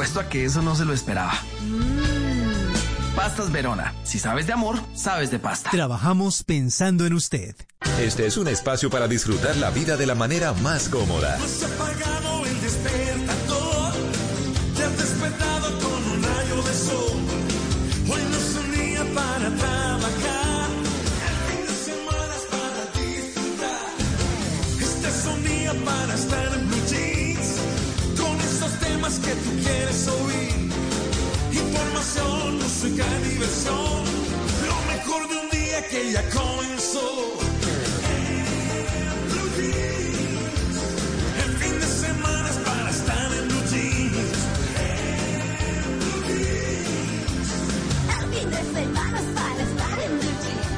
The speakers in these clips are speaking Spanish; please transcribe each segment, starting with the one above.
apuesto a que eso no se lo esperaba. Pastas Verona. Si sabes de amor, sabes de pasta. Trabajamos pensando en usted. Este es un espacio para disfrutar la vida de la manera más cómoda. Has apagado el que tú quieres oír. Información, música, diversión, lo mejor de un día que ya comenzó.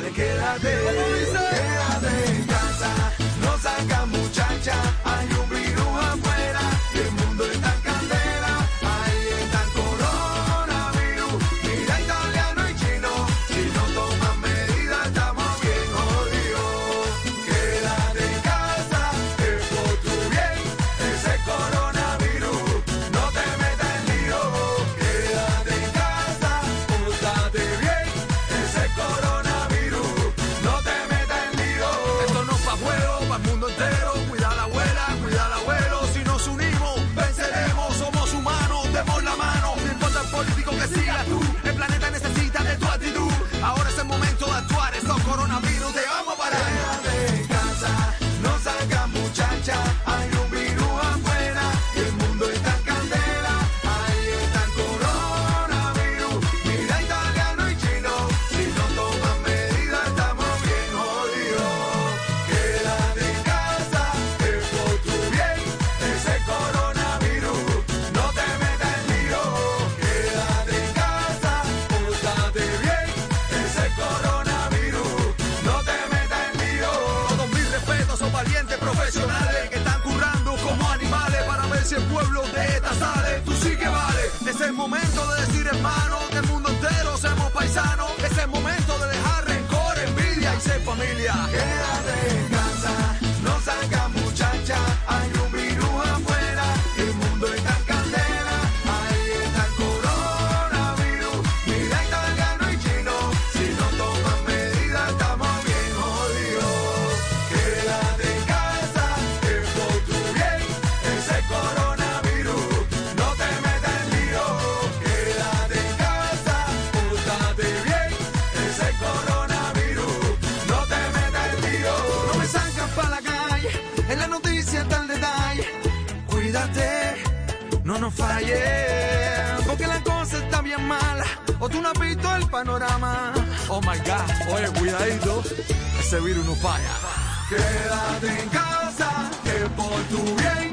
Dale, quédate. ¿Cómo dice? El panorama. Oh my God, oye, cuidadito, ese virus no falla. Quédate en casa, que por tu bien,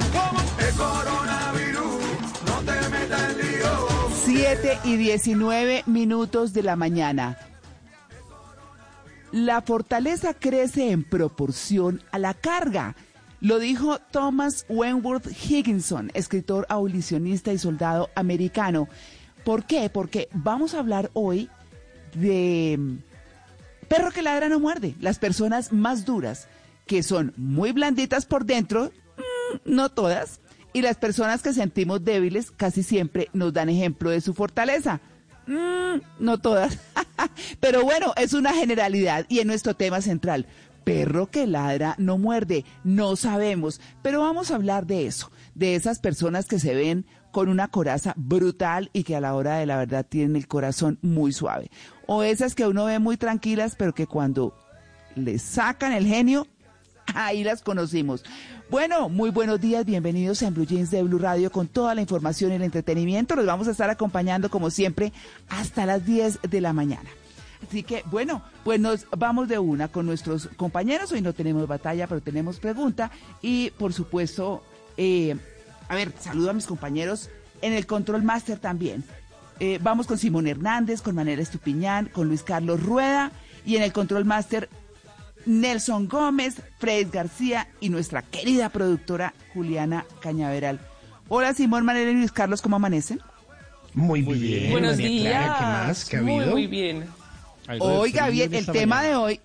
el coronavirus, no te metas en lío. 7 y 19 minutos de la mañana. La fortaleza crece en proporción a la carga. Lo dijo Thomas Wentworth Higginson, escritor abolicionista y soldado americano. ¿Por qué? Porque vamos a hablar hoy de mm, perro que ladra no muerde. Las personas más duras, que son muy blanditas por dentro, mm, no todas, y las personas que sentimos débiles casi siempre nos dan ejemplo de su fortaleza. Mm, no todas. Pero bueno, es una generalidad y en nuestro tema central. Perro que ladra no muerde, no sabemos, pero vamos a hablar de eso, de esas personas que se ven con una coraza brutal y que a la hora de la verdad tienen el corazón muy suave. O esas que uno ve muy tranquilas, pero que cuando le sacan el genio, ahí las conocimos. Bueno, muy buenos días, bienvenidos a Blue Jeans de Blue Radio con toda la información y el entretenimiento. Los vamos a estar acompañando como siempre hasta las 10 de la mañana. Así que bueno, pues nos vamos de una con nuestros compañeros. Hoy no tenemos batalla, pero tenemos pregunta. Y por supuesto, eh, a ver, saludo a mis compañeros en el Control Master también. eh, vamos con Simón Hernández, con Manera Estupiñán, con Luis Carlos Rueda y en el control máster Nelson Gómez, Fred García y nuestra querida productora Juliana Cañaveral. Hola Simón, Manera y Luis Carlos, ¿cómo amanecen? Muy bien. Buenos María días. Clara, ¿Qué más? ¿Qué ha muy, habido? muy bien. Oiga, bien, en el tema mañana. de hoy.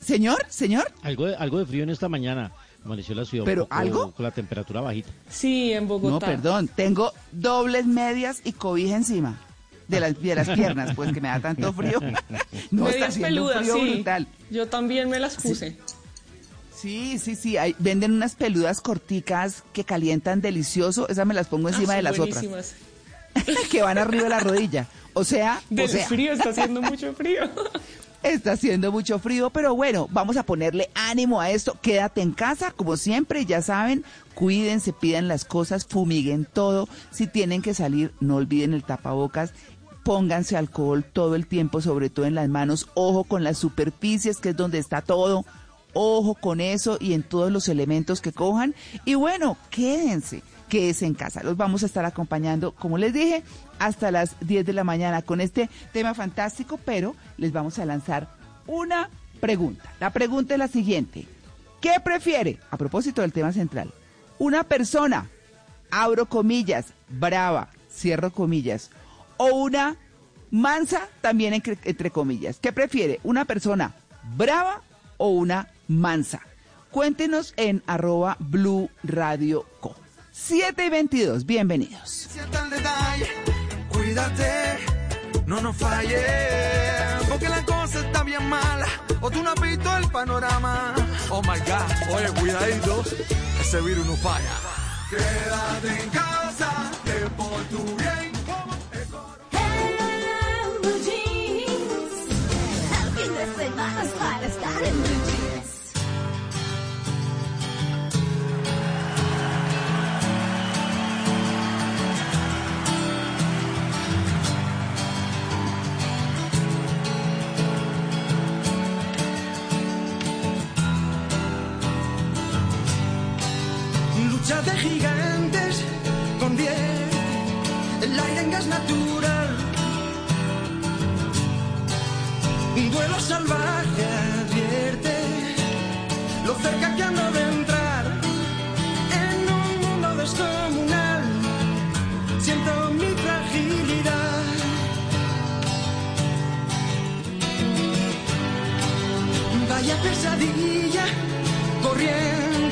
Señor, señor, Algo de, algo de frío en esta mañana. Amaneció la ciudad un ¿Pero poco algo? con la temperatura bajita. Sí, en no, Bogotá. perdón, tengo dobles medias y cobija encima de las, de las piernas, pues que me da tanto frío. No está Medias haciendo peludas, frío sí. brutal. Yo también me las puse. Sí, sí, sí, hay- venden unas peludas corticas que calientan delicioso, esas me las pongo encima Ah, de son las buenísimas. otras, que van arriba de la rodilla. O sea, o Del sea, frío, está haciendo mucho frío. está haciendo mucho frío, pero bueno, vamos a ponerle ánimo a esto. Quédate en casa, como siempre, ya saben, cuídense, pidan las cosas, fumiguen todo. Si tienen que salir, no olviden el tapabocas. Pónganse alcohol todo el tiempo, sobre todo en las manos. Ojo con las superficies, que es donde está todo. Ojo con eso y en todos los elementos que cojan. Y bueno, quédense, quédense en casa. Los vamos a estar acompañando, como les dije, hasta las 10 de la mañana con este tema fantástico, pero les vamos a lanzar una pregunta. La pregunta es la siguiente. ¿Qué prefiere, a propósito del tema central, una persona, abro comillas, brava, cierro comillas, o una mansa, también entre, comillas? ¿Qué prefiere, una persona brava o una mansa? Cuéntenos en arroba Blue Radio Co. 7 y 22, bienvenidos. Cuídate, no nos falle, porque la cosa está bien mala, o tú no has visto el panorama. Oh my God, oye, cuidadito, ese virus no falla. Quédate en casa, que por tu bien. En blue jeans. El fin de semana es para estar Lucha de gigantes con 10, el aire en gas natural. Un duelo salvaje advierte lo cerca que ando de entrar en un mundo descomunal. Siento mi fragilidad. Vaya pesadilla corriendo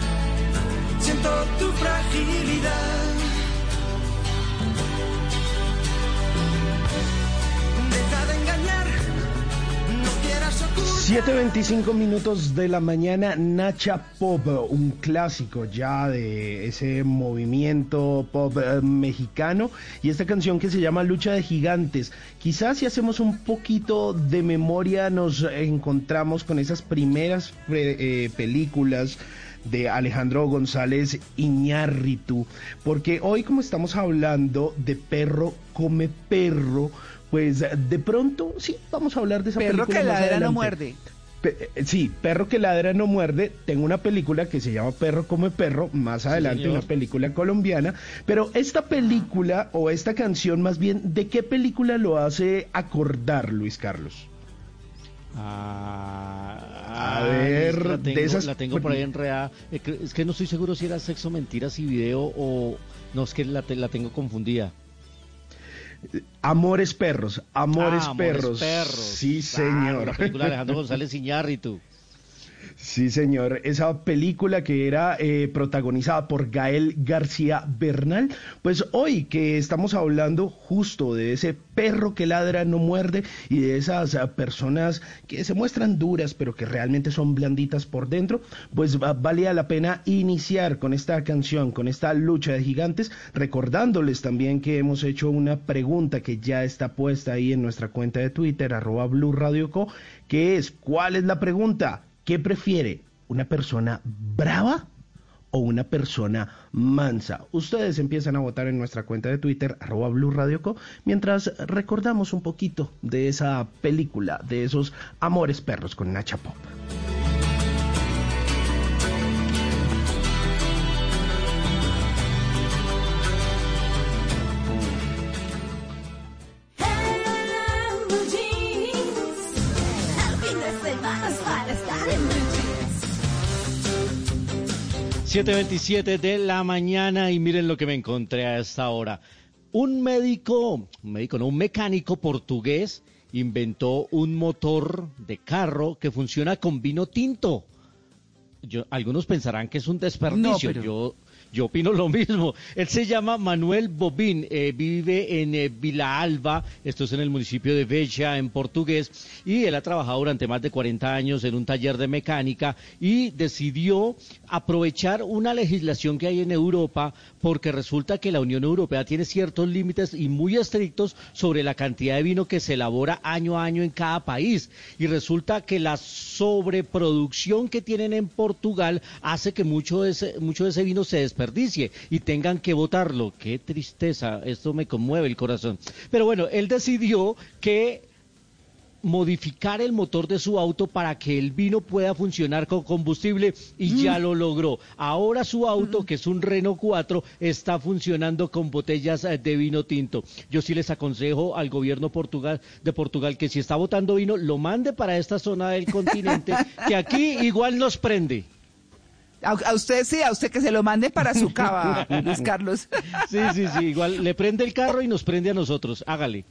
Siento tu fragilidad. Deja de engañar, no quieras ocultar. 7.25 minutos de la mañana, Nacha Pop, un clásico ya de ese movimiento pop eh, mexicano y esta canción que se llama Lucha de Gigantes. Quizás si hacemos un poquito de memoria nos encontramos con esas primeras eh, películas de Alejandro González Iñárritu, porque hoy como estamos hablando de perro come perro, pues de pronto sí, vamos a hablar de esa Perro película que más ladra no adelante. muerde. Pe- eh, sí, Perro que ladra no muerde. Tengo una película que se llama Perro come perro, más adelante una película colombiana. Pero esta película o esta canción más bien, ¿de qué película lo hace acordar Luis Carlos? Ah, A ver, la tengo, de esas- la tengo por ahí enredada. Eh, Es que no estoy seguro si era sexo, mentiras y video o... No, es que la, te- la tengo confundida. Amores perros, amores, Ah, perros. perros. Sí, Ah, señor. la película de Alejandro González Iñárritu. Sí, señor. Esa película que era eh, protagonizada por Gael García Bernal. Pues hoy que estamos hablando justo de ese perro que ladra, no muerde, y de esas ah, personas que se muestran duras, pero que realmente son blanditas por dentro, pues va- valía la pena iniciar con esta canción, con esta lucha de gigantes, recordándoles también que hemos hecho una pregunta que ya está puesta ahí en nuestra cuenta de Twitter, arroba Blue Radio Co, que es, ¿cuál es la pregunta? ¿Qué prefiere? ¿Una persona brava o una persona mansa? Ustedes empiezan a votar en nuestra cuenta de Twitter, arroba Blue mientras recordamos un poquito de esa película, de esos amores perros con Nacha Pop. 7.27 de la mañana y miren lo que me encontré a esta hora. Un médico, un médico, no, un mecánico portugués inventó un motor de carro que funciona con vino tinto. Yo, algunos pensarán que es un desperdicio. No, pero- Yo, yo opino lo mismo. Él se llama Manuel Bobín, eh, vive en eh, Vila Alba, esto es en el municipio de Beja, en portugués, y él ha trabajado durante más de 40 años en un taller de mecánica y decidió aprovechar una legislación que hay en Europa porque resulta que la Unión Europea tiene ciertos límites y muy estrictos sobre la cantidad de vino que se elabora año a año en cada país y resulta que la sobreproducción que tienen en Portugal hace que mucho de ese, mucho de ese vino se desperdicie y tengan que botarlo. Qué tristeza, esto me conmueve el corazón. Pero bueno, él decidió que modificar el motor de su auto para que el vino pueda funcionar con combustible y ya lo logró. Ahora su auto, que es un Renault 4, está funcionando con botellas eh, de vino tinto. Yo sí les aconsejo al gobierno Portugal, de Portugal que si está botando vino, lo mande para esta zona del continente, que aquí igual nos prende. A, a usted sí, a usted que se lo mande para su cava, Luis Carlos. Sí, sí, sí, igual le prende el carro y nos prende a nosotros. Hágale.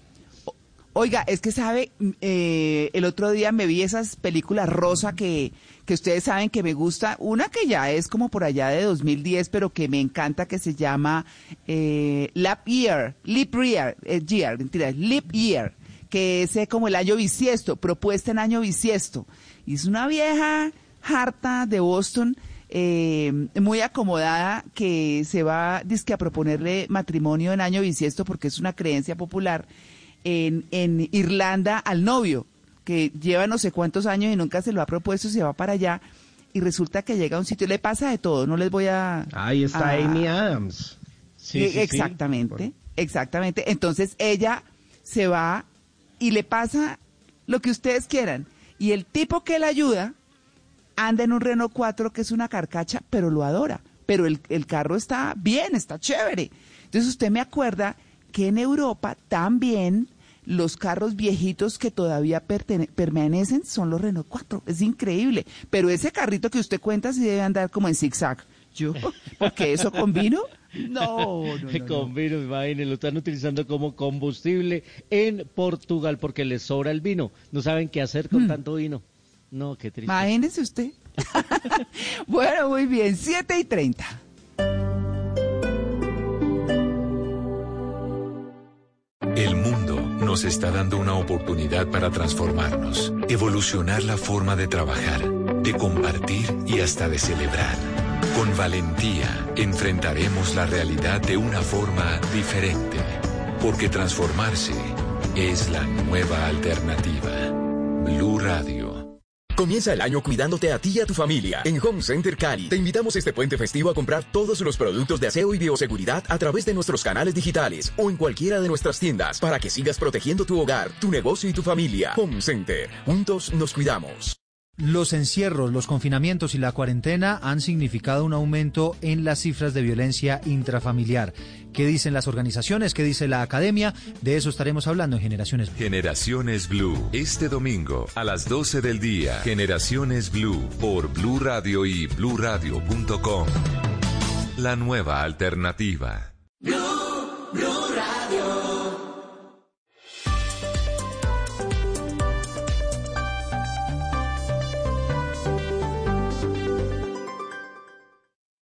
Oiga, es que sabe, mm, eh, el otro día me vi esas películas rosa que, que ustedes saben que me gusta. Una que ya es como por allá de 2010, pero que me encanta, que se llama eh, Lap Year, Leap Year, eh, year, mentira, Leap Year, que es eh, como el año bisiesto, propuesta en año bisiesto. Y es una vieja harta de Boston, eh, muy acomodada, que se va dizque, a proponerle matrimonio en año bisiesto porque es una creencia popular en, en Irlanda al novio, que lleva no sé cuántos años y nunca se lo ha propuesto, se va para allá y resulta que llega a un sitio, le pasa de todo, no les voy a... Ahí está a- Amy Adams. Sí, sí, sí. exactamente, exactamente. Entonces ella se va y le pasa lo que ustedes quieran. Y el tipo que la ayuda anda en un Renault 4 que es una carcacha, pero lo adora. Pero el, el carro está bien, está chévere. Entonces usted me acuerda que en Europa también los carros viejitos que todavía permanecen son los Renault 4. Es increíble. Pero ese carrito que usted cuenta sí debe andar como en zigzag. Yo, porque eso con vino, no, no, no. Con vino, imagínense, lo están utilizando como combustible en Portugal porque les sobra el vino. No saben qué hacer con tanto vino. No, qué triste. Imagínese usted. bueno, muy bien, 7 y 30. El mundo nos está dando una oportunidad para transformarnos, evolucionar la forma de trabajar, de compartir y hasta de celebrar. Con valentía enfrentaremos la realidad de una forma diferente, porque transformarse es la nueva alternativa. Blue Radio. Comienza el año cuidándote a ti y a tu familia. En Home Center Cali te invitamos este puente festivo a comprar todos los productos de aseo y bioseguridad a través de nuestros canales digitales o en cualquiera de nuestras tiendas para que sigas protegiendo tu hogar, tu negocio y tu familia. Home Center. Juntos nos cuidamos. Los encierros, los confinamientos y la cuarentena han significado un aumento en las cifras de violencia intrafamiliar. ¿Qué dicen las organizaciones? ¿Qué dice la academia? De eso estaremos hablando en Generaciones Blue. Generaciones Blue, este domingo a las 12 del día. Generaciones Blue por Blue Radio y bluradio.com. La nueva alternativa.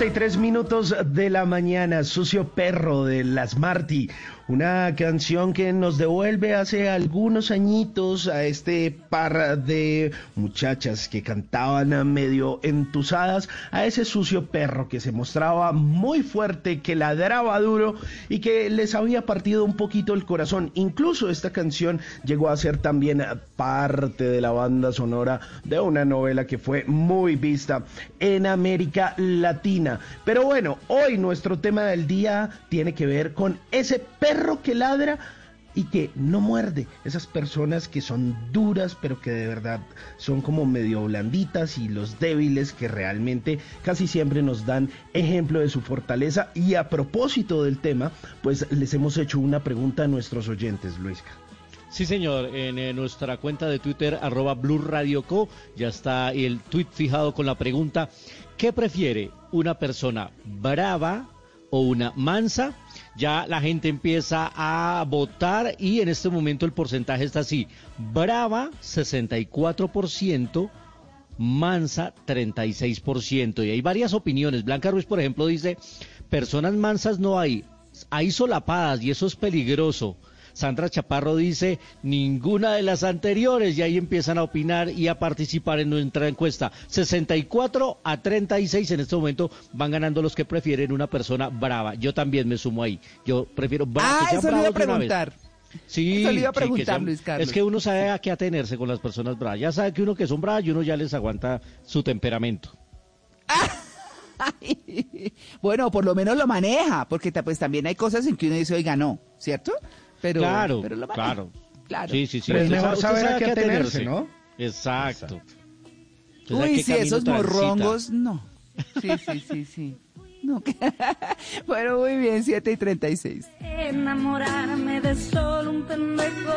7.33 minutos de la mañana, Sucio Perro de Las Marty, una canción que nos devuelve hace algunos añitos a este par de muchachas que cantaban medio entusadas, a ese sucio perro que se mostraba muy fuerte, que ladraba duro y que les había partido un poquito el corazón. Incluso esta canción llegó a ser también parte de la banda sonora de una novela que fue muy vista en América Latina. Pero bueno, hoy nuestro tema del día tiene que ver con ese perro que ladra y que no muerde. Esas personas que son duras, pero que de verdad son como medio blanditas y los débiles que realmente casi siempre nos dan ejemplo de su fortaleza. Y a propósito del tema, pues les hemos hecho una pregunta a nuestros oyentes, Luisca. Sí, señor. En eh, nuestra cuenta de Twitter, arroba Blue Radio Co, ya está el tweet fijado con la pregunta, ¿qué prefiere una persona brava o una mansa? Ya la gente empieza a votar y en este momento el porcentaje está así. Brava, 64%. Mansa 36%. Y hay varias opiniones. Blanca Ruiz, por ejemplo, dice, personas mansas no hay, hay solapadas y eso es peligroso. Sandra Chaparro dice ninguna de las anteriores y ahí empiezan a opinar y a participar en nuestra encuesta. 64 a 36 en este momento van ganando los que prefieren una persona brava. Yo también me sumo ahí. Yo prefiero brava. Ah, que eso le iba a bravo preguntar. Sí, Eso le iba a sí, que preguntar, Luis Carlos. Es que uno sabe a qué atenerse con las personas bravas. Ya sabe que uno que son bravas y uno ya les aguanta su temperamento. bueno, por lo menos lo maneja, porque pues también hay cosas en que uno dice, oiga, no, ¿cierto? Pero, claro, pero claro. Claro. Sí, sí, sí. Pero es mejor saber a qué atenerse, ¿no? Exacto. Sabe Uy, camino esos transita. morrongos, no. Sí, sí, sí, sí. No. bueno, muy bien, 7 y 36. Enamorarme de solo un pendejo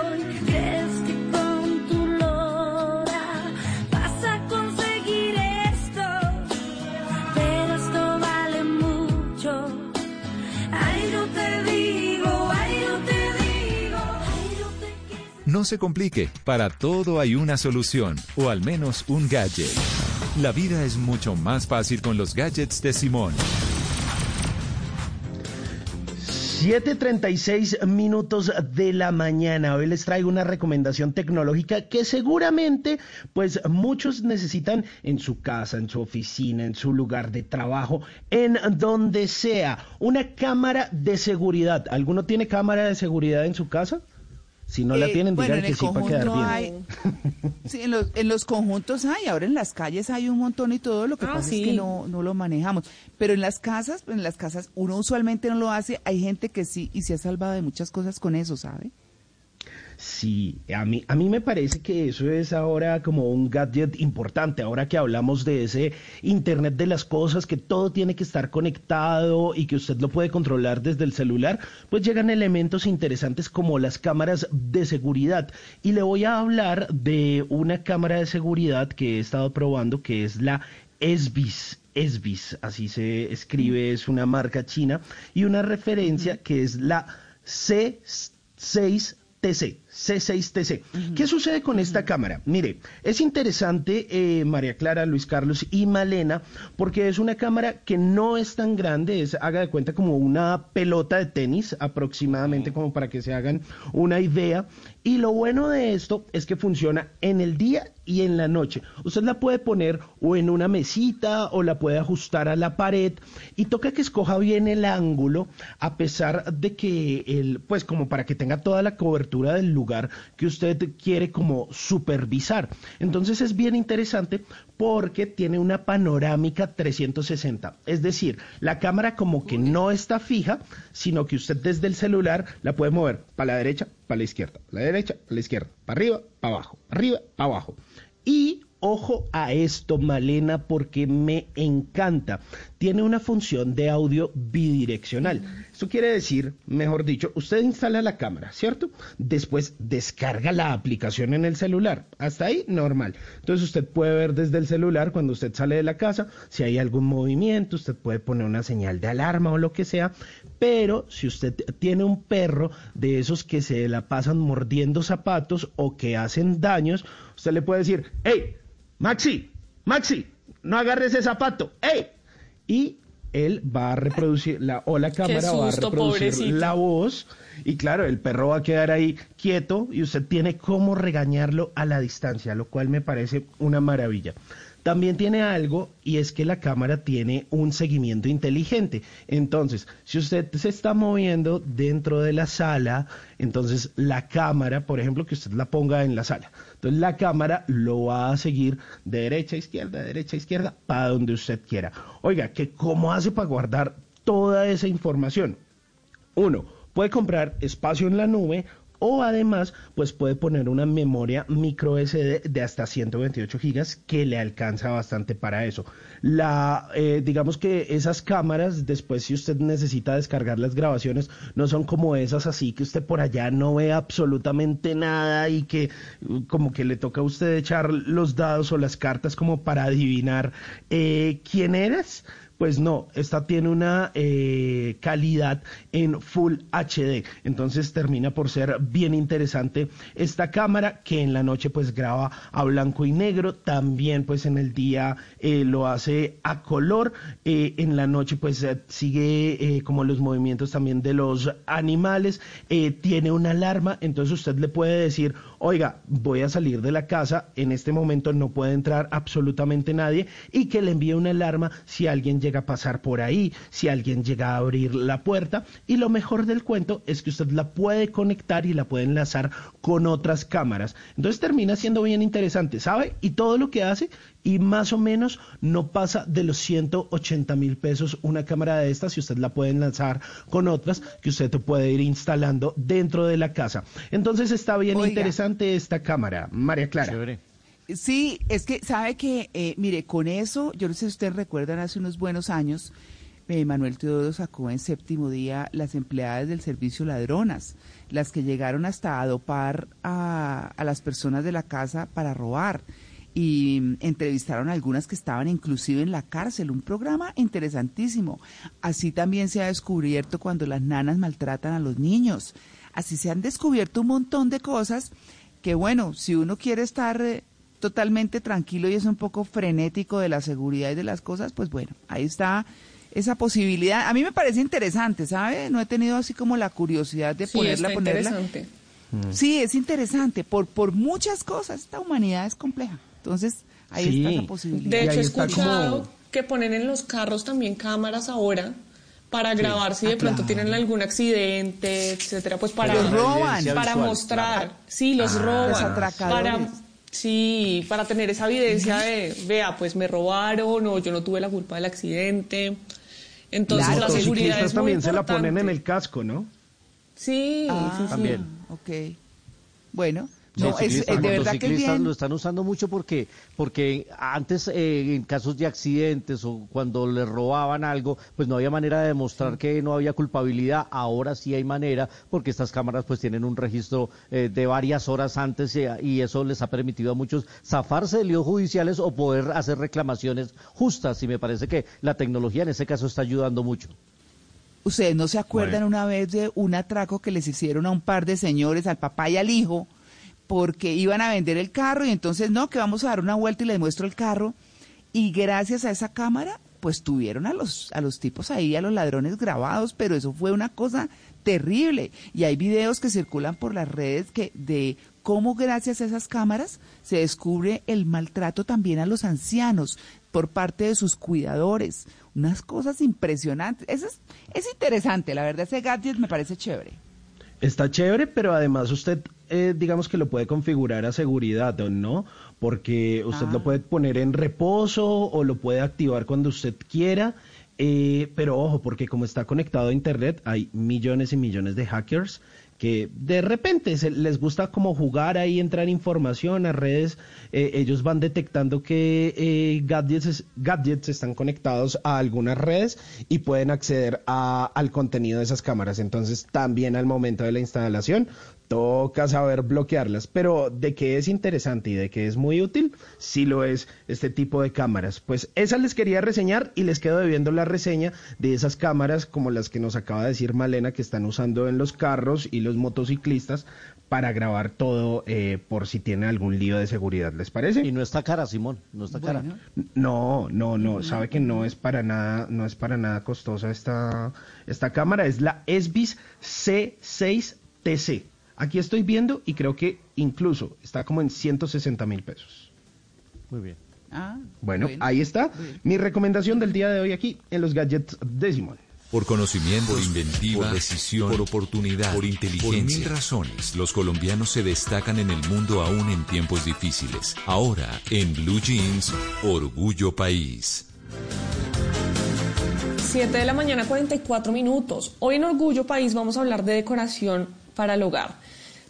No se complique, para todo hay una solución, o al menos un gadget. La vida es mucho más fácil con los gadgets de Simón. 7.36 minutos de la mañana. Hoy les traigo una recomendación tecnológica que seguramente pues muchos necesitan en su casa, en su oficina, en su lugar de trabajo, en donde sea. Una cámara de seguridad. ¿Alguno tiene cámara de seguridad en su casa? Si no la Eh, tienen, bueno, digan en que el sí para quedar conjunto bien. hay- sí, en los, en los conjuntos hay, ahora en las calles hay un montón y todo, lo que Ah, pasa sí. es que no, no lo manejamos. Pero en las casas, en las casas uno usualmente no lo hace, hay gente que sí y se ha salvado de muchas cosas con eso, ¿sabe? Sí, a mí, a mí me parece que eso es ahora como un gadget importante, ahora que hablamos de ese Internet de las cosas, que todo tiene que estar conectado y que usted lo puede controlar desde el celular, pues llegan elementos interesantes como las cámaras de seguridad. Y le voy a hablar de una cámara de seguridad que he estado probando, que es la ESBIS. ESBIS, así se escribe, es una marca china, y una referencia que es la C6 TC, C6TC. ¿Qué sucede con esta cámara? Mire, es interesante, eh, María Clara, Luis Carlos y Malena, porque es una cámara que no es tan grande, es, haga de cuenta, como una pelota de tenis, aproximadamente, como para que se hagan una idea. Y lo bueno de esto es que funciona en el día y en la noche. Usted la puede poner o en una mesita o la puede ajustar a la pared y toca que escoja bien el ángulo a pesar de que el pues como para que tenga toda la cobertura del lugar que usted quiere como supervisar. Entonces es bien interesante porque tiene una panorámica 360, es decir, la cámara como que no está fija, sino que usted desde el celular la puede mover para la derecha, para la izquierda, para la derecha, para la izquierda, para arriba, para abajo, arriba, para abajo. Y ojo a esto, Malena, porque me encanta. Tiene una función de audio bidireccional. Esto quiere decir, mejor dicho, usted instala la cámara, ¿cierto? Después descarga la aplicación en el celular. Hasta ahí, normal. Entonces usted puede ver desde el celular cuando usted sale de la casa si hay algún movimiento, usted puede poner una señal de alarma o lo que sea. Pero si usted tiene un perro de esos que se la pasan mordiendo zapatos o que hacen daños, usted le puede decir, hey, Maxi, Maxi, no agarre ese zapato, ¡ey! Y él va a reproducir, la, o la cámara va a reproducir pobrecito. la voz, y claro, el perro va a quedar ahí quieto y usted tiene cómo regañarlo a la distancia, lo cual me parece una maravilla. También tiene algo y es que la cámara tiene un seguimiento inteligente. Entonces, si usted se está moviendo dentro de la sala, entonces la cámara, por ejemplo, que usted la ponga en la sala. Entonces la cámara lo va a seguir de derecha a izquierda, derecha a izquierda, para donde usted quiera. Oiga, que cómo hace para guardar toda esa información. Uno, puede comprar espacio en la nube o además pues puede poner una memoria micro SD de hasta 128 gigas que le alcanza bastante para eso. La, eh, digamos que esas cámaras después si usted necesita descargar las grabaciones no son como esas así que usted por allá no ve absolutamente nada y que uh, como que le toca a usted echar los dados o las cartas como para adivinar eh, quién eres. Pues no, esta tiene una eh, calidad en Full HD, entonces termina por ser bien interesante esta cámara que en la noche pues graba a blanco y negro, también pues en el día eh, lo hace a color, eh, en la noche pues sigue como los movimientos también de los animales, tiene una alarma, entonces usted le puede decir, oiga, voy a salir de la casa, en este momento no puede entrar absolutamente nadie y que le envíe una alarma si alguien llega llega a pasar por ahí, si alguien llega a abrir la puerta. Y lo mejor del cuento es que usted la puede conectar y la puede enlazar con otras cámaras. Entonces termina siendo bien interesante, ¿sabe? Y todo lo que hace y más o menos no pasa de los 180 mil pesos una cámara de estas y usted la puede enlazar con otras que usted puede ir instalando dentro de la casa. Entonces está bien Oiga. interesante esta cámara, María Clara. Chévere. Sí, es que sabe que, eh, mire, con eso, yo no sé si ustedes recuerdan, hace unos buenos años, eh, Manuel Teodoro sacó en séptimo día las empleadas del servicio ladronas, las que llegaron hasta a dopar a, a las personas de la casa para robar. Y mm, entrevistaron a algunas que estaban inclusive en la cárcel, un programa interesantísimo. Así también se ha descubierto cuando las nanas maltratan a los niños. Así se han descubierto un montón de cosas que bueno, si uno quiere estar eh, totalmente tranquilo y es un poco frenético de la seguridad y de las cosas, pues bueno, ahí está esa posibilidad. A mí me parece interesante, ¿sabe? No he tenido así como la curiosidad de Sí, ponerla, está ponerla. interesante. Sí, es interesante por por muchas cosas. Esta humanidad es compleja. Entonces, ahí Sí. está esa posibilidad. De hecho, he escuchado como- que ponen en los carros también cámaras ahora para grabar si de Ah, pronto claro. tienen algún accidente, etcétera, pues para, Los roban. Para visual, mostrar. Sí, los Los roban. atracadores. Para, sí, para tener esa evidencia de, vea, pues me robaron o yo no tuve la culpa del accidente. Entonces Claro. la seguridad es muy también se la ponen en el casco, ¿no? Sí, Ah, sí, sí. También. Ok. Bueno, no, es, de verdad que es bien. lo están usando mucho porque porque antes eh, en casos de accidentes o cuando les robaban algo, pues no había manera de demostrar que no había culpabilidad. Ahora sí hay manera porque estas cámaras pues tienen un registro eh, de varias horas antes eh, y eso les ha permitido a muchos zafarse de líos judiciales o poder hacer reclamaciones justas. Y me parece que la tecnología en ese caso está ayudando mucho. Ustedes no se acuerdan una vez de un atraco que les hicieron a un par de señores, al papá y al hijo, porque iban a vender el carro y entonces no, que vamos a dar una vuelta y les muestro el carro. Y gracias a esa cámara, pues tuvieron a los, a los tipos ahí, a los ladrones grabados, pero eso fue una cosa terrible. Y hay videos que circulan por las redes que de cómo gracias a esas cámaras se descubre el maltrato también a los ancianos por parte de sus cuidadores. Unas cosas impresionantes. Eso es, es interesante, la verdad, ese gadget me parece chévere. Está chévere, pero además usted, eh, digamos que lo puede configurar a seguridad, ¿o ¿no? Porque usted Ah. lo puede poner en reposo o lo puede activar cuando usted quiera. eh, pero ojo, porque como está conectado a Internet, hay millones y millones de hackers que de repente se, les gusta como jugar ahí, entrar información a redes. eh, ellos van detectando que eh, gadgets, gadgets están conectados a algunas redes y pueden acceder al contenido de esas cámaras. Entonces, también al momento de la instalación, toca saber bloquearlas. Pero de que es interesante y de que es muy útil, sí lo es este tipo de cámaras. Pues esas les quería reseñar y les quedo debiendo la reseña de esas cámaras como las que nos acaba de decir Malena que están usando en los carros y los motociclistas para grabar todo eh, por si tiene algún lío de seguridad. ¿Les parece? Y no está cara, Simón, no está cara. Bueno. No, no, no, sabe que no es para nada, no es para nada costosa esta, esta cámara, es la ESBIS C6TC. Aquí estoy viendo y creo que incluso está como en 160 mil pesos. Muy bien. Ah, Bueno, ahí está mi recomendación del día de hoy aquí en los gadgets de Simón. Por conocimiento, por inventiva, por decisión, por oportunidad, por inteligencia, por mil razones, los colombianos se destacan en el mundo aún en tiempos difíciles. Ahora, en Blue Jeans, Orgullo País. 7 de la mañana, 44 minutos. Hoy en Orgullo País vamos a hablar de decoración para el hogar.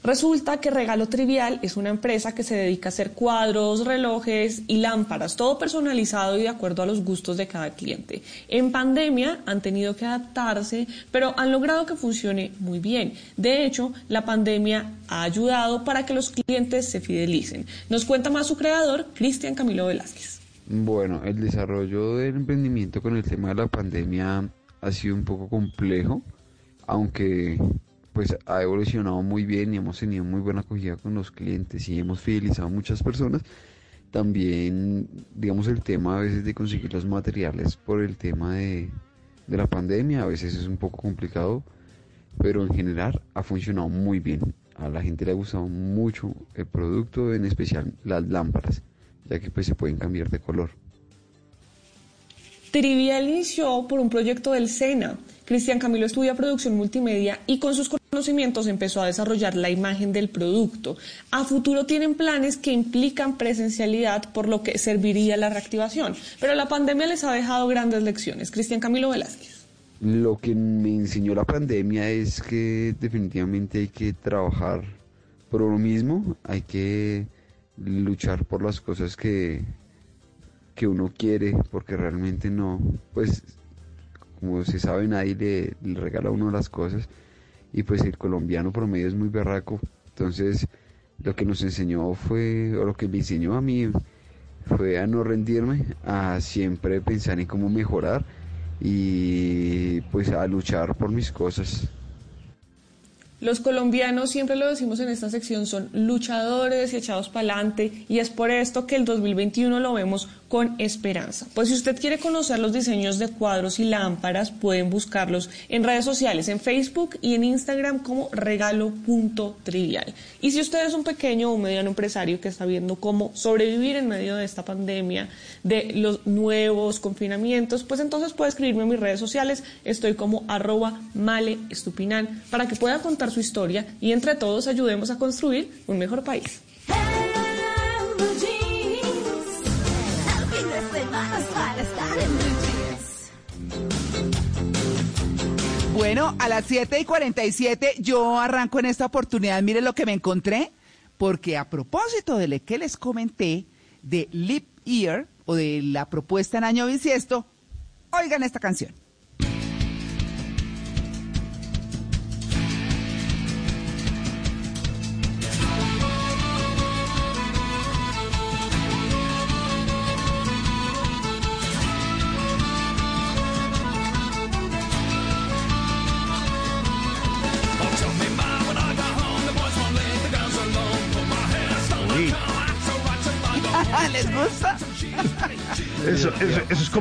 Resulta que Regalo Trivial es una empresa que se dedica a hacer cuadros, relojes y lámparas, todo personalizado y de acuerdo a los gustos de cada cliente. En pandemia han tenido que adaptarse, pero han logrado que funcione muy bien. De hecho, la pandemia ha ayudado para que los clientes se fidelicen. Nos cuenta más su creador, Cristian Camilo Velázquez. Bueno, el desarrollo del emprendimiento con el tema de la pandemia ha sido un poco complejo, aunque pues ha evolucionado muy bien y hemos tenido muy buena acogida con los clientes y hemos fidelizado a muchas personas. También, digamos, el tema a veces de conseguir los materiales por el tema de, de la pandemia, a veces es un poco complicado, pero en general ha funcionado muy bien. A la gente le ha gustado mucho el producto, en especial las lámparas, ya que pues se pueden cambiar de color. Trivial inició por un proyecto del SENA. Cristian Camilo estudia producción multimedia y con sus conocimientos empezó a desarrollar la imagen del producto. A futuro tienen planes que implican presencialidad, por lo que serviría la reactivación. Pero la pandemia les ha dejado grandes lecciones. Cristian Camilo Velázquez. Lo que me enseñó la pandemia es que definitivamente hay que trabajar por uno mismo, hay que luchar por las cosas que, que uno quiere, porque realmente no, pues como se sabe nadie le, le regala a uno las cosas y pues el colombiano promedio es muy berraco, entonces lo que nos enseñó fue, o lo que me enseñó a mí fue a no rendirme, a siempre pensar en cómo mejorar y pues a luchar por mis cosas. Los colombianos, siempre lo decimos en esta sección, son luchadores y echados para adelante y es por esto que el 2021 lo vemos con esperanza. Pues si usted quiere conocer los diseños de cuadros y lámparas, pueden buscarlos en redes sociales, en Facebook y en Instagram como regalo.trivial. Y si usted es un pequeño o mediano empresario que está viendo cómo sobrevivir en medio de esta pandemia, de los nuevos confinamientos, pues entonces puede escribirme en mis redes sociales. Estoy como arroba male estupinan para que pueda contar su historia y entre todos ayudemos a construir un mejor país. Bueno, a las 7 y 47 yo arranco en esta oportunidad. Mire lo que me encontré, porque a propósito de lo que les comenté de Leap Year o de la propuesta en año bisiesto, oigan esta canción.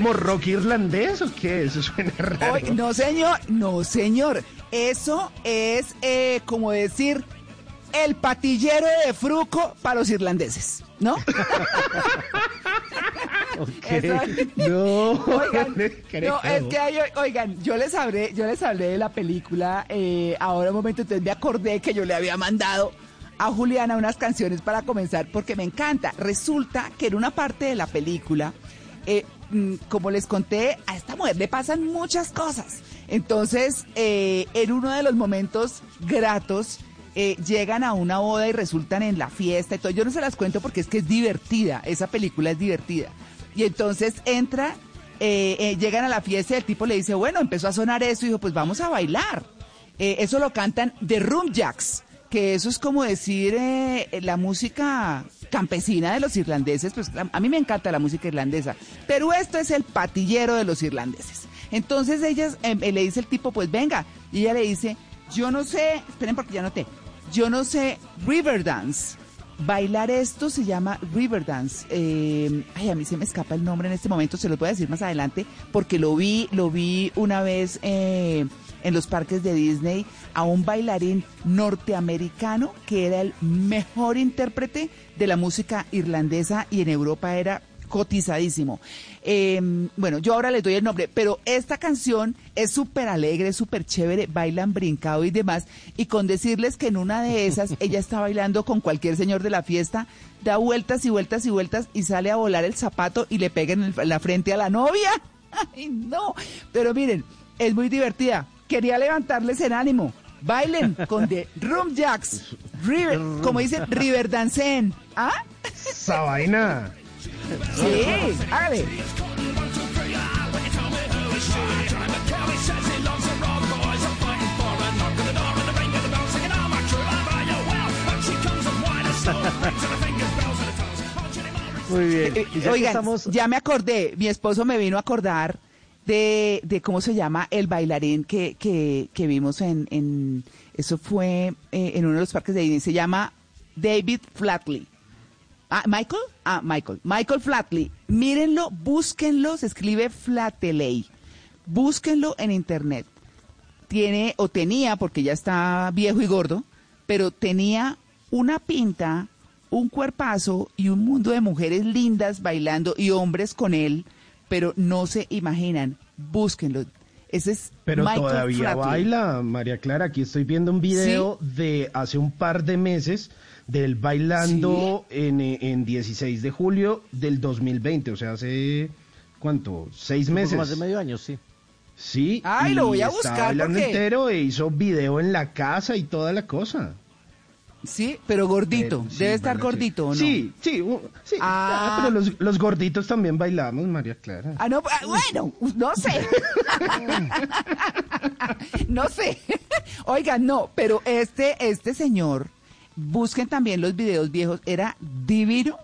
Como rock irlandés o qué? Eso suena raro. No, señor, no, señor. Eso es eh, como decir el patillero de fruco para los irlandeses, ¿no? Eso- No, Oigan, no, es que hay- oigan, yo les hablé, yo les hablé de la película eh, ahora un momento, entonces me acordé que yo le había mandado a Juliana unas canciones para comenzar porque me encanta. Resulta que en una parte de la película, eh, como les conté, a esta mujer le pasan muchas cosas. Entonces, eh, en uno de los momentos gratos, eh, llegan a una boda y resultan en la fiesta. Entonces, yo no se las cuento porque es que es divertida. Esa película es divertida. Y entonces entra, eh, llegan a la fiesta y el tipo le dice, bueno, empezó a sonar eso y dijo, pues vamos a bailar. Eso lo cantan The Room Jacks, que eso es como decir la música campesina de los irlandeses. Pues a, mí me encanta la música irlandesa, pero esto es el patillero de los irlandeses. Entonces ellas eh, eh, le dice el tipo, pues venga, y ella le dice, yo no sé, esperen porque ya noté, yo no sé Riverdance. Bailar esto se llama Riverdance. Eh, ay, a mí se me escapa el nombre en este momento, se los voy a decir más adelante, porque lo vi, lo vi una vez eh, en los parques de Disney a un bailarín norteamericano que era el mejor intérprete de la música irlandesa y en Europa era cotizadísimo. Eh, bueno, yo ahora les doy el nombre, pero esta canción es súper alegre, súper chévere, bailan brincado y demás. Y con decirles que en una de esas ella está bailando con cualquier señor de la fiesta, da vueltas y vueltas y vueltas y sale a volar el zapato y le pega en, el- en la frente a la novia. ¡Ay, no! Pero miren, es muy divertida. Quería levantarles el ánimo. Bailen con The Room Jacks. River, como dicen, River Dancen. ¿Ah? Esa vaina. Sí, hágale. Muy bien. Eh, ya Oigan, estamos... ya me acordé, mi esposo me vino a acordar de, de cómo se llama el bailarín que, que, que vimos en, en, eso fue eh, en uno de los parques de Disney, se llama David Flatley. Ah, Michael, ah, Michael, Michael Flatley. Mírenlo, búsquenlo, se escribe Flatley. Búsquenlo en internet. Tiene, o tenía, porque ya está viejo y gordo, pero tenía una pinta, un cuerpazo y un mundo de mujeres lindas bailando y hombres con él, pero no se imaginan. Búsquenlo. Ese es Pero Michael todavía Flatley. baila, María Clara. Aquí estoy viendo un video de hace un par de meses del bailando en, eh, en 16 de julio del 2020. O sea, hace, ¿cuánto? Seis Un meses. más de medio año, sí. Sí. Ay, lo y voy a buscar bailando porque- entero e hizo video en la casa y toda la cosa. Sí, pero gordito. Sí, Debe estar gordito, ¿o no? Sí, sí. Ah. Ah, pero los, los gorditos también bailamos, María Clara. Ah, no, ah, bueno, no sé. no sé. Oigan, no, pero este, este señor, busquen también los videos viejos, era divino,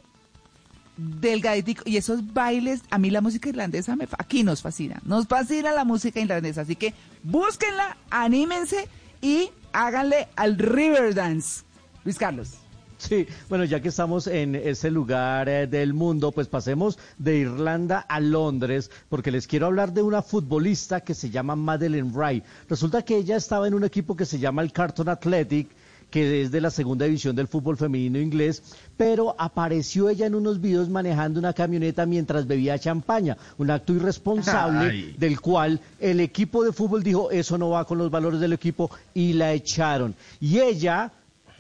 delgaditico, y esos bailes, a mí la música irlandesa, me, aquí nos fascina, nos fascina la música irlandesa, así que búsquenla, anímense y háganle al River Dance. Luis Carlos. Sí, bueno, ya que estamos en ese lugar eh, del mundo, pues pasemos de Irlanda a Londres, porque les quiero hablar de una futbolista que se llama Madeleine Wright. Resulta que ella estaba en un equipo que se llama el Carton Athletic, que es de la segunda división del fútbol femenino inglés, pero apareció ella en unos videos manejando una camioneta mientras bebía champaña, un acto irresponsable Ay. del cual el equipo de fútbol dijo, eso no va con los valores del equipo, y la echaron. Y ella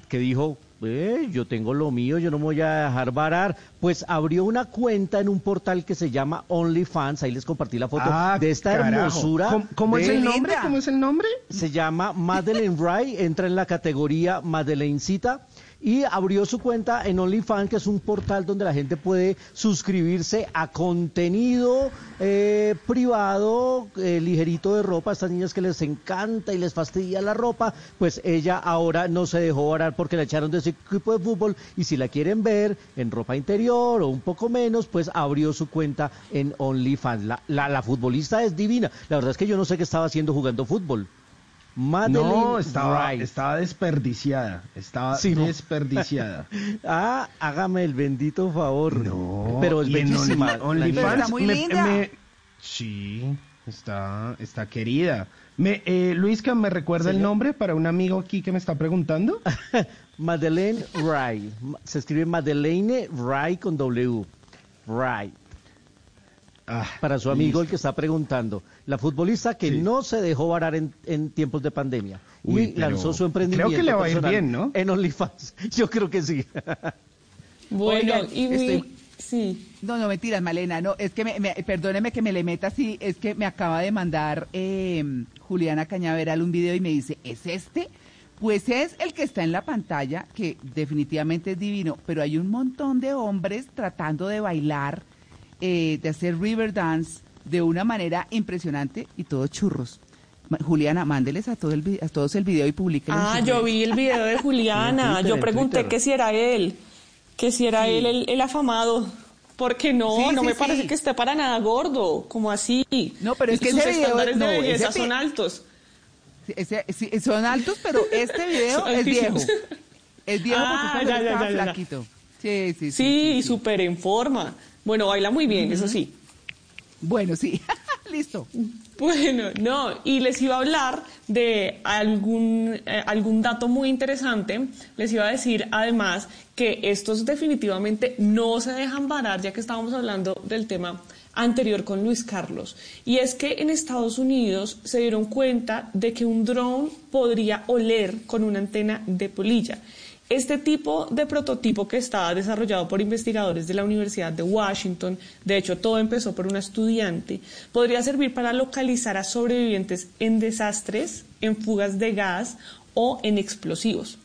que dijo, "Eh, yo tengo lo mío, yo no me voy a dejar varar, pues abrió una cuenta en un portal que se llama OnlyFans, ahí les compartí la foto Ah, de esta carajo. hermosura. ¿Cómo, cómo es el nombre? ¿Cómo es el nombre? se llama Madeleine Wright, entra en la categoría Madeleincita y abrió su cuenta en OnlyFans, que es un portal donde la gente puede suscribirse a contenido eh, privado, eh, ligerito de ropa. A estas niñas que les encanta y les fastidia la ropa, pues ella ahora no se dejó varar porque la echaron de ese equipo de fútbol y si la quieren ver en ropa interior o un poco menos, pues abrió su cuenta en OnlyFans. La, la futbolista es divina. La verdad es que yo no sé qué estaba haciendo jugando fútbol. Madeleine No, estaba, Wright. estaba desperdiciada. Estaba Sí, no. desperdiciada. Ah, hágame el bendito favor. No, pero es bellísima. Only- OnlyFans Pero está muy me- linda. me- sí, está, está querida. Me, eh, Luisca, ¿me recuerda el nombre para un amigo aquí que me está preguntando? Madeleine Wright. Se escribe Madeleine Wright con W. Wright. Ah, Para su amigo listo. el que está preguntando. La futbolista que Sí. no se dejó varar en, en tiempos de pandemia. Uy, y lanzó su emprendimiento. creo que le va a ir personal bien, ¿no? En OnlyFans. Yo creo que sí. Bueno, Oigan, y mi- estoy- sí. No, no, mentiras, Malena, no, es que, me, me- perdóneme que me le meta así, es que me acaba de mandar eh, Juliana Cañaveral un video y me dice, ¿es este? Pues es el que está en la pantalla, que definitivamente es divino, pero hay un montón de hombres tratando de bailar, eh, de hacer river dance de una manera impresionante y todos churros. Juliana, mándeles a, todo el, a todos el video y publiquen. Ah, yo vi el video de Juliana. Twitter, yo pregunté que si era él, que si era él el, el afamado. Porque no, Sí, no sí, me sí. parece que esté para nada gordo, como así. No, pero es que Sus ese video- estándares no, de belleza ese son altos. Ese- son altos, pero este video es viejo. Es viejo Ah, porque ya, ya, estaba ya, flaquito. Sí, sí, sí. Sí, sí, sí. súper en forma. Bueno, baila muy bien, eso sí. Bueno, sí. Listo. Bueno, no, y les iba a hablar de algún, eh, algún dato muy interesante. Les iba a decir además que estos definitivamente no se dejan varar, ya que estábamos hablando del tema anterior con Luis Carlos. Y es que en Estados Unidos se dieron cuenta de que un dron podría oler con una antena de polilla. Este tipo de prototipo que está desarrollado por investigadores de la Universidad de Washington, de hecho todo empezó por una estudiante, podría servir para localizar a sobrevivientes en desastres, en fugas de gas o en explosivos.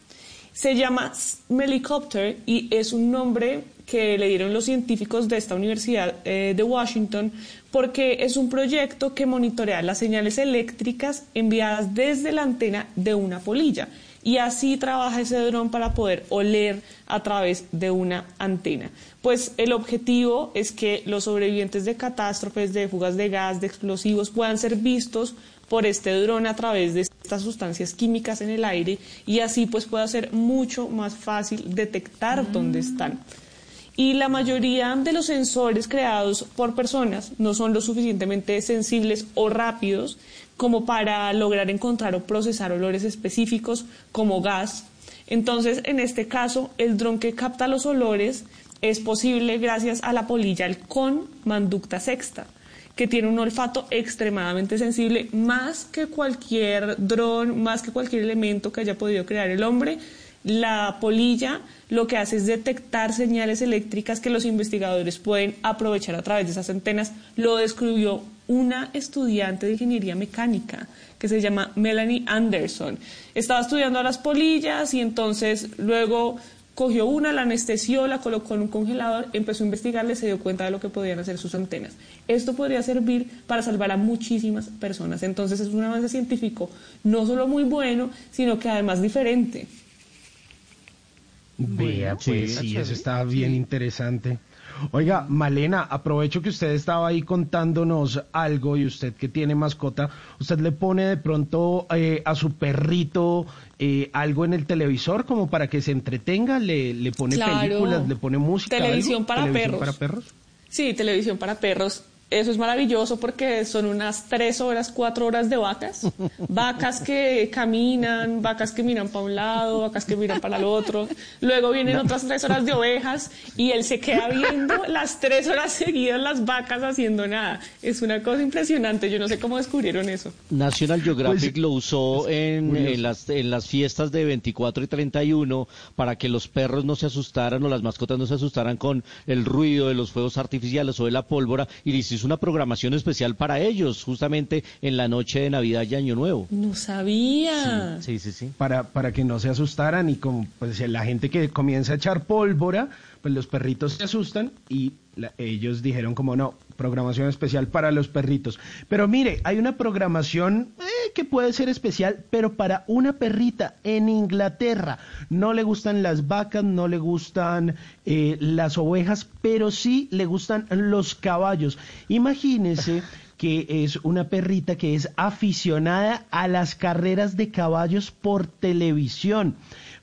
Se llama Smellicopter y es un nombre que le dieron los científicos de esta Universidad eh, de Washington porque es un proyecto que monitorea las señales eléctricas enviadas desde la antena de una polilla y así trabaja ese dron para poder oler a través de una antena. Pues el objetivo es que los sobrevivientes de catástrofes, de fugas de gas, de explosivos puedan ser vistos por este dron a través de estas sustancias químicas en el aire y así pues pueda ser mucho más fácil detectar dónde están. Y la mayoría de los sensores creados por personas no son lo suficientemente sensibles o rápidos como para lograr encontrar o procesar olores específicos como gas. Entonces, en este caso, el dron que capta los olores es posible gracias a la polilla halcón manducta sexta. que tiene un olfato extremadamente sensible, más que cualquier dron, más que cualquier elemento que haya podido crear el hombre. La polilla lo que hace es detectar señales eléctricas que los investigadores pueden aprovechar a través de esas antenas. Lo descubrió una estudiante de ingeniería mecánica que se llama Melanie Anderson. Estaba estudiando a las polillas y entonces luego cogió una, la anestesió, la colocó en un congelador, empezó a investigarle, se dio cuenta de lo que podían hacer sus antenas. Esto podría servir para salvar a muchísimas personas. Entonces es un avance científico no solo muy bueno, sino que además diferente. Vea, pues sí, eso está bien interesante. Oiga, Malena, aprovecho que usted estaba ahí contándonos algo y usted que tiene mascota, ¿usted le pone de pronto eh, a su perrito eh, algo en el televisor como para que se entretenga? ¿Le, le pone Claro. películas, le pone música? Televisión algo? para ¿Televisión perros. para perros? Sí, televisión para perros. Eso es maravilloso porque son unas tres horas, cuatro horas de vacas. Vacas que caminan, vacas que miran para un lado, vacas que miran para el otro. Luego vienen otras tres horas de ovejas y él se queda viendo las tres horas seguidas las vacas haciendo nada. Es una cosa impresionante. Yo no sé cómo descubrieron eso. National Geographic Pues, lo usó en, en las, en las fiestas de 24 y 31 para que los perros no se asustaran o las mascotas no se asustaran con el ruido de los fuegos artificiales o de la pólvora y les hizo una programación especial para ellos justamente en la noche de Navidad y Año Nuevo. No sabía. Sí, sí, sí. Para, para que no se asustaran y como pues la gente que comienza a echar pólvora, pues los perritos se asustan y la- ellos dijeron como no, programación especial para los perritos. Pero mire, hay una programación eh, que puede ser especial, pero para una perrita en Inglaterra. No le gustan las vacas, no le gustan eh, las ovejas, pero sí le gustan los caballos. Imagínese que es una perrita que es aficionada a las carreras de caballos por televisión.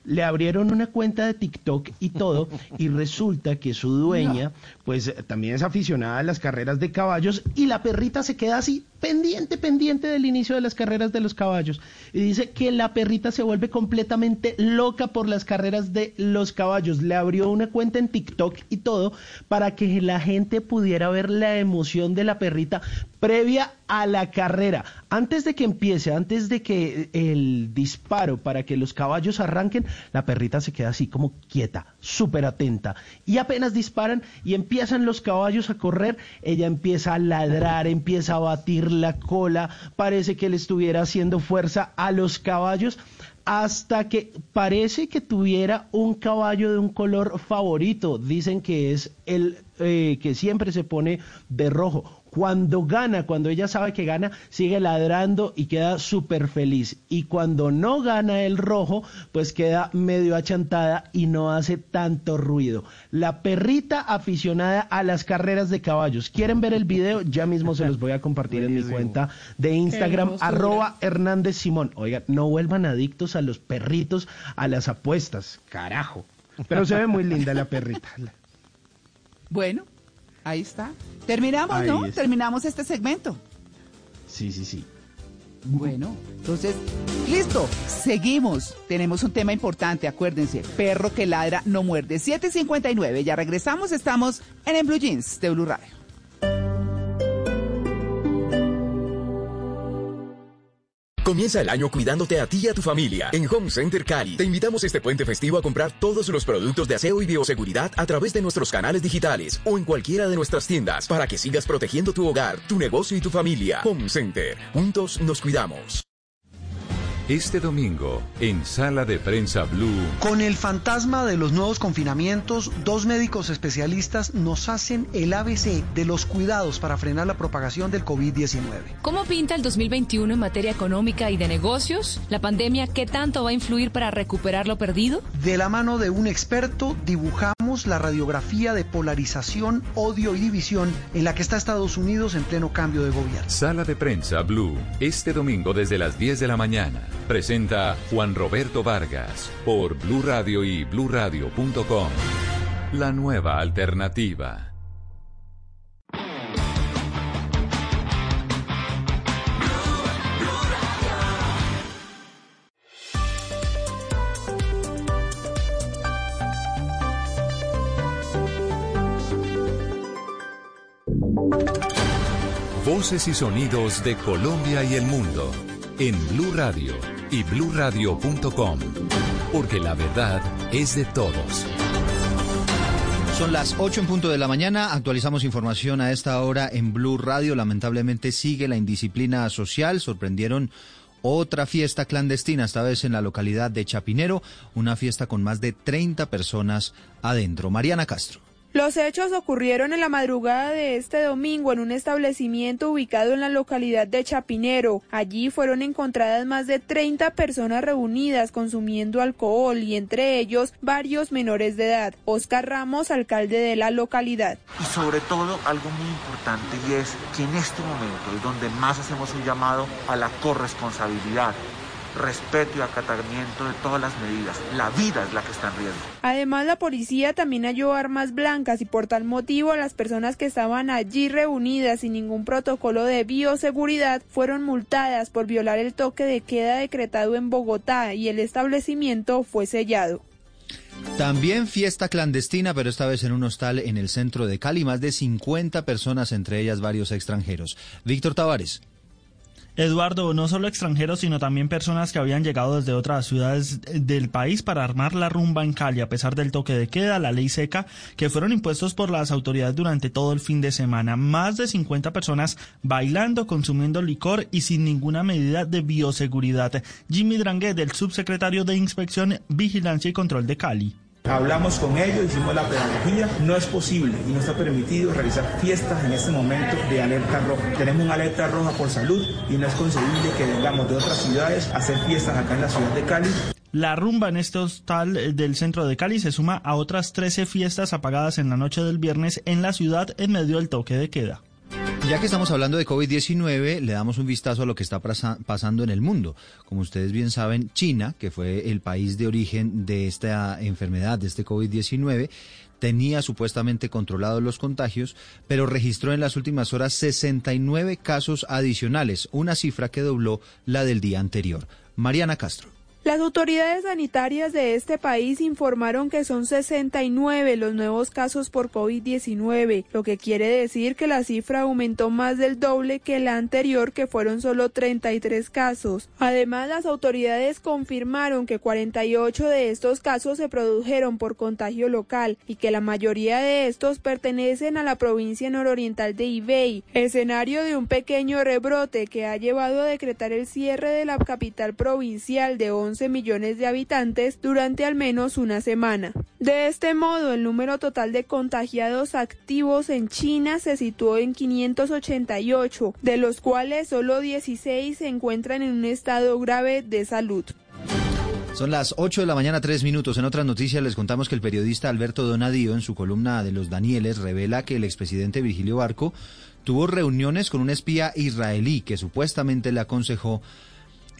Le abrieron una cuenta de TikTok y todo, y resulta que su dueña, pues eh, también es aficionada a las carreras de caballos, y la perrita se queda así, pendiente, pendiente del inicio de las carreras de los caballos. Y dice que la perrita se vuelve completamente loca por las carreras de los caballos. Le abrió una cuenta en TikTok y todo, para que la gente pudiera ver la emoción de la perrita previa a la carrera. Antes de que empiece, antes de que el disparo para que los caballos arranquen, la perrita se queda así como quieta, súper atenta. Y apenas disparan y empiezan los caballos a correr, ella empieza a ladrar, empieza a batir la cola, parece que le estuviera haciendo fuerza a los caballos hasta que parece que tuviera un caballo de un color favorito. Dicen que es el eh, que siempre se pone de rojo. Cuando gana, cuando ella sabe que gana, sigue ladrando y queda súper feliz. Y cuando no gana el rojo, pues queda medio achantada y no hace tanto ruido. La perrita aficionada a las carreras de caballos. ¿Quieren ver el video? Ya mismo se los voy a compartir en mi cuenta de Instagram, arroba Hernández Simón. Oiga, no vuelvan adictos a los perritos, a las apuestas. Carajo. Pero se ve muy linda la perrita. Bueno, ahí está. Terminamos, Ahí ¿no? está. Terminamos este segmento. Sí, sí, sí. Bueno, entonces, listo, seguimos. Tenemos un tema importante, acuérdense, perro que ladra no muerde. 7.59, ya regresamos, estamos en el Blue Jeans de Blue Radio. Comienza el año cuidándote a ti y a tu familia. En Home Center Cali te invitamos este puente festivo a comprar todos los productos de aseo y bioseguridad a través de nuestros canales digitales o en cualquiera de nuestras tiendas para que sigas protegiendo tu hogar, tu negocio y tu familia. Home Center. Juntos nos cuidamos. Este domingo, en Sala de Prensa Blue, Con el fantasma de los nuevos confinamientos, dos médicos especialistas nos hacen el ABC de los cuidados para frenar la propagación del COVID-19. ¿Cómo pinta el 2021 en materia económica y de negocios? ¿La pandemia qué tanto va a influir para recuperar lo perdido? De la mano de un experto, dibujamos la radiografía de polarización, odio y división en la que está Estados Unidos en pleno cambio de gobierno. Sala de Prensa Blue, este domingo desde las 10 de la mañana. Presenta Juan Roberto Vargas por Blue Radio y bluradio.com. La nueva alternativa. Voces y sonidos de Colombia y el mundo en Blue Radio y bluradio.com, porque la verdad es de todos. Son las 8 en punto de la mañana. Actualizamos información a esta hora en Blue Radio. Lamentablemente sigue la indisciplina social. Sorprendieron otra fiesta clandestina, esta vez en la localidad de Chapinero, una fiesta con más de 30 personas adentro. Mariana Castro. Los hechos ocurrieron en la madrugada de este domingo en un establecimiento ubicado en la localidad de Chapinero. Allí fueron encontradas más de 30 personas reunidas consumiendo alcohol y entre ellos varios menores de edad. Oscar Ramos, alcalde de la localidad. Y sobre todo algo muy importante y es que en este momento es donde más hacemos un llamado a la corresponsabilidad respeto y acatamiento de todas las medidas. La vida es la que está en riesgo. Además, la policía también halló armas blancas y por tal motivo las personas que estaban allí reunidas sin ningún protocolo de bioseguridad fueron multadas por violar el toque de queda decretado en Bogotá y el establecimiento fue sellado. También fiesta clandestina, pero esta vez en un hostal en el centro de Cali, más de 50 personas, entre ellas varios extranjeros. Víctor Tavares. Eduardo, no solo extranjeros, sino también personas que habían llegado desde otras ciudades del país para armar la rumba en Cali, a pesar del toque de queda, la ley seca, que fueron impuestos por las autoridades durante todo el fin de semana. Más de 50 personas bailando, consumiendo licor y sin ninguna medida de bioseguridad. Jimmy Drangue, del subsecretario de Inspección, Vigilancia y Control de Cali. Hablamos con ellos, hicimos la pedagogía. No es posible y no está permitido realizar fiestas en este momento de alerta roja. Tenemos una alerta roja por salud y no es concebible que vengamos de otras ciudades a hacer fiestas acá en la ciudad de Cali. La rumba en este hostal del centro de Cali se suma a otras 13 fiestas apagadas en la noche del viernes en la ciudad en medio del toque de queda. Ya que estamos hablando de COVID-19, le damos un vistazo a lo que está pasando en el mundo. Como ustedes bien saben, China, que fue el país de origen de esta enfermedad, de este COVID-19, tenía supuestamente controlados los contagios, pero registró en las últimas horas 69 casos adicionales, una cifra que dobló la del día anterior. Mariana Castro. Las autoridades sanitarias de este país informaron que son 69 los nuevos casos por COVID-19, lo que quiere decir que la cifra aumentó más del doble que la anterior, que fueron solo 33 casos. Además, las autoridades confirmaron que 48 de estos casos se produjeron por contagio local y que la mayoría de estos pertenecen a la provincia nororiental de Ibey, escenario de un pequeño rebrote que ha llevado a decretar el cierre de la capital provincial de 11 millones de habitantes durante al menos una semana. De este modo, el número total de contagiados activos en China se situó en 588, de los cuales solo 16 se encuentran en un estado grave de salud. Son las 8 de la mañana, tres minutos. En otras noticias les contamos que el periodista Alberto Donadío, en su columna de los Danieles, revela que el expresidente Virgilio Barco tuvo reuniones con un espía israelí que supuestamente le aconsejó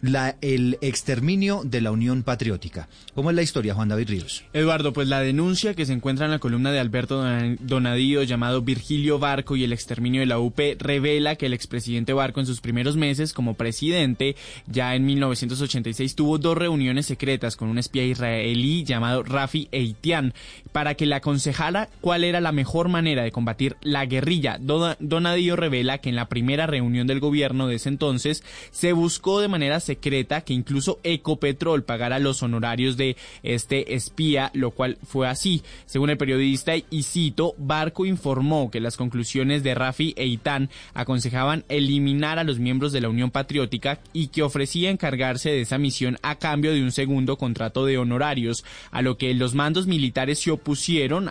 la, el exterminio de la Unión Patriótica. ¿Cómo es la historia, Juan David Ríos? Eduardo, pues la denuncia que se encuentra en la columna de Alberto Donadío llamado Virgilio Barco y el exterminio de la UP revela que el expresidente Barco en sus primeros meses como presidente, ya en 1986, tuvo dos reuniones secretas con un espía israelí llamado Rafi Eitian para que le aconsejara cuál era la mejor manera de combatir la guerrilla. Donadío revela que en la primera reunión del gobierno de ese entonces se buscó de manera secreta que incluso Ecopetrol pagara los honorarios de este espía, lo cual fue así. Según el periodista, y cito, Barco informó que las conclusiones de Rafi e Itán aconsejaban eliminar a los miembros de la Unión Patriótica y que ofrecía encargarse de esa misión a cambio de un segundo contrato de honorarios, a lo que los mandos militares se opusieron,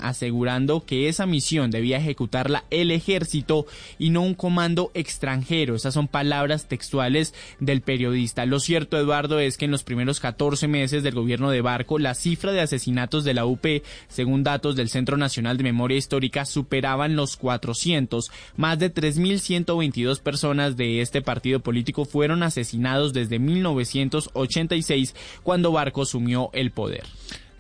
asegurando que esa misión debía ejecutarla el ejército y no un comando extranjero. Esas son palabras textuales del periodista. Lo cierto, Eduardo, es que en los primeros 14 meses del gobierno de Barco, la cifra de asesinatos de la UP, según datos del Centro Nacional de Memoria Histórica, superaban los 400. Más de 3.122 personas de este partido político fueron asesinados desde 1986, cuando Barco asumió el poder.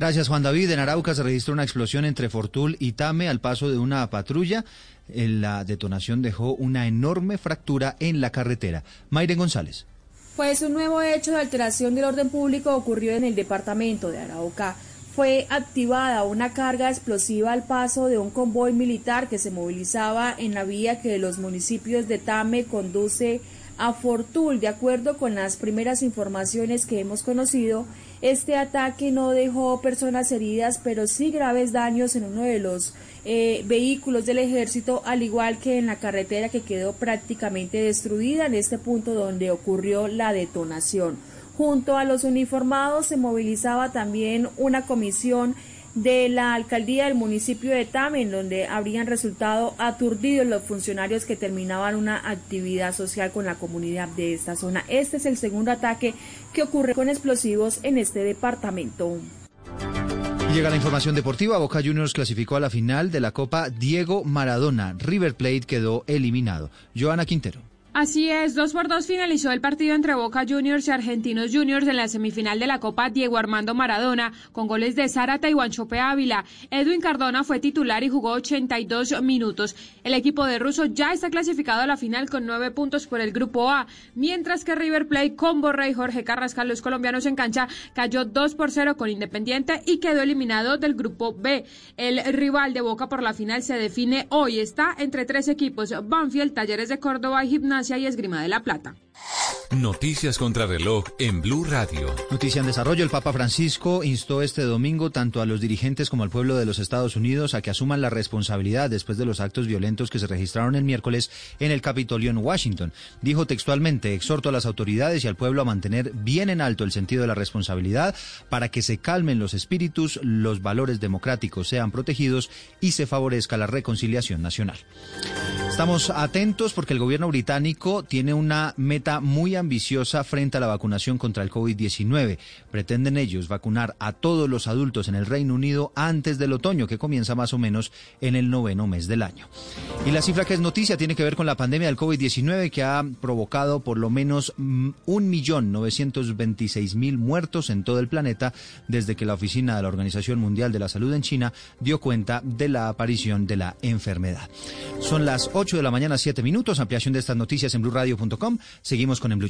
Gracias, Juan David. En Arauca se registró una explosión entre Fortul y Tame al paso de una patrulla. La detonación dejó una enorme fractura en la carretera. Mayre González. Pues un nuevo hecho de alteración del orden público ocurrió en el departamento de Arauca. fue activada una carga explosiva al paso de un convoy militar que se movilizaba en la vía que de los municipios de Tame conduce a Fortul. De acuerdo con las primeras informaciones que hemos conocido, este ataque no dejó personas heridas, pero sí graves daños en uno de los eh, vehículos del ejército, al igual que en la carretera que quedó prácticamente destruida en este punto donde ocurrió la detonación. Junto a los uniformados se movilizaba también una comisión de la alcaldía del municipio de Tamen, donde habrían resultado aturdidos los funcionarios que terminaban una actividad social con la comunidad de esta zona. Este es el segundo ataque que ocurre con explosivos en este departamento. Llega la información deportiva. Boca Juniors clasificó a la final de la Copa Diego Maradona. River Plate quedó eliminado. Joana Quintero. Así es, dos por dos finalizó el partido entre Boca Juniors y Argentinos Juniors en la semifinal de la Copa Diego Armando Maradona, con goles de Zárate y Guanchope Ávila. Edwin Cardona fue titular y jugó 82 minutos. El equipo de Russo ya está clasificado a la final con nueve puntos por el Grupo A, mientras que River Plate con Borré y Jorge Carrascal, los colombianos en cancha, cayó 2 por 0 con Independiente y quedó eliminado del Grupo B. El rival de Boca por la final se define hoy. Está entre tres equipos, Banfield, Talleres de Córdoba y Gimnasia y Esgrima de la Plata. Noticias contra reloj en Blue Radio. Noticia en desarrollo. El Papa Francisco instó este domingo tanto a los dirigentes como al pueblo de los Estados Unidos a que asuman la responsabilidad después de los actos violentos que se registraron el miércoles en el Capitolio en Washington. Dijo textualmente, exhorto a las autoridades y al pueblo a mantener bien en alto el sentido de la responsabilidad para que se calmen los espíritus, los valores democráticos sean protegidos y se favorezca la reconciliación nacional. Estamos atentos porque el gobierno británico tiene una meta muy ambiciosa frente a la vacunación contra el COVID-19. Pretenden ellos vacunar a todos los adultos en el Reino Unido antes del otoño, que comienza más o menos en el noveno mes del año. Y la cifra que es noticia tiene que ver con la pandemia del COVID-19 que ha provocado por lo menos 1.926.000 muertos en todo el planeta desde que la Oficina de la Organización Mundial de la Salud en China dio cuenta de la aparición de la enfermedad. Son las 8 de la mañana, 7 minutos. Ampliación de estas noticias en blueradio.com. Seguimos con En Blue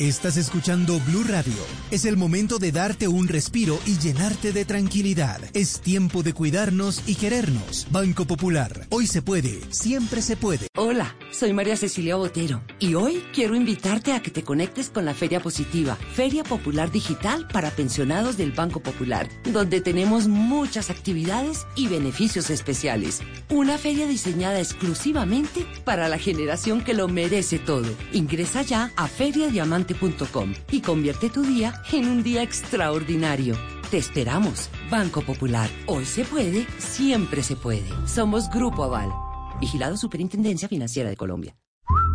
Estás escuchando Blue Radio. Es el momento de darte un respiro y llenarte de tranquilidad. Es tiempo de cuidarnos y querernos. Banco Popular. Hoy se puede, siempre se puede. Hola, soy María Cecilia Botero y hoy quiero invitarte a que te conectes con la Feria Positiva, Feria Popular Digital para pensionados del Banco Popular, donde tenemos muchas actividades y beneficios especiales. Una feria diseñada exclusivamente para la generación que lo merece todo. Ingresa ya a y convierte tu día en un día extraordinario. Te esperamos, Banco Popular. Hoy se puede, siempre se puede. Somos Grupo Aval. Vigilado Superintendencia Financiera de Colombia.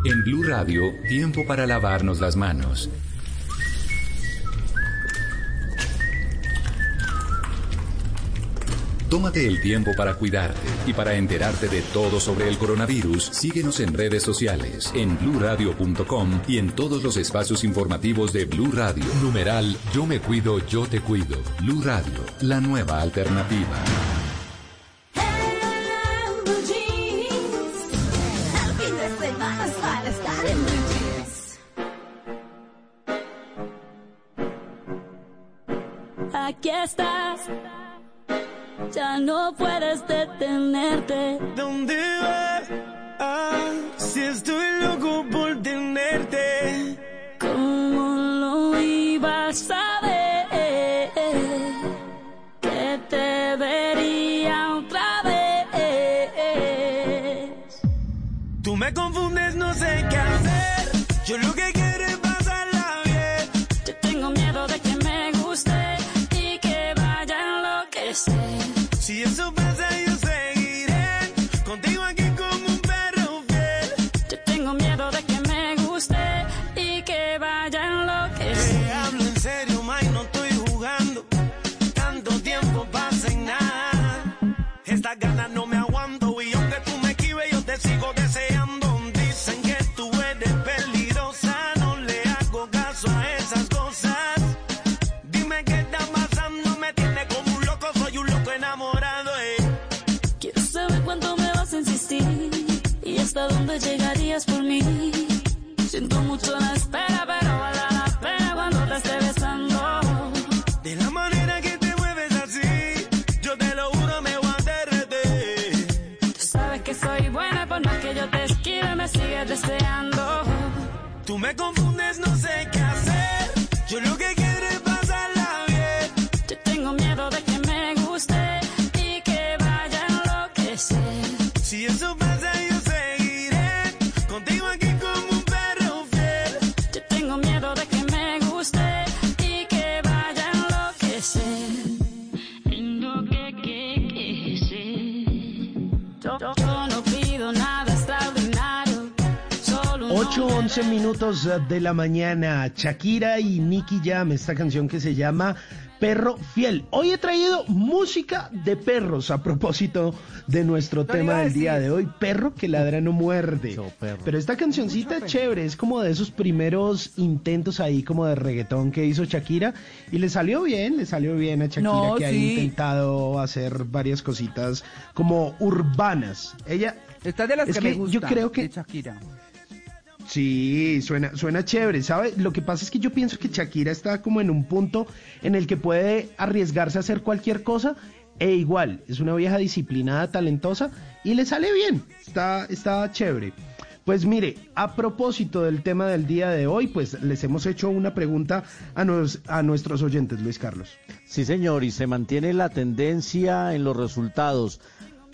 En Blue Radio, tiempo para lavarnos las manos. Tómate el tiempo para cuidarte y para enterarte de todo sobre el coronavirus. Síguenos en redes sociales, en bluradio.com y en todos los espacios informativos de Blue Radio. Numeral Yo me cuido, yo te cuido. Blue Radio, la nueva alternativa. Aquí estás ya no puedes detenerte. ¿Dónde vas? Ah, si estoy loco por tenerte. ¿Cómo lo ibas a ver? Que te vería otra vez. Tú me confundes, no sé qué hacer. Yo lo que enloquecer. Si eso Siento mucho la espera, pero vale la pena cuando te esté besando. De la manera que te mueves así, yo te lo juro me voy a derretir. Tú sabes que soy buena, por más que yo te esquive, me sigues deseando. Tú me confundes, 8, 11 minutos de la mañana. Shakira y Nicky Jam, esta canción que se llama Perro Fiel. Hoy he traído música de perros a propósito de nuestro tema del día de hoy. Perro que ladra no muerde. Pero esta cancioncita es chévere, es como de esos primeros intentos ahí como de reggaetón que hizo Shakira y le salió bien, le salió bien a Shakira No, que ha intentado hacer varias cositas como urbanas. Ella Esta es de las es que, me gusta. yo creo que de Shakira. Sí, suena, suena chévere, ¿sabe? Lo que pasa es que yo pienso que Shakira está como en un punto en el que puede arriesgarse a hacer cualquier cosa e igual, es una vieja disciplinada, talentosa y le sale bien, está, está chévere. Pues mire, a propósito del tema del día de hoy, pues les hemos hecho una pregunta a, nos- a nuestros oyentes, Luis Carlos. Sí, señor, y se mantiene la tendencia en los resultados.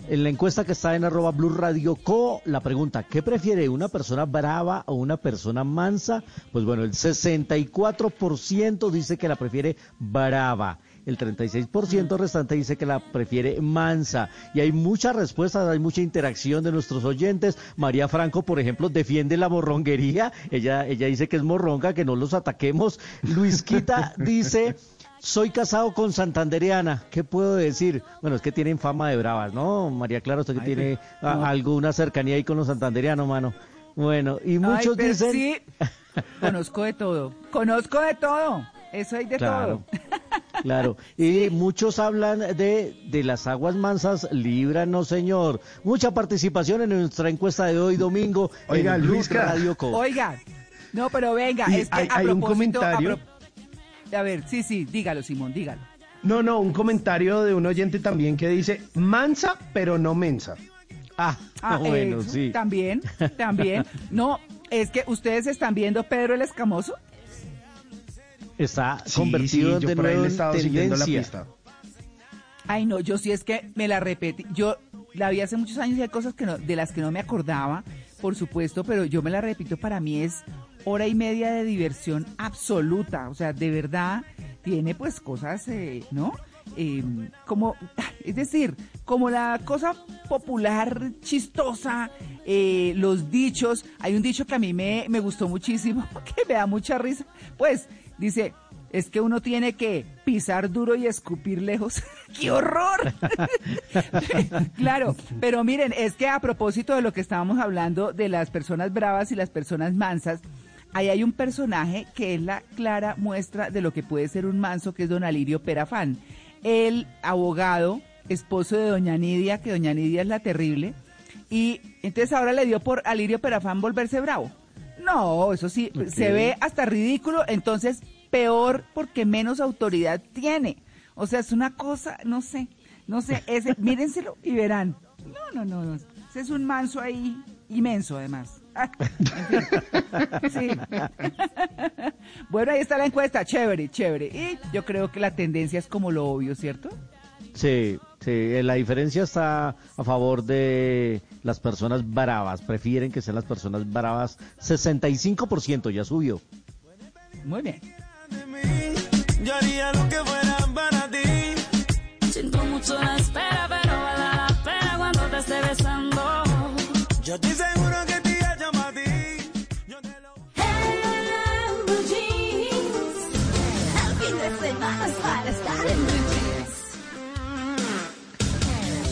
En la encuesta que está en arroba Blue Radio Co, la pregunta, ¿qué prefiere una persona brava o una persona mansa? Pues bueno, el 64% dice que la prefiere brava. El 36% restante dice que la prefiere mansa. Y hay muchas respuestas, hay mucha interacción de nuestros oyentes. María Franco, por ejemplo, defiende la morronguería. Ella, ella dice que es morronga, que no los ataquemos. Luisquita dice... Soy casado con santandereana, ¿qué puedo decir? Bueno, es que tienen fama de bravas, ¿no? María Clara, usted que Ay, tiene pero- a- no. algo, una cercanía ahí con los santandereanos, mano. Bueno, y muchos Ay, pero dicen... Sí, conozco de todo. Conozco de todo. Eso hay de Claro, todo. claro. Y muchos hablan de, de las aguas mansas, líbranos, señor. Mucha participación en nuestra encuesta de hoy domingo Oiga, en Luisca. Radio Co. Oiga, no, pero venga, Y es que hay- a hay un propósito, a comentario. pro- A, ver, sí, sí, dígalo, Simón, dígalo. No, no, un comentario de un oyente también que dice, mansa pero no mensa. Ah, Ah, bueno, eh, sí. También, también. No, es que ustedes están viendo Pedro el Escamoso. Está Sí, convertido sí, yo de ahí nuevo en estado siguiendo la tendencia. pista. Ay, no, yo sí es que me la repetí. Yo la vi hace muchos años y hay cosas que no, de las que no me acordaba, por supuesto, pero yo me la repito, para mí es hora y media de diversión absoluta. O sea, de verdad, tiene pues cosas, eh, ¿no? Eh, como, es decir, como la cosa popular, chistosa, eh, los dichos. Hay un dicho que a mí me, me gustó muchísimo, que me da mucha risa. Pues dice, es que uno tiene que pisar duro y escupir lejos. ¡Qué horror! claro, pero miren, es que a propósito de lo que estábamos hablando de las personas bravas y las personas mansas, ahí hay un personaje que es la clara muestra de lo que puede ser un manso, que es don Alirio Perafán. El abogado, esposo de doña Nidia, que doña Nidia es la terrible, y entonces ahora le dio por Alirio Perafán volverse bravo. No, eso sí, se ve hasta ridículo, entonces peor porque menos autoridad tiene. O sea, es una cosa, no sé, no sé, ese, mírenselo y verán. No, no, no, no, ese es un manso ahí, inmenso además. Sí. bueno, ahí está la encuesta, chévere, chévere. Y yo creo que la tendencia es como lo obvio, ¿cierto? Sí, sí, eh, la diferencia está a favor de las personas bravas. Prefieren que sean las personas bravas. 65% ya subió. Muy bien. Yo haría lo que fuera para ti. Siento mucho la espera,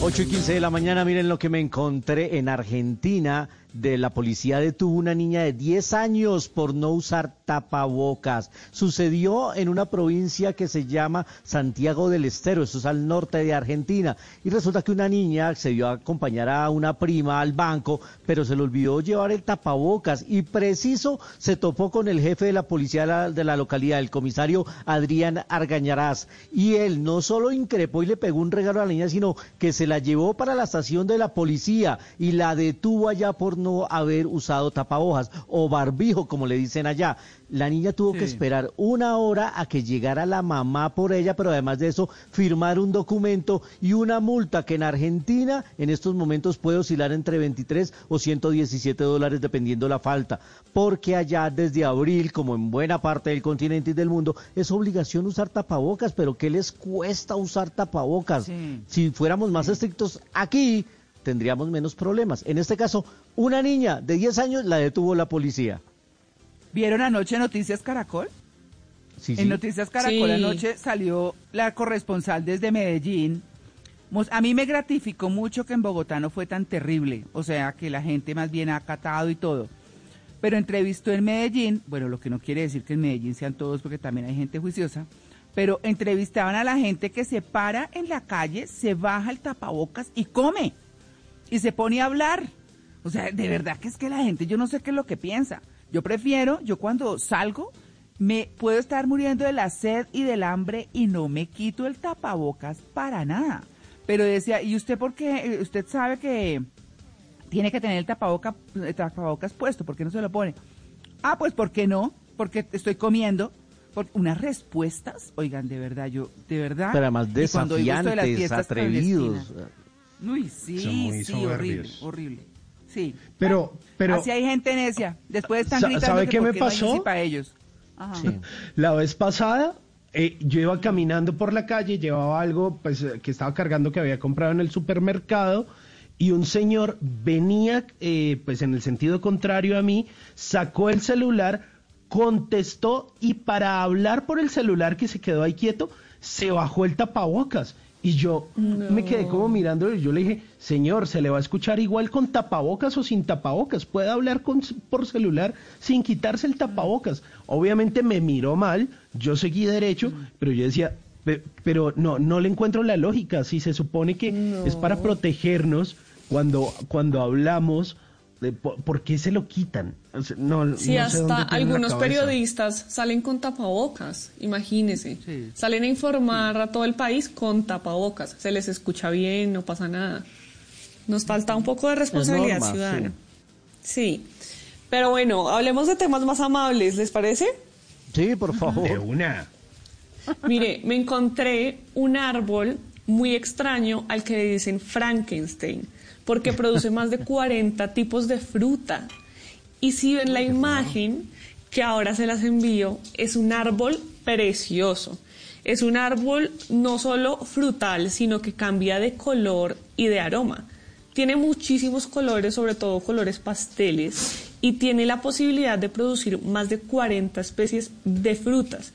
8 y 15 de la mañana, miren lo que me encontré en Argentina. De la policía detuvo una niña de 10 años por no usar tapabocas. Sucedió en una provincia que se llama Santiago del Estero, eso es al norte de Argentina. Y resulta que una niña accedió a acompañar a una prima al banco, pero se le olvidó llevar el tapabocas y preciso se topó con el jefe de la policía de la, localidad, el comisario Adrián Argañarás. Y él no solo increpó y le pegó un regalo a la niña, sino que se la llevó para la estación de la policía y la detuvo allá por no haber usado tapabocas o barbijo, como le dicen allá. La niña tuvo que esperar una hora a que llegara la mamá por ella, pero además de eso, firmar un documento y una multa que en Argentina en estos momentos puede oscilar entre 23 o 117 dólares dependiendo la falta, porque allá desde abril, como en buena parte del continente y del mundo, es obligación usar tapabocas, pero ¿qué les cuesta usar tapabocas? Si fuéramos más estrictos aquí, tendríamos menos problemas. En este caso, una niña de 10 años la detuvo la policía. ¿Vieron anoche Noticias Caracol? Sí, En sí. Noticias Caracol Sí. anoche salió la corresponsal desde Medellín. A mí me gratificó mucho que en Bogotá no fue tan terrible, o sea, que la gente más bien ha acatado y todo. Pero entrevistó en Medellín, bueno, lo que no quiere decir que en Medellín sean todos, porque también hay gente juiciosa, pero entrevistaban a la gente que se para en la calle, se baja el tapabocas y come, y se pone a hablar. O sea, de verdad que es que la gente, yo no sé qué es lo que piensa. Yo prefiero, yo cuando salgo, me puedo estar muriendo de la sed y del hambre y no me quito el tapabocas para nada. Pero decía, ¿y usted por qué? Eh, Usted sabe que tiene que tener el tapaboca, el tapabocas puesto, ¿por qué no se lo pone? Ah, pues ¿por qué no? Porque estoy comiendo. Por unas respuestas, oigan, de verdad, yo, de verdad. Pero además de las desafiantes, fiestas atrevidos. Uy, sí, Son muy sí, horrible, soberbios. horrible. Sí. Pero, pero. Así hay gente necia. Después están Sa- gritando ¿sabe que qué me qué no hay pasó? bici para ellos. Ajá. La vez pasada, eh, yo iba caminando por la calle, llevaba algo pues, eh, que estaba cargando que había comprado en el supermercado y un señor venía eh, pues en el sentido contrario a mí, sacó el celular, contestó y para hablar por el celular que se quedó ahí quieto, se bajó el tapabocas. Y yo me quedé como mirando y yo le dije, señor, se le va a escuchar igual con tapabocas o sin tapabocas. Puede hablar con, por celular sin quitarse el tapabocas. Obviamente me miró mal, yo seguí derecho, pero yo decía, "Pe- pero no, no le encuentro la lógica. Si se supone que es para protegernos cuando, cuando hablamos, ¿por qué se lo quitan? O sea, no, Sí, no hasta algunos periodistas salen con tapabocas, imagínese. Salen a informar a todo el país con tapabocas. Se les escucha bien, no pasa nada. Nos falta un poco de responsabilidad norma, ciudadana. Sí. Pero bueno, hablemos de temas más amables, ¿les parece? Sí, por favor. De una. Mire, me encontré un árbol muy extraño al que le dicen Frankenstein, porque produce más de 40 tipos de fruta. Y si ven la imagen que ahora se las envío, es un árbol precioso. Es un árbol no solo frutal, sino que cambia de color y de aroma. Tiene muchísimos colores, sobre todo colores pasteles, y tiene la posibilidad de producir más de 40 especies de frutas.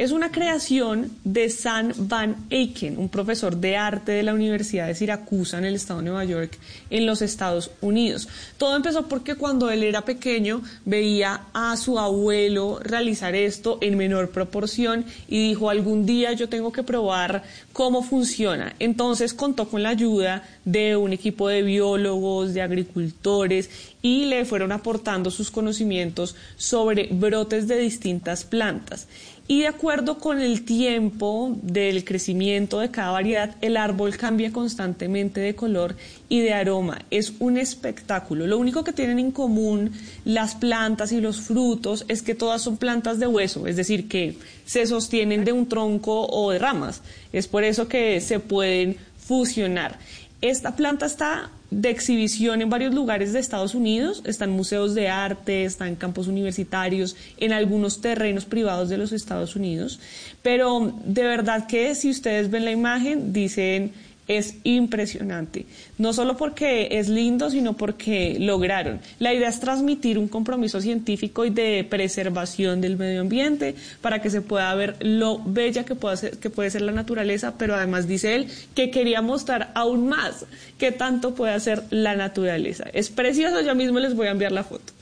Es una creación de San Van Eycken, un profesor de arte de la Universidad de Siracusa en el estado de Nueva York, en los Estados Unidos. Todo empezó porque cuando él era pequeño veía a su abuelo realizar esto en menor proporción y dijo, algún día yo tengo que probar cómo funciona. Entonces contó con la ayuda de un equipo de biólogos, de agricultores y le fueron aportando sus conocimientos sobre brotes de distintas plantas. Y de acuerdo con el tiempo del crecimiento de cada variedad, el árbol cambia constantemente de color y de aroma. Es un espectáculo. Lo único que tienen en común las plantas y los frutos es que todas son plantas de hueso, es decir, que se sostienen de un tronco o de ramas. Es por eso que se pueden fusionar. Esta planta está de exhibición en varios lugares de Estados Unidos, está en museos de arte, está en campos universitarios, en algunos terrenos privados de los Estados Unidos, pero de verdad que si ustedes ven la imagen dicen es impresionante. No solo porque es lindo, sino porque lograron. La idea es transmitir un compromiso científico y de preservación del medio ambiente para que se pueda ver lo bella que puede ser, que puede ser la naturaleza, pero además dice él que quería mostrar aún más qué tanto puede hacer la naturaleza. Es precioso, yo mismo les voy a enviar la foto.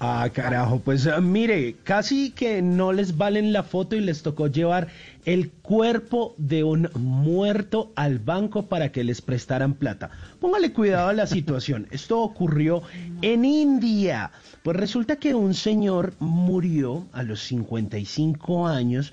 Ah, carajo, pues ah, mire, casi que no les valen la foto y les tocó llevar el cuerpo de un muerto al banco para que les prestaran plata. Póngale cuidado a la situación. Esto ocurrió en India. Pues resulta que un señor murió a los 55 años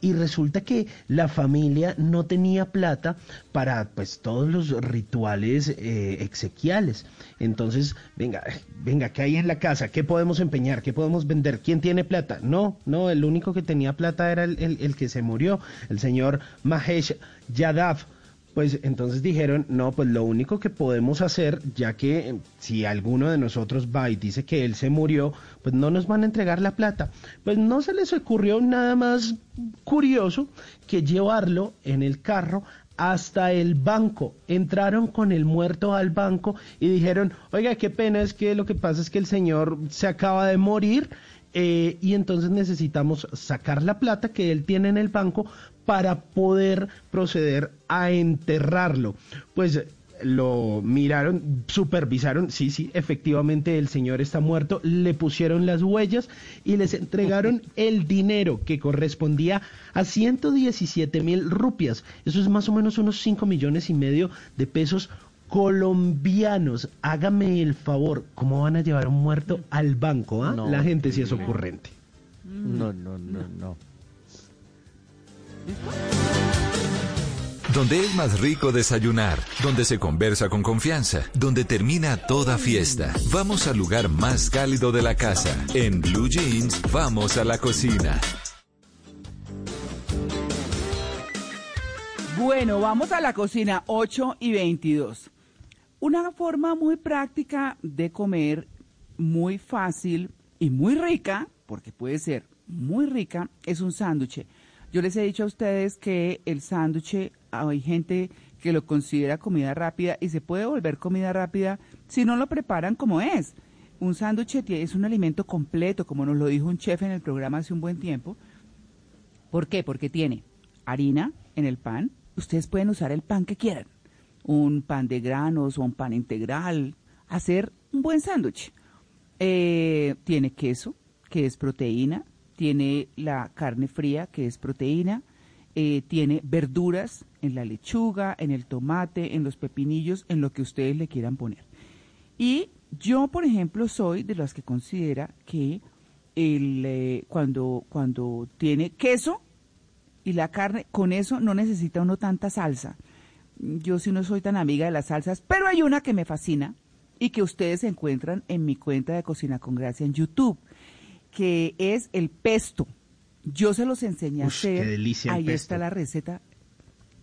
y resulta que la familia no tenía plata para pues todos los rituales eh, exequiales. Entonces, venga, venga, ¿qué hay en la casa? ¿Qué podemos empeñar? ¿Qué podemos vender? ¿Quién tiene plata? No, no, el único que tenía plata era el, el que se murió, el señor Mahesh Yadav pues entonces dijeron, no, pues lo único que podemos hacer, ya que eh, si alguno de nosotros va y dice que él se murió, pues no nos van a entregar la plata. Pues no se les ocurrió nada más curioso que llevarlo en el carro hasta el banco. Entraron con el muerto al banco y dijeron, oiga, qué pena es que lo que pasa es que el señor se acaba de morir. Eh, y entonces necesitamos sacar la plata que él tiene en el banco para poder proceder a enterrarlo. Pues lo miraron, supervisaron, sí, sí, efectivamente el señor está muerto, le pusieron las huellas y les entregaron el dinero que correspondía a 117 mil rupias. Eso es más o menos unos 5 millones y medio de pesos colombianos. Hágame el favor, ¿cómo van a llevar un muerto al banco? Ah? La gente sí es ocurrente. No, no, no, no. Donde es más rico desayunar, donde se conversa con confianza, donde termina toda fiesta. Vamos al lugar más cálido de la casa. En Blue Jeans, vamos a la cocina. Bueno, vamos a la cocina 8 y 22. Una forma muy práctica de comer, muy fácil y muy rica, porque puede ser muy rica, es un sándwich. Yo les he dicho a ustedes que el sándwich, hay gente que lo considera comida rápida y se puede volver comida rápida si no lo preparan como es. Un sándwich es un alimento completo, como nos lo dijo un chef en el programa hace un buen tiempo. ¿Por qué? Porque tiene harina en el pan. Ustedes pueden usar el pan que quieran. Un pan de granos o un pan integral. Hacer un buen sándwich. Eh, tiene queso, que es proteína tiene la carne fría, que es proteína, eh, tiene verduras en la lechuga, en el tomate, en los pepinillos, en lo que ustedes le quieran poner. Y yo, por ejemplo, soy de las que considera que eh, cuando, cuando tiene queso y la carne, con eso no necesita uno tanta salsa. Yo sí no soy tan amiga de las salsas, pero hay una que me fascina y que ustedes encuentran en mi cuenta de Cocina con Gracia en YouTube que es el pesto. Yo se los enseñé a hacer. Ahí está la receta.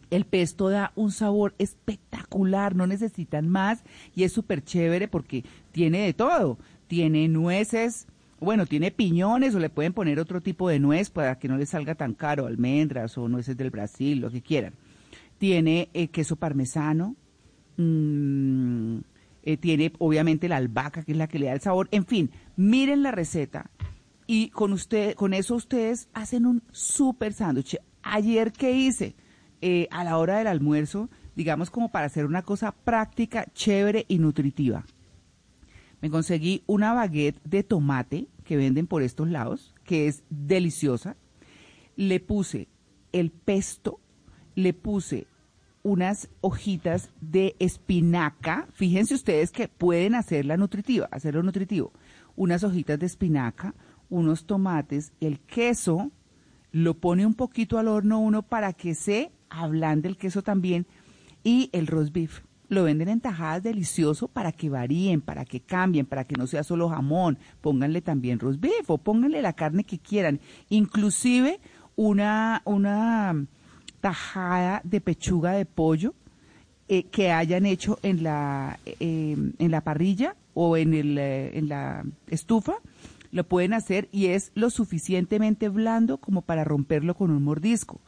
El pesto da un sabor espectacular, no necesitan más y es súper chévere porque tiene de todo. Tiene nueces, bueno, tiene piñones o le pueden poner otro tipo de nuez para que no les salga tan caro, almendras o nueces del Brasil, lo que quieran. Tiene eh, queso parmesano, mm, eh, tiene obviamente la albahaca que es la que le da el sabor. En fin, miren la receta y con usted, con eso ustedes hacen un súper sándwich. Ayer ¿qué hice, eh, a la hora del almuerzo, digamos como para hacer una cosa práctica, chévere y nutritiva. Me conseguí una baguette de tomate que venden por estos lados, que es deliciosa. Le puse el pesto, le puse unas hojitas de espinaca. Fíjense ustedes que pueden hacerla nutritiva, hacerlo nutritivo. Unas hojitas de espinaca, unos tomates, el queso, lo pone un poquito al horno uno para que se ablande el queso también y el roast beef. Lo venden en tajadas delicioso para que varíen, para que cambien, para que no sea solo jamón. Pónganle también roast beef o pónganle la carne que quieran. Inclusive una, una tajada de pechuga de pollo eh, que hayan hecho en la, eh, en la parrilla o en, el, eh, en la estufa lo pueden hacer y es lo suficientemente blando como para romperlo con un mordisco.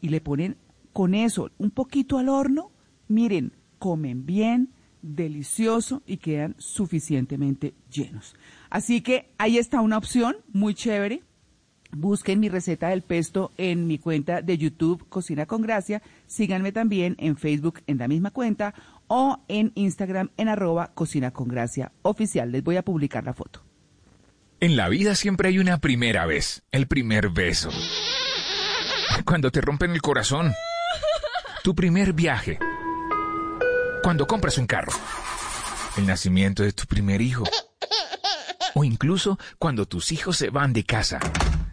Y le ponen con eso, un poquito al horno, miren, comen bien, delicioso y quedan suficientemente llenos. Así que ahí está una opción muy chévere. Busquen mi receta del pesto en mi cuenta de YouTube Cocina con Gracia. Síganme también en Facebook en la misma cuenta o en Instagram en arroba Cocina con Gracia oficial. Les voy a publicar la foto. En la vida siempre hay una primera vez, el primer beso. Cuando te rompen el corazón. Tu primer viaje. Cuando compras un carro. El nacimiento de tu primer hijo. O incluso cuando tus hijos se van de casa.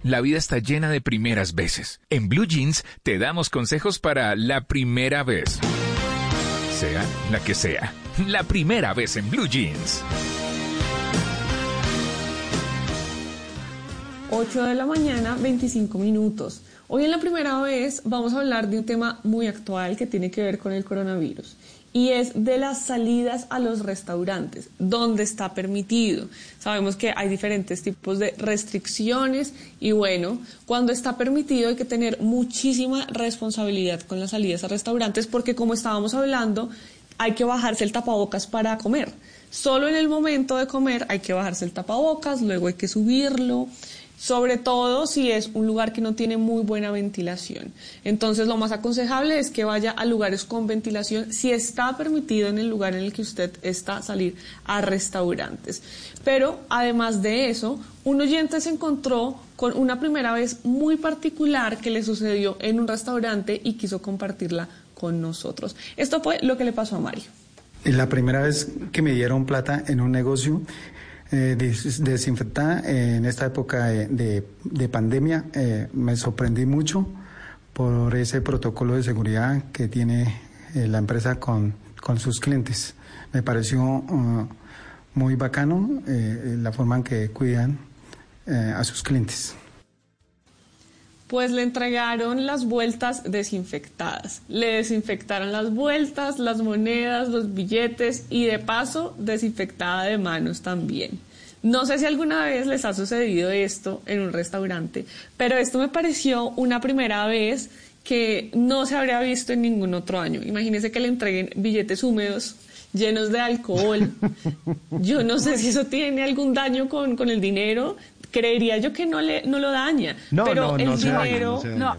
La vida está llena de primeras veces. En Blue Jeans te damos consejos para la primera vez. Sea la que sea. La primera vez en Blue Jeans. 8 de la mañana, 25 minutos. Hoy en la primera vez vamos a hablar de un tema muy actual que tiene que ver con el coronavirus y es de las salidas a los restaurantes, donde está permitido. Sabemos que hay diferentes tipos de restricciones y bueno, cuando está permitido hay que tener muchísima responsabilidad con las salidas a restaurantes porque como estábamos hablando, hay que bajarse el tapabocas para comer. Solo en el momento de comer hay que bajarse el tapabocas, luego hay que subirlo sobre todo si es un lugar que no tiene muy buena ventilación. Entonces lo más aconsejable es que vaya a lugares con ventilación si está permitido en el lugar en el que usted está salir a restaurantes. Pero además de eso, un oyente se encontró con una primera vez muy particular que le sucedió en un restaurante y quiso compartirla con nosotros. Esto fue lo que le pasó a Mario. La primera vez que me dieron plata en un negocio eh, desinfectada en esta época de, pandemia. Eh, me sorprendí mucho por ese protocolo de seguridad que tiene eh, la empresa con, con, sus clientes. Me pareció uh, muy bacano la forma en que cuidan a sus clientes pues le entregaron las vueltas desinfectadas. Le desinfectaron las vueltas, las monedas, los billetes y de paso desinfectada de manos también. No sé si alguna vez les ha sucedido esto en un restaurante, pero esto me pareció una primera vez que no se habría visto en ningún otro año. Imagínense que le entreguen billetes húmedos llenos de alcohol. Yo no sé si eso tiene algún daño con, con el dinero, creería yo que no le no lo daña. pero el dinero, no,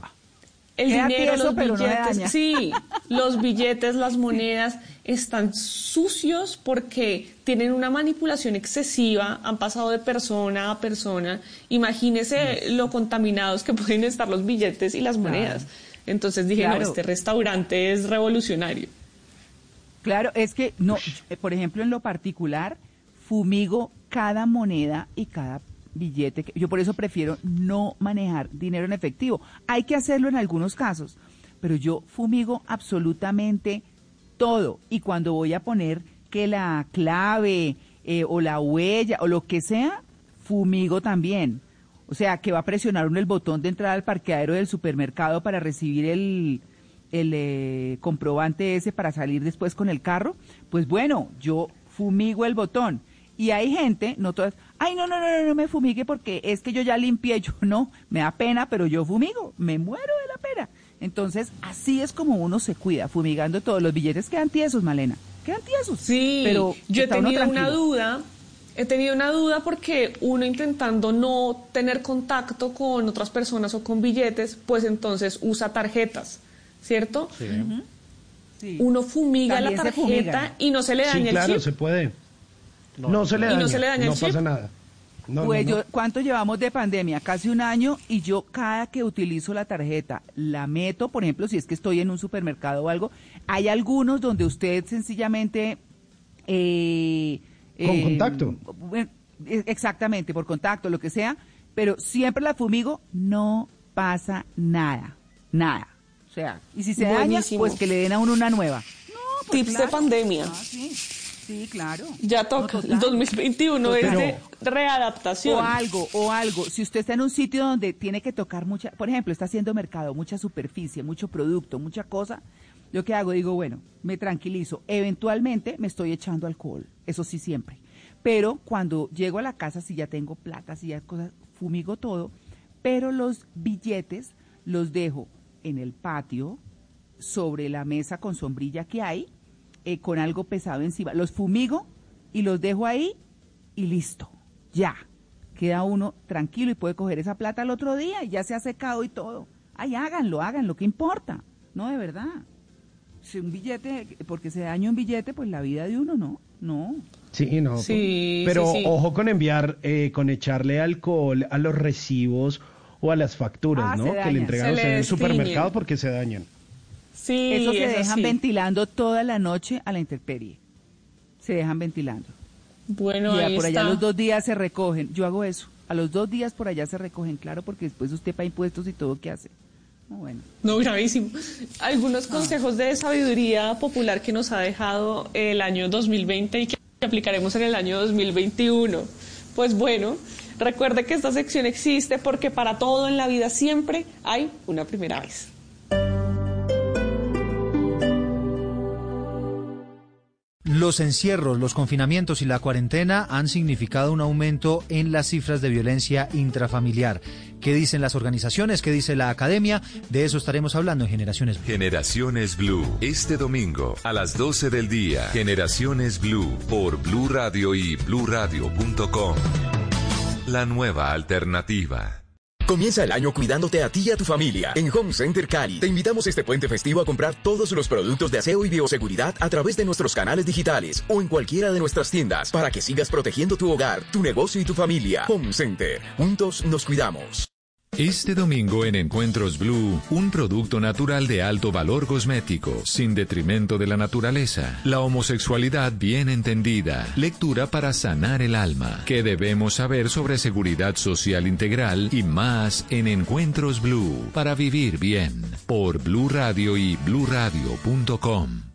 el dinero, los billetes, sí, los billetes, las monedas están sucios porque tienen una manipulación excesiva, han pasado de persona a persona. Imagínese lo contaminados que pueden estar los billetes y las monedas. Entonces dije, no, este restaurante es revolucionario. Claro, es que no, eh, por ejemplo, en lo particular, fumigo cada moneda y cada billete. Yo por eso prefiero no manejar dinero en efectivo. Hay que hacerlo en algunos casos, pero yo fumigo absolutamente todo. Y cuando voy a poner que la clave eh, o la huella o lo que sea, fumigo también. O sea, que va a presionar uno el botón de entrada al parqueadero del supermercado para recibir el, el eh, comprobante ese para salir después con el carro. Pues bueno, yo fumigo el botón. Y hay gente, no todas, ay, no, no, no, no, me fumigue porque es que yo ya limpié, yo no, me da pena, pero yo fumigo, me muero de la pena. Entonces, así es como uno se cuida, fumigando todos los billetes. Quedan tiesos, Malena, quedan tiesos. Sí, pero yo he tenido una duda, he tenido una duda porque uno intentando no tener contacto con otras personas o con billetes, pues entonces usa tarjetas, ¿cierto? Sí. Uno fumiga la tarjeta y no se le daña sí, claro, se puede. No, se le daña. no pasa nada. pues yo, ¿cuánto llevamos de pandemia? Casi un año y yo cada que utilizo la tarjeta la meto, por ejemplo, si es que estoy en un supermercado o algo, hay algunos donde usted sencillamente... Eh, Con eh, contacto. E, exactamente, por contacto, lo que sea, pero siempre la fumigo, no pasa nada, nada. O sea, y si se daña, pues que le den a uno una nueva. No, pues Tips de pandemia. Ah, Sí, claro. Ya toca. el 2021 es de readaptación. O algo, o algo. Si usted está en un sitio donde tiene que tocar mucha, por ejemplo, está haciendo mercado, mucha superficie, mucho producto, mucha cosa, yo que hago, digo, bueno, me tranquilizo. Eventualmente me estoy echando alcohol, eso sí siempre. Pero cuando llego a la casa, si ya tengo plata, si ya cosas, fumigo todo, pero los billetes los dejo en el patio, sobre la mesa con sombrilla que hay, eh, con algo pesado encima. Los fumigo y los dejo ahí y listo, ya. Queda uno tranquilo y puede coger esa plata al otro día y ya se ha secado y todo. Ay, háganlo, háganlo, ¿qué importa? No, de verdad. Si un billete, porque se daña un billete, pues la vida de uno no, no. Sí, no. Sí, pero sí, sí. ojo con enviar, eh, con echarle alcohol a los recibos o a las facturas, Ah, ¿no? Que le entregan en el supermercado porque se dañan. Sí, Eso se dejan ventilando toda la noche a la intemperie. Se dejan ventilando. Bueno, y ya ahí por allá está. los dos días se recogen. Yo hago eso. A los dos días por allá se recogen, claro, porque después usted paga impuestos y todo, ¿qué hace? No, bueno. No, gravísimo. Ah. Algunos consejos de sabiduría popular que nos ha dejado el año 2020 y que aplicaremos en el año 2021. Pues bueno, recuerde que esta sección existe porque para todo en la vida siempre hay una primera vez. Los encierros, los confinamientos y la cuarentena han significado un aumento en las cifras de violencia intrafamiliar. ¿Qué dicen las organizaciones? ¿Qué dice la academia? De eso estaremos hablando en Generaciones Blue. Generaciones Blue, este domingo a las 12 del día. Generaciones Blue por Blue Radio y bluradio.com. La nueva alternativa. Comienza el año cuidándote a ti y a tu familia. En Home Center Cali te invitamos este puente festivo a comprar todos los productos de aseo y bioseguridad a través de nuestros canales digitales o en cualquiera de nuestras tiendas para que sigas protegiendo tu hogar, tu negocio y tu familia. Home Center. Juntos nos cuidamos. Este domingo en Encuentros Blue, un producto natural de alto valor cosmético, sin detrimento de la naturaleza. La homosexualidad bien entendida. Lectura para sanar el alma. ¿Qué debemos saber sobre seguridad social integral y más en Encuentros Blue para vivir bien? Por Blue Radio y bluradio.com.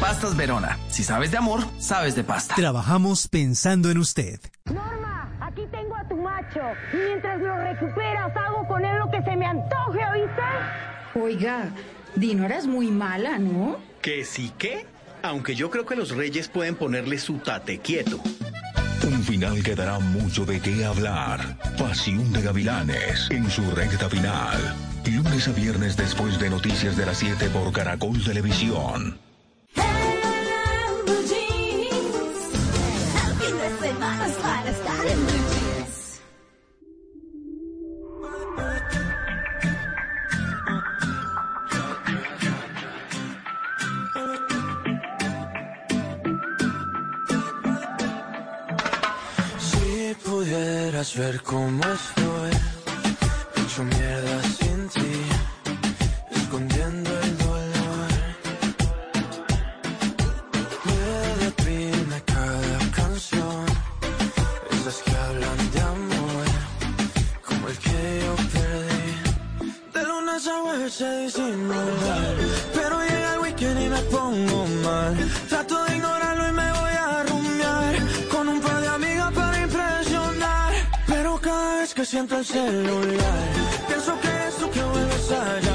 Pastas Verona. Si sabes de amor, sabes de pasta. Trabajamos pensando en usted. Norma, aquí tengo a tu macho. Y mientras lo recuperas, hago con él lo que se me antoje, ¿oíste? Oiga, Dinora es muy mala, ¿no? ¿Que sí qué? Aunque yo creo que los reyes pueden ponerle su tate quieto. Un final que dará mucho de qué hablar. Pasión de Gavilanes en su recta final. Lunes a viernes después de Noticias de las 7 por Caracol Televisión. Si pudieras ver cómo estoy, siento el celular, pienso que es tú que vuelves a llamar.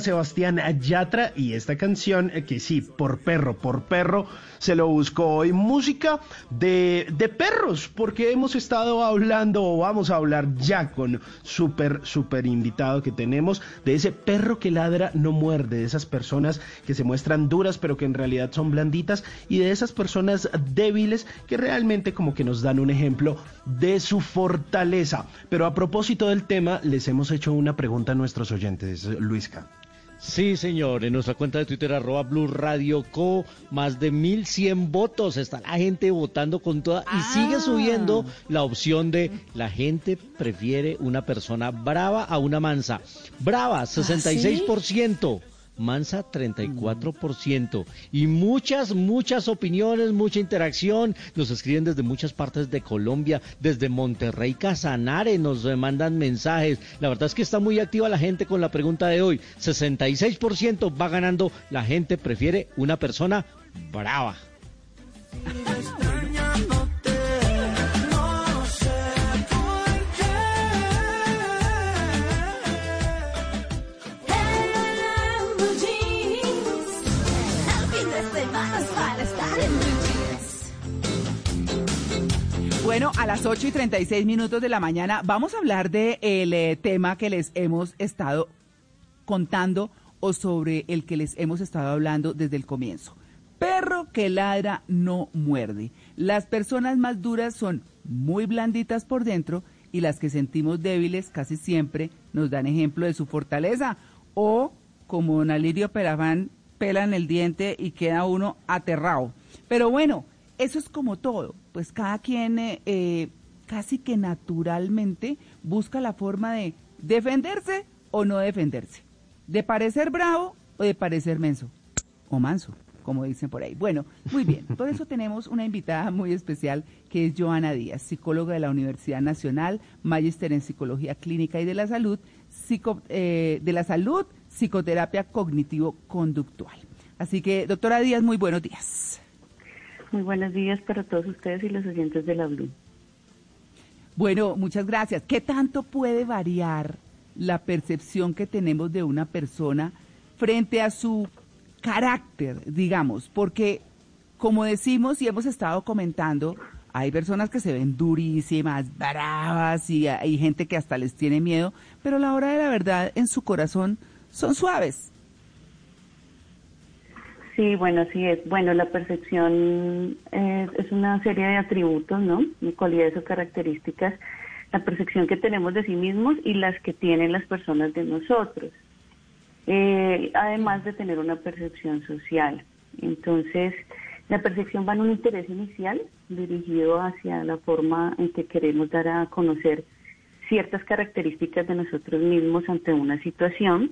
Sebastián Yatra y esta canción eh, que sí, por perro, por perro, se lo buscó hoy. Música de, de perros, porque hemos estado hablando o vamos a hablar ya con súper, súper invitado que tenemos de ese perro que ladra no muerde, de esas personas que se muestran duras pero que en realidad son blanditas y de esas personas débiles que realmente como que nos dan un ejemplo de su fortaleza. Pero a propósito del tema, les hemos hecho una pregunta a nuestros oyentes, Luisca. Sí, señor, en nuestra cuenta de Twitter, arroba Blue Radio Co, más de 1100 votos. Está la gente votando con toda y sigue subiendo la opción de la gente prefiere una persona brava a una mansa. Brava, 66%. Mansa 34% y muchas, muchas opiniones, mucha interacción. Nos escriben desde muchas partes de Colombia, desde Monterrey, Casanare, nos mandan mensajes. La verdad es que está muy activa la gente con la pregunta de hoy. 66% va ganando, la gente prefiere una persona brava. Bueno, a las 8 y 36 minutos de la mañana vamos a hablar de tema que les hemos estado contando o sobre el que les hemos estado hablando desde el comienzo. Perro que ladra no muerde. Las personas más duras son muy blanditas por dentro y las que sentimos débiles casi siempre nos dan ejemplo de su fortaleza. O como don Alirio Perafán pelan el diente y queda uno aterrado. Pero bueno, eso es como todo, pues cada quien eh, eh, casi que naturalmente busca la forma de defenderse o no defenderse, de parecer bravo o de parecer menso, o manso, como dicen por ahí. Bueno, muy bien, por eso tenemos una invitada muy especial que es Joana Díaz, psicóloga de la Universidad Nacional, magíster en Psicología Clínica y de la Salud, eh, de la Salud, Psicoterapia Cognitivo-Conductual. Así que, doctora Díaz, muy buenos días. Muy buenos días para todos ustedes y los oyentes de la Blue. Bueno, muchas gracias. ¿Qué tanto puede variar la percepción que tenemos de una persona frente a su carácter, digamos? Porque, como decimos y hemos estado comentando, hay personas que se ven durísimas, bravas y hay gente que hasta les tiene miedo, pero la hora de la verdad en su corazón son suaves. Sí, bueno, sí es. Bueno, la percepción es, una serie de atributos, ¿no? De cualidades o características. La percepción que tenemos de sí mismos y las que tienen las personas de nosotros. Eh, además de tener una percepción social. Entonces, la percepción va en un interés inicial dirigido hacia la forma en que queremos dar a conocer ciertas características de nosotros mismos ante una situación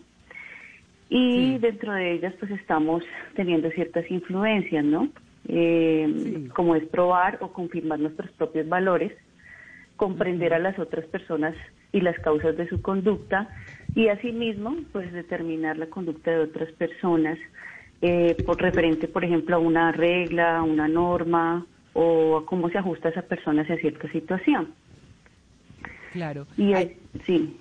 y dentro de ellas pues estamos teniendo ciertas influencias, ¿no? Eh, como es probar o confirmar nuestros propios valores, comprender a las otras personas y las causas de su conducta y asimismo pues determinar la conducta de otras personas eh, por referente por ejemplo a una regla, a una norma o a cómo se ajusta esa persona hacia cierta situación. Claro. Y sí.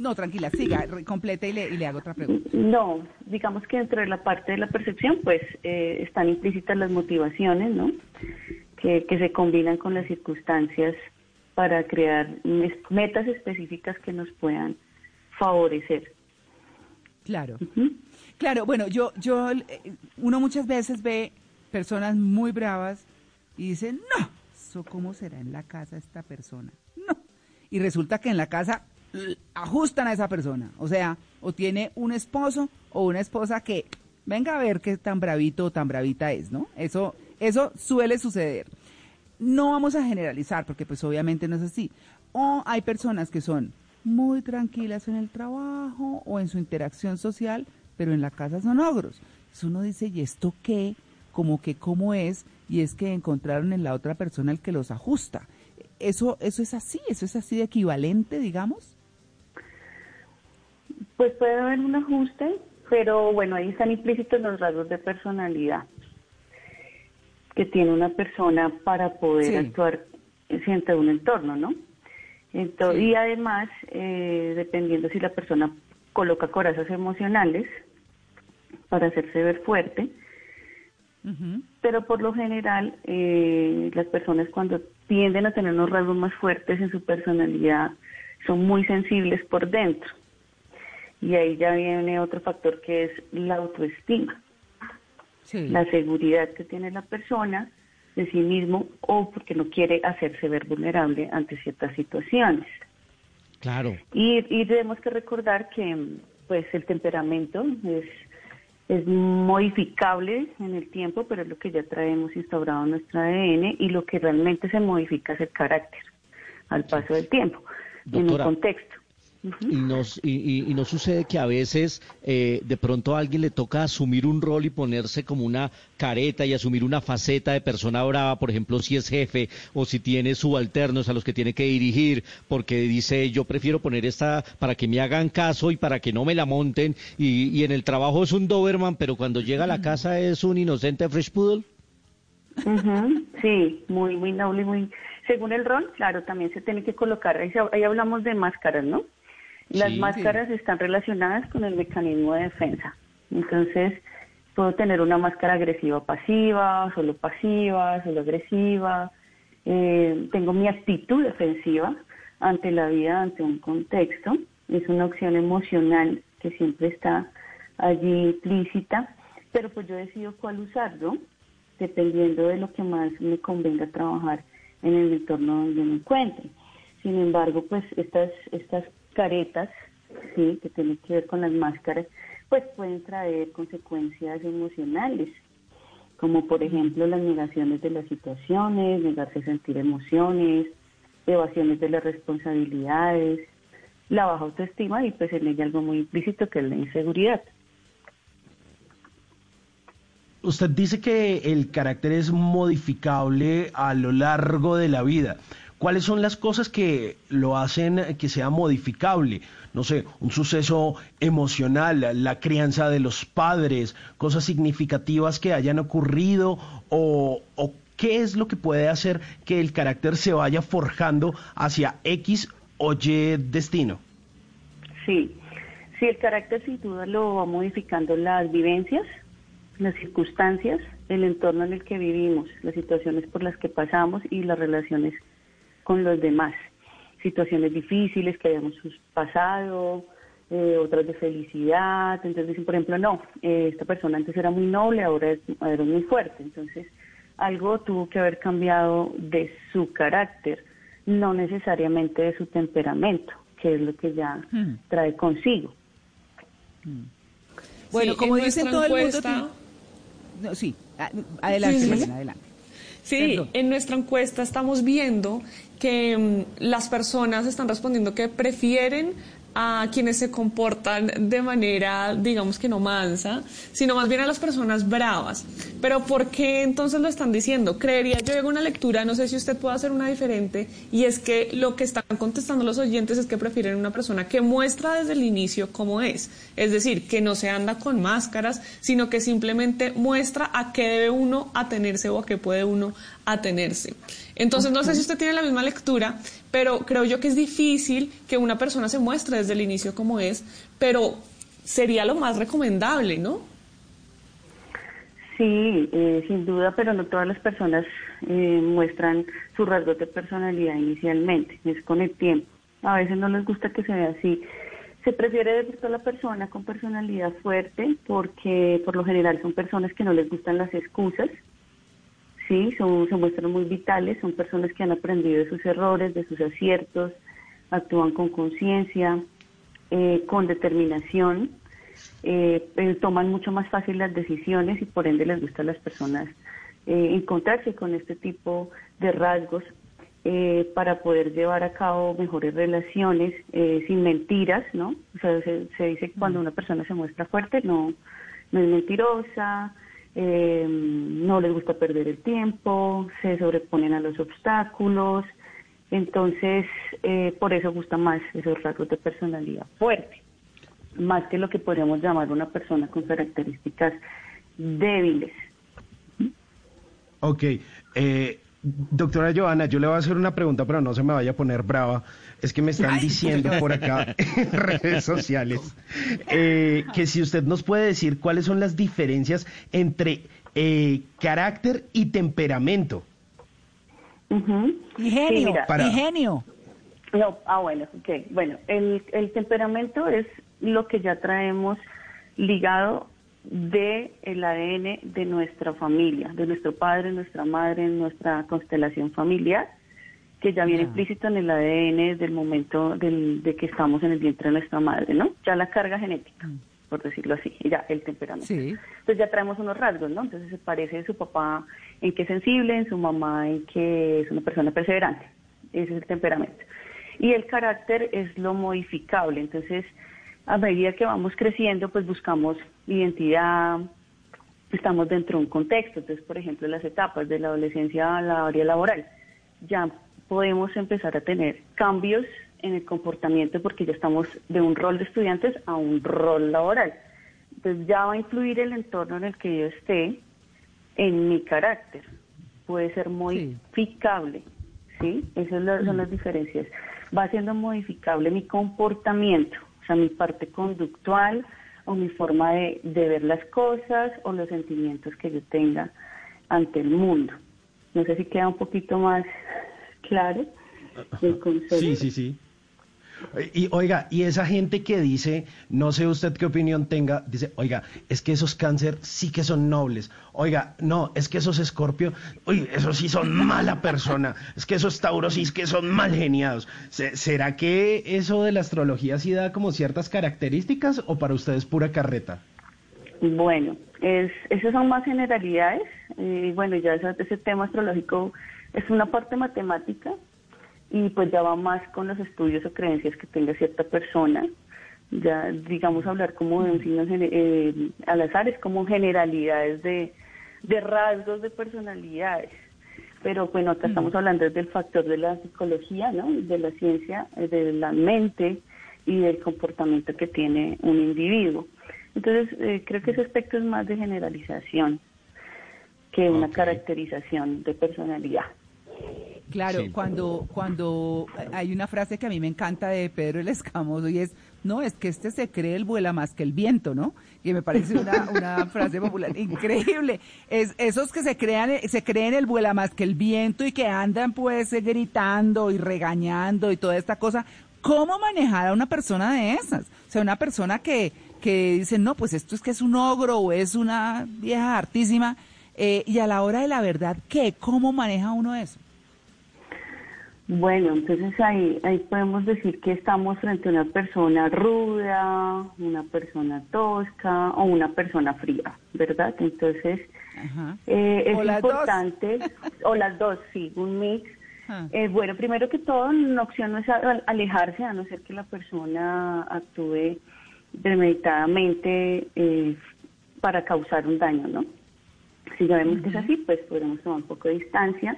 No, tranquila, siga, completa y le, y le hago otra pregunta. No, digamos que dentro de la parte de la percepción, pues eh, están implícitas las motivaciones, ¿no? Que, que se combinan con las circunstancias para crear metas específicas que nos puedan favorecer. Claro. Claro, bueno, yo, yo, eh, uno muchas veces ve personas muy bravas y dicen, no, ¿eso cómo será en la casa esta persona? No. Y resulta que en la casa ajustan a esa persona. O sea, o tiene un esposo o una esposa que venga a ver qué tan bravito o tan bravita es, ¿no? Eso, eso suele suceder. No vamos a generalizar porque pues obviamente no es así. O hay personas que son muy tranquilas en el trabajo o en su interacción social, pero en la casa son ogros. Uno dice, ¿y esto qué? Como que cómo es, y es que encontraron en la otra persona el que los ajusta. Eso, eso es así, eso es así de equivalente, digamos. Pues puede haber un ajuste, pero bueno, ahí están implícitos los rasgos de personalidad que tiene una persona para poder Sí. actuar frente a un entorno, ¿no? Entonces, Y además, eh, dependiendo si la persona coloca corazas emocionales para hacerse ver fuerte, pero por lo general eh, las personas cuando tienden a tener unos rasgos más fuertes en su personalidad son muy sensibles por dentro. Y ahí ya viene otro factor que es la autoestima, la seguridad que tiene la persona de sí mismo o porque no quiere hacerse ver vulnerable ante ciertas situaciones. Claro. Y, y tenemos que recordar que pues el temperamento es, es modificable en el tiempo, pero es lo que ya traemos instaurado en nuestro ADN y lo que realmente se modifica es el carácter al paso del tiempo, en un contexto. Y nos, y, y- sucede que a veces eh, de pronto a alguien le toca asumir un rol y ponerse como una careta y asumir una faceta de persona brava, por ejemplo, si es jefe o si tiene subalternos a los que tiene que dirigir, porque dice yo prefiero poner esta para que me hagan caso y para que no me la monten, y, y en el trabajo es un Doberman, pero cuando llega a la casa es un inocente Fresh Poodle. Ujú, Sí, muy, muy noble muy... Según el rol, claro, también se tiene que colocar, ahí, ahí hablamos de máscaras, ¿no? Las Sí. máscaras están relacionadas con el mecanismo de defensa. Entonces, puedo tener una máscara agresiva pasiva, solo pasiva, solo agresiva. Eh, tengo mi actitud defensiva ante la vida, ante un contexto. Es una opción emocional que siempre está allí implícita, pero pues yo decido cuál usar, ¿no? Dependiendo de lo que más me convenga trabajar en el entorno donde me encuentre. Sin embargo, pues estas, estas caretas, sí, que tienen que ver con las máscaras, pues pueden traer consecuencias emocionales, como por ejemplo las negaciones de las situaciones, negarse a sentir emociones, evasiones de las responsabilidades, la baja autoestima y pues en ella algo muy implícito que es la inseguridad. Usted dice que el carácter es modificable a lo largo de la vida. ¿Cuáles son las cosas que lo hacen que sea modificable? No sé, un suceso emocional, la crianza de los padres, cosas significativas que hayan ocurrido o, o qué es lo que puede hacer que el carácter se vaya forjando hacia X o Y destino. Sí, sí, el carácter sin duda lo va modificando las vivencias, las circunstancias, el entorno en el que vivimos, las situaciones por las que pasamos y las relaciones con los demás. Situaciones difíciles que hayamos pasado, eh, otras de felicidad. Entonces dicen, por ejemplo, no, eh, esta persona antes era muy noble, ahora es, ahora es muy fuerte. Entonces algo tuvo que haber cambiado de su carácter, no necesariamente de su temperamento, que es lo que ya Hmm. trae consigo. Bueno, Sí, como en dicen todo el mundo... No, sí, adelante, Sí, adelante. Sí, Perdón. en nuestra encuesta estamos viendo que mm, las personas están respondiendo que prefieren a quienes se comportan de manera, digamos que no mansa, sino más bien a las personas bravas. Pero ¿por qué entonces lo están diciendo? Creería, yo hago una lectura, no sé si usted puede hacer una diferente, y es que lo que están contestando los oyentes es que prefieren una persona que muestra desde el inicio cómo es. Es decir, que no se anda con máscaras, sino que simplemente muestra a qué debe uno atenerse o a qué puede uno atenerse. Entonces, no sé si usted tiene la misma lectura, pero creo yo que es difícil que una persona se muestre desde el inicio como es, pero sería lo más recomendable, ¿no? Sí, eh, sin duda, pero no todas las personas eh, muestran sus rasgos de personalidad inicialmente, es con el tiempo. A veces no les gusta que se vea así. Se prefiere de a la persona con personalidad fuerte porque por lo general son personas que no les gustan las excusas, sí, son, se muestran muy vitales, son personas que han aprendido de sus errores, de sus aciertos, actúan con conciencia, eh, con determinación, eh, eh, toman mucho más fácil las decisiones y por ende les gusta a las personas encontrarse con este tipo de rasgos eh, para poder llevar a cabo mejores relaciones eh, sin mentiras, ¿no? O sea, se, se dice que cuando una persona se muestra fuerte no, no es mentirosa, eh, no les gusta perder el tiempo, se sobreponen a los obstáculos, entonces eh, por eso gusta más esos rasgos de personalidad fuerte. más que lo que podríamos llamar una persona con características débiles. Ok. Eh, doctora Joana, yo le voy a hacer una pregunta, pero no se me vaya a poner brava. Es que me están Ay. diciendo por acá en redes sociales eh, que si usted nos puede decir cuáles son las diferencias entre eh, carácter y temperamento. Y genio, Sí, mira. Para- y genio. No, ah, bueno, ok. Bueno, el, el temperamento es lo que ya traemos ligado de el ADN de nuestra familia, de nuestro padre, nuestra madre, nuestra constelación familiar, que ya viene implícito en el ADN desde el momento del- de que estamos en el vientre de nuestra madre, ¿no? Ya la carga genética, por decirlo así, y ya el temperamento. Sí. Entonces ya traemos unos rasgos, ¿no? Entonces se parece de su papá en que es sensible, en su mamá en que es una persona perseverante. Ese es el temperamento. Y el carácter es lo modificable. Entonces, a medida que vamos creciendo, pues buscamos identidad, estamos dentro de un contexto. Entonces, por ejemplo, las etapas de la adolescencia a la área laboral, ya podemos empezar a tener cambios en el comportamiento porque ya estamos de un rol de estudiantes a un rol laboral. Entonces ya va a influir el entorno en el que yo esté en mi carácter. Puede ser modificable, ¿sí? Esas lo- son las diferencias. Va siendo modificable mi comportamiento, o sea, mi parte conductual o mi forma de, de ver las cosas o los sentimientos que yo tenga ante el mundo. No sé si queda un poquito más claro. Sí, sí, sí. Y oiga, y esa gente que dice, no sé usted qué opinión tenga, dice, oiga, es que esos cáncer sí que son nobles. Oiga, no, es que esos escorpio, uy, esos sí son mala persona. Es que esos tauros sí es que son mal geniados. Se- ¿Será que eso de la astrología sí da como ciertas características o para ustedes pura carreta? Bueno, es, esas son más generalidades. eh, bueno, ya ese tema astrológico es una parte matemática y pues ya va más con los estudios o creencias que tenga cierta persona. Ya, digamos, hablar como de un signo gene- eh, al azar es como generalidades de, de rasgos de personalidades. Pero bueno, acá estamos hablando del factor de la psicología, ¿no? De la ciencia, eh, de la mente y del comportamiento que tiene un individuo. Entonces, eh, creo que ese aspecto es más de generalización que una caracterización de personalidad. Claro, Sí. cuando, cuando hay una frase que a mí me encanta de Pedro el Escamoso y es, no, es que este se cree el vuela más que el viento, ¿no? Y me parece una, una frase popular increíble. Es esos que se crean, se creen el vuela más que el viento y que andan pues gritando y regañando y toda esta cosa. ¿Cómo manejar a una persona de esas? O sea, una persona que, que dice, no, pues esto es que es un ogro o es una vieja hartísima. eh, y a la hora de la verdad, ¿qué? ¿Cómo maneja uno eso? Bueno, entonces ahí, ahí podemos decir que estamos frente a una persona ruda, una persona tosca o una persona fría, ¿verdad? Entonces, eh, es O importante, o las dos, sí, un mix. Ah. Eh, bueno, primero que todo, una opción no es alejarse, a no ser que la persona actúe premeditadamente eh, para causar un daño, ¿no? Si ya vemos que es así, pues podemos tomar un poco de distancia,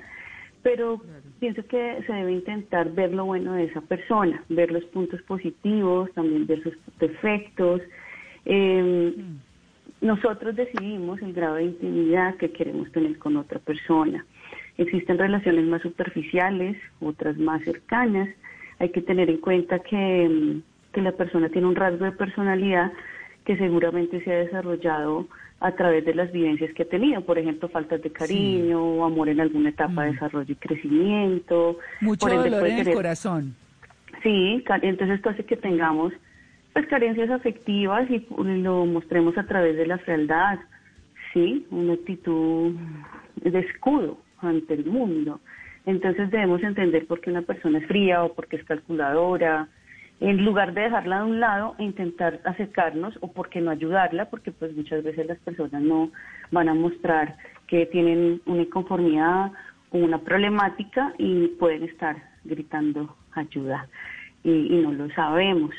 pero pienso que se debe intentar ver lo bueno de esa persona, ver los puntos positivos, también ver sus defectos. Eh, nosotros decidimos el grado de intimidad que queremos tener con otra persona. Existen relaciones más superficiales, otras más cercanas. Hay que tener en cuenta que, mm, que la persona tiene un rasgo de personalidad que seguramente se ha desarrollado a través de las vivencias que ha tenido, por ejemplo, faltas de cariño o amor en alguna etapa de desarrollo y crecimiento. Mucho Por ende, dolor en el corazón. Sí, entonces esto hace que tengamos pues carencias afectivas y lo mostremos a través de la frialdad, sí, una actitud de escudo ante el mundo. Entonces debemos entender por qué una persona es fría o por qué es calculadora, en lugar de dejarla de un lado e intentar acercarnos o por qué no ayudarla, porque pues muchas veces las personas no van a mostrar que tienen una inconformidad o una problemática y pueden estar gritando ayuda y, no lo sabemos,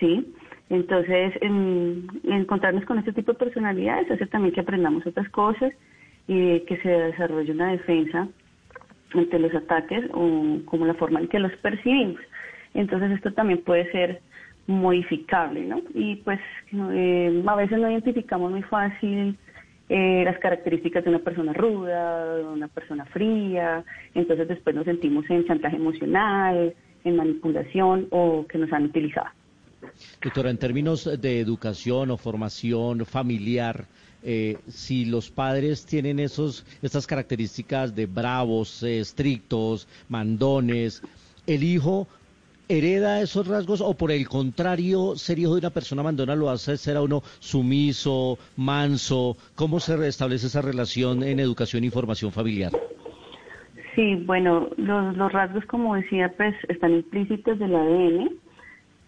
¿sí? Entonces, en- encontrarnos con este tipo de personalidades hace también que aprendamos otras cosas y que se desarrolle una defensa ante los ataques o como la forma en que los percibimos. Entonces esto también puede ser modificable, ¿no? Y pues eh, a veces no identificamos muy fácil eh, las características de una persona ruda, de una persona fría, entonces después nos sentimos en chantaje emocional, en manipulación o que nos han utilizado. Doctora, en términos de educación o formación familiar, eh, si los padres tienen esos, estas características de bravos, eh, estrictos, mandones, el hijo hereda esos rasgos o por el contrario, ser hijo de una persona mandona lo hace ser a uno sumiso, manso? ¿Cómo se restablece esa relación en educación y formación familiar? Sí, bueno, los, los rasgos, como decía, pues están implícitos del ADN,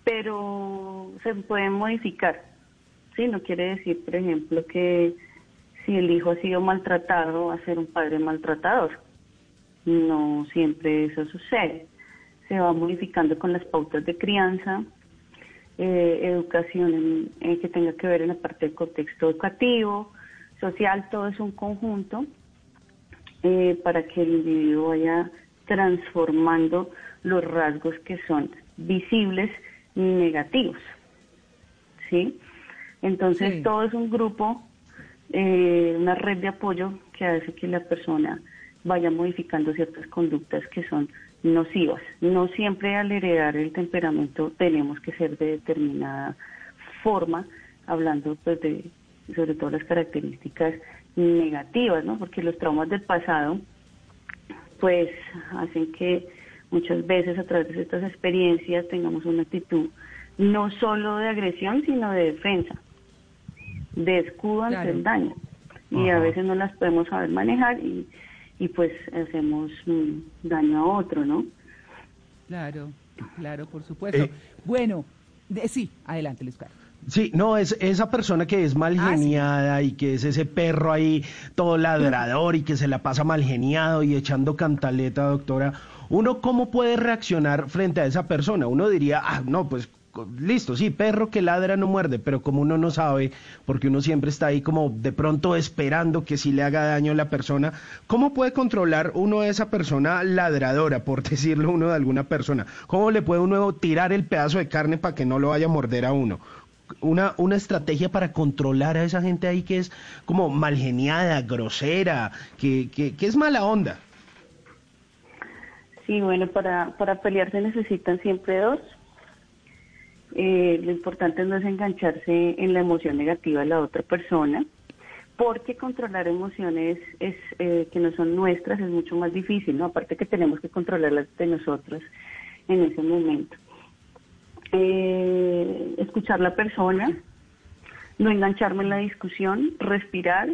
pero se pueden modificar. Sí, no quiere decir, por ejemplo, que si el hijo ha sido maltratado, va a ser un padre maltratador. No siempre eso sucede. Se va modificando con las pautas de crianza, eh, educación en, que tenga que ver en la parte del contexto educativo, social, todo es un conjunto eh, para que el individuo vaya transformando los rasgos que son visibles y negativos. ¿Sí? Entonces todo es un grupo, eh, una red de apoyo que hace que la persona vaya modificando ciertas conductas que son nocivas. No siempre al heredar el temperamento tenemos que ser de determinada forma, hablando pues de sobre todo las características negativas, ¿no? Porque los traumas del pasado pues hacen que muchas veces a través de estas experiencias tengamos una actitud no solo de agresión, sino de defensa de escudo ante el daño. Y a veces no las podemos saber manejar y, y pues hacemos daño a otro, ¿no? Claro, claro, por supuesto. bueno, sí, adelante, Luis Carlos. Sí, no, es esa persona que es mal ah, geniada y que es ese perro ahí todo ladrador y que se la pasa mal geniado y echando cantaleta, doctora. ¿Uno cómo puede reaccionar frente a esa persona? Uno diría, ah, no, pues listo, sí, perro que ladra no muerde, pero como uno no sabe, porque uno siempre está ahí como de pronto esperando que si le haga daño a la persona, ¿cómo puede controlar uno a esa persona ladradora, por decirlo uno de alguna persona? ¿Cómo le puede uno tirar el pedazo de carne para que no lo vaya a morder a uno? Una, una estrategia para controlar a esa gente ahí que es como malgeniada, grosera, que, que, que es mala onda. Sí, bueno, para, para pelear se necesitan siempre dos. Eh, lo importante no es engancharse en la emoción negativa de la otra persona, porque controlar emociones es eh, que no son nuestras es mucho más difícil, ¿no? Aparte que tenemos que controlarlas de nosotros en ese momento. Eh, escuchar la persona, no engancharme en la discusión, respirar,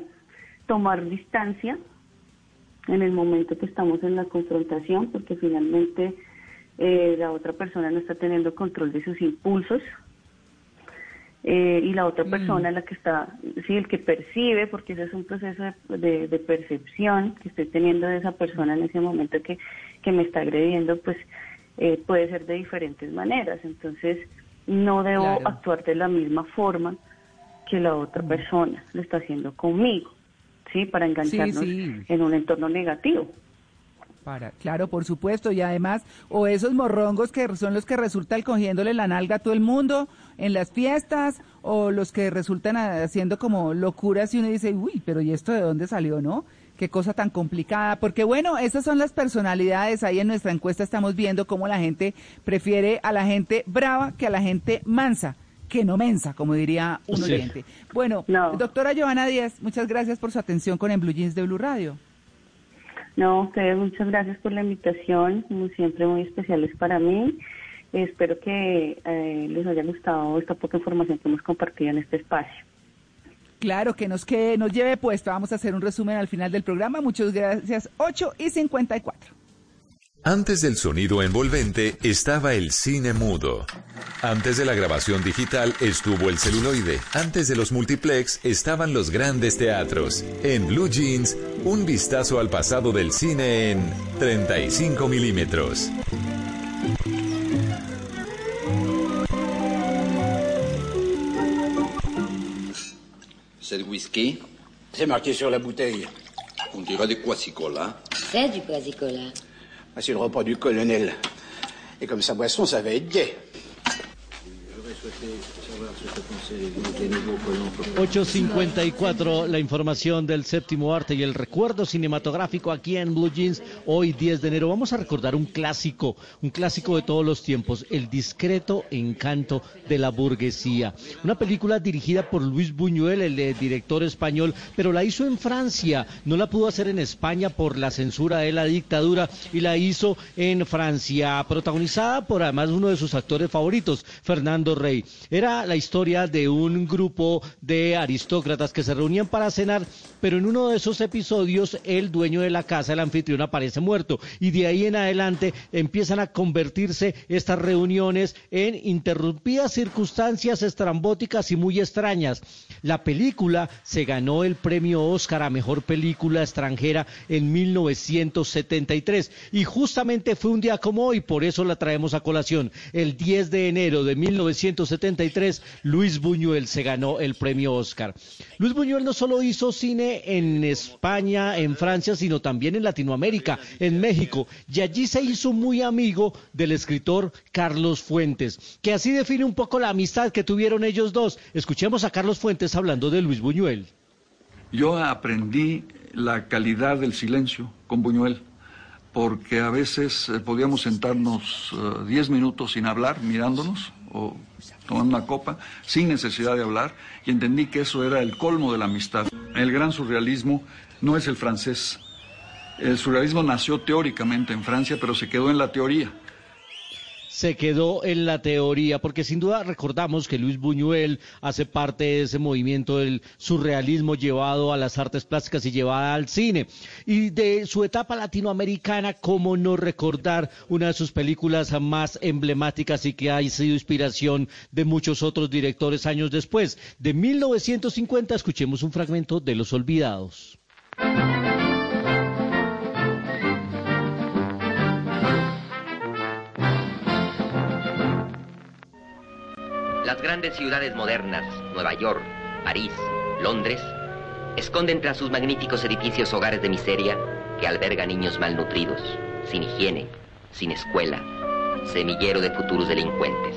tomar distancia en el momento que estamos en la confrontación, porque finalmente eh, la otra persona no está teniendo control de sus impulsos eh, y la otra mm. persona la que está, sí, el que percibe, porque ese es un proceso de, de, percepción que estoy teniendo de esa persona en ese momento que, que me está agrediendo, pues eh, puede ser de diferentes maneras. Entonces, no debo actuar de la misma forma que la otra mm. persona lo está haciendo conmigo, ¿sí? Para engancharnos en un entorno negativo. Para, claro, por supuesto, y además, o esos morrongos que son los que resultan cogiéndole la nalga a todo el mundo en las fiestas, o los que resultan haciendo como locuras y uno dice, uy, pero ¿y esto de dónde salió, no? Qué cosa tan complicada, porque bueno, esas son las personalidades, ahí en nuestra encuesta estamos viendo cómo la gente prefiere a la gente brava que a la gente mansa que no mensa, como diría un oyente. Bueno, doctora Giovanna Díaz, muchas gracias por su atención con el Blue Jeans de Blue Radio. No, ustedes muchas gracias por la invitación, como siempre muy especiales para mí. Espero que eh, les haya gustado esta poca información que hemos compartido en este espacio. Claro, que nos, que nos lleve puesto. Vamos a hacer un resumen al final del programa. Muchas gracias. 8 y 54. Antes del sonido envolvente estaba el cine mudo. Antes de la grabación digital estuvo el celuloide. Antes de los multiplex estaban los grandes teatros. En Blue Jeans, un vistazo al pasado del cine en 35 milímetros. C'est le whisky C'est marqué sur la bouteille. On dirait des. C'est du quasicola. Ah, c'est le repas du colonel. Et comme sa boisson, ça va être gai. 8.54, la información del séptimo arte y el recuerdo cinematográfico aquí en Blue Jeans, hoy 10 de enero. Vamos a recordar un clásico, un clásico de todos los tiempos, El discreto encanto de la burguesía. Una película dirigida por Luis Buñuel, el eh, director español, pero la hizo en Francia, no la pudo hacer en España por la censura de la dictadura y la hizo en Francia, protagonizada por además uno de sus actores favoritos, Fernando Rey. Era la historia de un grupo de aristócratas que se reunían para cenar, pero en uno de esos episodios el dueño de la casa, el anfitrión, aparece muerto y de ahí en adelante empiezan a convertirse estas reuniones en interrumpidas circunstancias estrambóticas y muy extrañas. La película se ganó el premio Oscar a Mejor Película Extranjera en 1973 y justamente fue un día como hoy, por eso la traemos a colación. El 10 de enero de 1973, Luis Buñuel se ganó el premio Oscar. Luis Buñuel no solo hizo cine en España, en Francia, sino también en Latinoamérica, en México, y allí se hizo muy amigo del escritor Carlos Fuentes, que así define un poco la amistad que tuvieron ellos dos. Escuchemos a Carlos Fuentes hablando de Luis Buñuel. Yo aprendí la calidad del silencio con Buñuel, porque a veces eh, podíamos sentarnos 10 eh, minutos sin hablar, mirándonos o tomando una copa, sin necesidad de hablar, y entendí que eso era el colmo de la amistad. El gran surrealismo no es el francés. El surrealismo nació teóricamente en Francia, pero se quedó en la teoría se quedó en la teoría, porque sin duda recordamos que Luis Buñuel hace parte de ese movimiento del surrealismo llevado a las artes plásticas y llevado al cine. Y de su etapa latinoamericana, ¿cómo no recordar una de sus películas más emblemáticas y que ha sido inspiración de muchos otros directores años después? De 1950 escuchemos un fragmento de Los Olvidados. Las grandes ciudades modernas, Nueva York, París, Londres, esconden tras sus magníficos edificios hogares de miseria que albergan niños malnutridos, sin higiene, sin escuela, semillero de futuros delincuentes.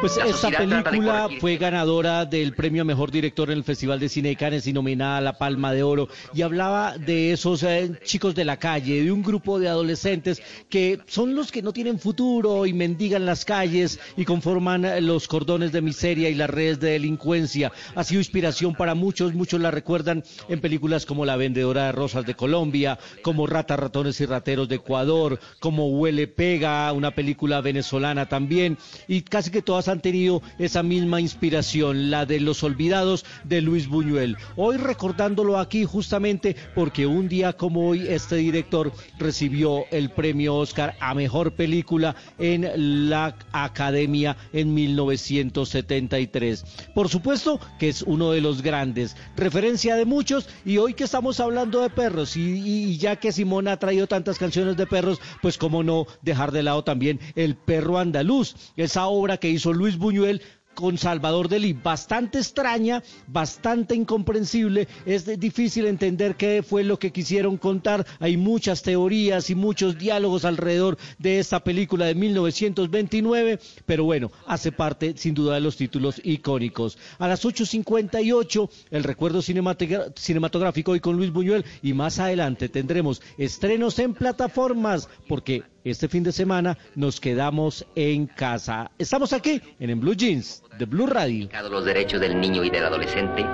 Pues esta película fue ganadora del premio a mejor director en el Festival de Cine de Cannes y nominada a la Palma de Oro y hablaba de esos eh, chicos de la calle, de un grupo de adolescentes que son los que no tienen futuro y mendigan las calles y conforman eh, los cordones de miseria y las redes de delincuencia. Ha sido inspiración para muchos, muchos la recuerdan en películas como La Vendedora de Rosas de Colombia, como Ratas, Ratones y Rateros de Ecuador, como Huele Pega, una película venezolana también y casi que todas han tenido esa misma inspiración, la de Los Olvidados de Luis Buñuel. Hoy recordándolo aquí justamente porque un día como hoy este director recibió el premio Oscar a Mejor Película en la Academia en 1973. Por supuesto que es uno de los grandes, referencia de muchos y hoy que estamos hablando de perros y, ya que Simón ha traído tantas canciones de perros, pues cómo no dejar de lado también El perro andaluz, esa obra que hizo Luis Buñuel con Salvador Dalí, bastante extraña, bastante incomprensible, es difícil entender qué fue lo que quisieron contar, hay muchas teorías y muchos diálogos alrededor de esta película de 1929, pero bueno, hace parte sin duda de los títulos icónicos. A las 8.58, el recuerdo cinematográfico hoy con Luis Buñuel y más adelante tendremos estrenos en plataformas, porque este fin de semana nos quedamos en casa. Estamos aquí en, en Blue Jeans de Blue Radio. Los derechos del niño y del adolescente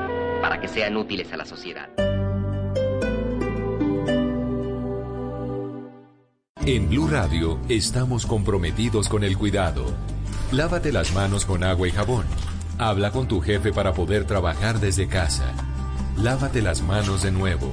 para que sean útiles a la sociedad. En Blue Radio estamos comprometidos con el cuidado. Lávate las manos con agua y jabón. Habla con tu jefe para poder trabajar desde casa. Lávate las manos de nuevo.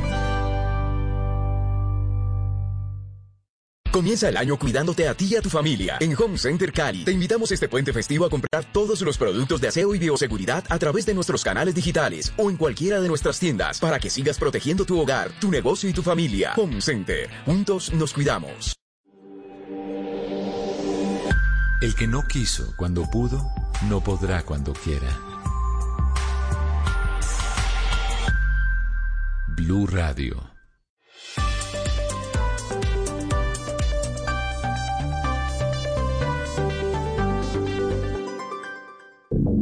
Comienza el año cuidándote a ti y a tu familia. En Home Center Cali te invitamos este puente festivo a comprar todos los productos de aseo y bioseguridad a través de nuestros canales digitales o en cualquiera de nuestras tiendas para que sigas protegiendo tu hogar, tu negocio y tu familia. Home Center. Juntos nos cuidamos. El que no quiso cuando pudo, no podrá cuando quiera. Blue Radio.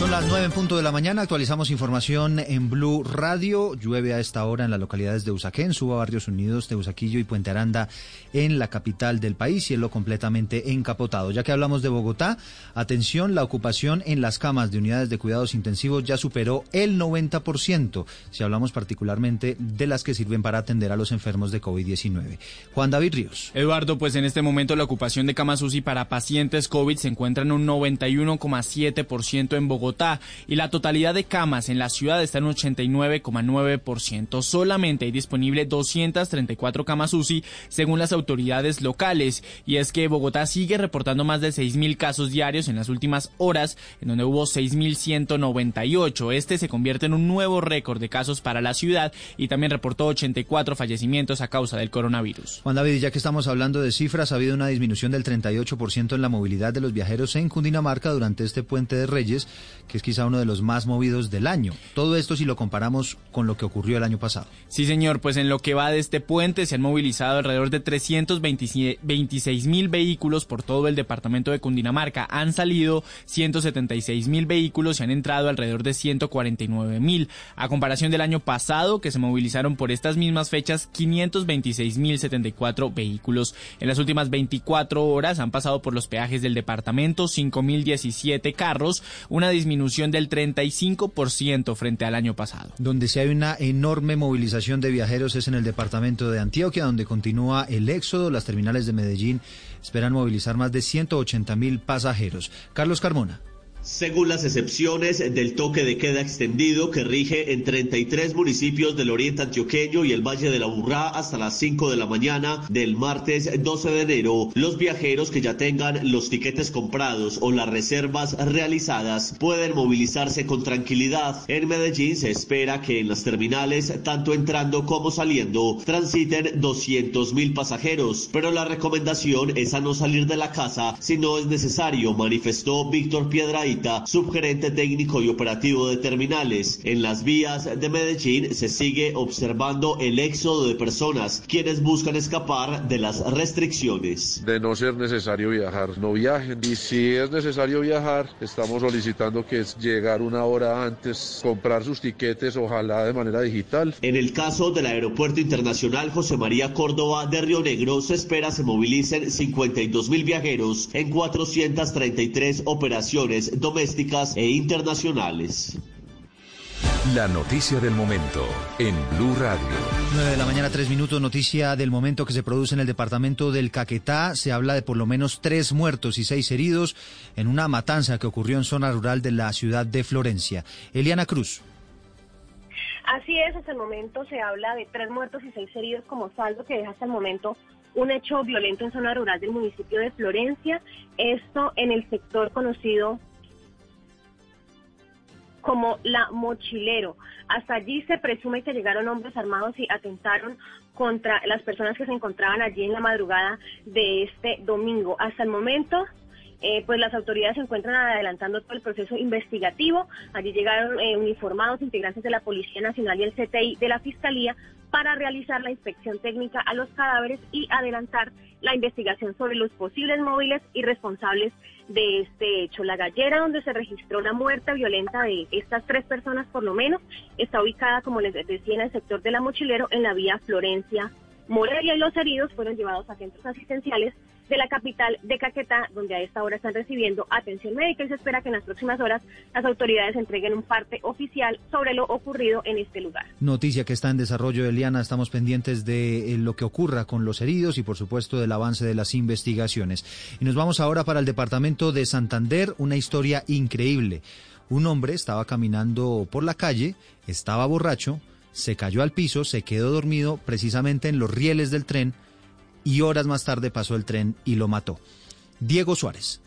Son las nueve en punto de la mañana. Actualizamos información en Blue Radio. Llueve a esta hora en las localidades de Usaquén, Suba, Barrios Unidos, Teusaquillo y Puente Aranda en la capital del país. Cielo completamente encapotado. Ya que hablamos de Bogotá, atención, la ocupación en las camas de unidades de cuidados intensivos ya superó el 90%. Si hablamos particularmente de las que sirven para atender a los enfermos de COVID-19. Juan David Ríos. Eduardo, pues en este momento la ocupación de camas UCI para pacientes COVID se encuentra en un 91,7% en Bogotá y la totalidad de camas en la ciudad está en 89,9%. Solamente hay disponible 234 camas UCI según las autoridades locales. Y es que Bogotá sigue reportando más de 6.000 casos diarios en las últimas horas, en donde hubo 6.198. Este se convierte en un nuevo récord de casos para la ciudad y también reportó 84 fallecimientos a causa del coronavirus. Juan David, ya que estamos hablando de cifras, ha habido una disminución del 38% en la movilidad de los viajeros en Cundinamarca durante este puente de Reyes que es quizá uno de los más movidos del año. Todo esto si lo comparamos con lo que ocurrió el año pasado. Sí, señor, pues en lo que va de este puente se han movilizado alrededor de 326 mil vehículos por todo el departamento de Cundinamarca. Han salido 176 mil vehículos y han entrado alrededor de 149 mil. A comparación del año pasado, que se movilizaron por estas mismas fechas 526 mil 74 vehículos. En las últimas 24 horas han pasado por los peajes del departamento 5 mil 17 carros, una disminución disminución del 35% frente al año pasado. Donde sí hay una enorme movilización de viajeros es en el departamento de Antioquia, donde continúa el éxodo. Las terminales de Medellín esperan movilizar más de 180 mil pasajeros. Carlos Carmona. Según las excepciones del toque de queda extendido que rige en 33 municipios del oriente antioqueño y el Valle de la Burrá hasta las 5 de la mañana del martes 12 de enero, los viajeros que ya tengan los tiquetes comprados o las reservas realizadas pueden movilizarse con tranquilidad. En Medellín se espera que en las terminales, tanto entrando como saliendo, transiten 200 mil pasajeros, pero la recomendación es a no salir de la casa si no es necesario, manifestó Víctor Piedra subgerente técnico y operativo de terminales. En las vías de Medellín se sigue observando el éxodo de personas quienes buscan escapar de las restricciones. De no ser necesario viajar, no viajen. Y si es necesario viajar, estamos solicitando que es llegar una hora antes, comprar sus tiquetes, ojalá de manera digital. En el caso del Aeropuerto Internacional José María Córdoba de Río Negro, se espera se movilicen 52 mil viajeros en 433 operaciones domésticas e internacionales. La noticia del momento en Blue Radio. 9 de la mañana, tres minutos. Noticia del momento que se produce en el departamento del Caquetá. Se habla de por lo menos tres muertos y seis heridos en una matanza que ocurrió en zona rural de la ciudad de Florencia. Eliana Cruz. Así es, hasta el momento se habla de tres muertos y seis heridos como saldo que deja hasta el momento un hecho violento en zona rural del municipio de Florencia. Esto en el sector conocido como la Mochilero. Hasta allí se presume que llegaron hombres armados y atentaron contra las personas que se encontraban allí en la madrugada de este domingo. Hasta el momento, eh, pues las autoridades se encuentran adelantando todo el proceso investigativo. Allí llegaron eh, uniformados integrantes de la Policía Nacional y el CTI de la Fiscalía para realizar la inspección técnica a los cadáveres y adelantar la investigación sobre los posibles móviles y responsables de este hecho. La gallera donde se registró la muerte violenta de estas tres personas por lo menos está ubicada, como les decía, en el sector de la mochilero en la vía Florencia Morelia y los heridos fueron llevados a centros asistenciales de la capital de Caquetá, donde a esta hora están recibiendo atención médica y se espera que en las próximas horas las autoridades entreguen un parte oficial sobre lo ocurrido en este lugar. Noticia que está en desarrollo, Eliana. Estamos pendientes de eh, lo que ocurra con los heridos y, por supuesto, del avance de las investigaciones. Y nos vamos ahora para el departamento de Santander, una historia increíble. Un hombre estaba caminando por la calle, estaba borracho, se cayó al piso, se quedó dormido precisamente en los rieles del tren y horas más tarde pasó el tren y lo mató. Diego Suárez.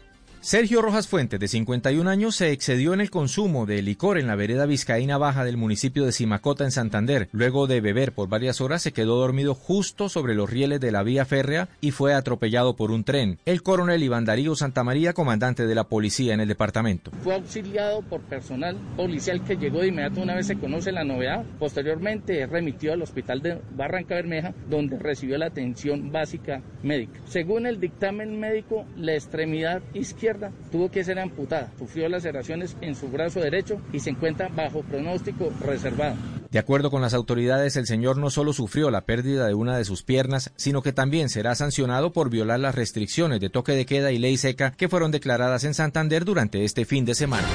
Sergio Rojas Fuentes, de 51 años, se excedió en el consumo de licor en la vereda Vizcaína Baja del municipio de Simacota, en Santander. Luego de beber por varias horas, se quedó dormido justo sobre los rieles de la vía férrea y fue atropellado por un tren. El coronel Iván Darío Santamaría, comandante de la policía en el departamento. Fue auxiliado por personal policial que llegó de inmediato una vez se conoce la novedad. Posteriormente remitió al hospital de Barranca Bermeja, donde recibió la atención básica médica. Según el dictamen médico, la extremidad izquierda tuvo que ser amputada. Sufrió laceraciones en su brazo derecho y se encuentra bajo pronóstico reservado. De acuerdo con las autoridades, el señor no solo sufrió la pérdida de una de sus piernas, sino que también será sancionado por violar las restricciones de toque de queda y ley seca que fueron declaradas en Santander durante este fin de semana.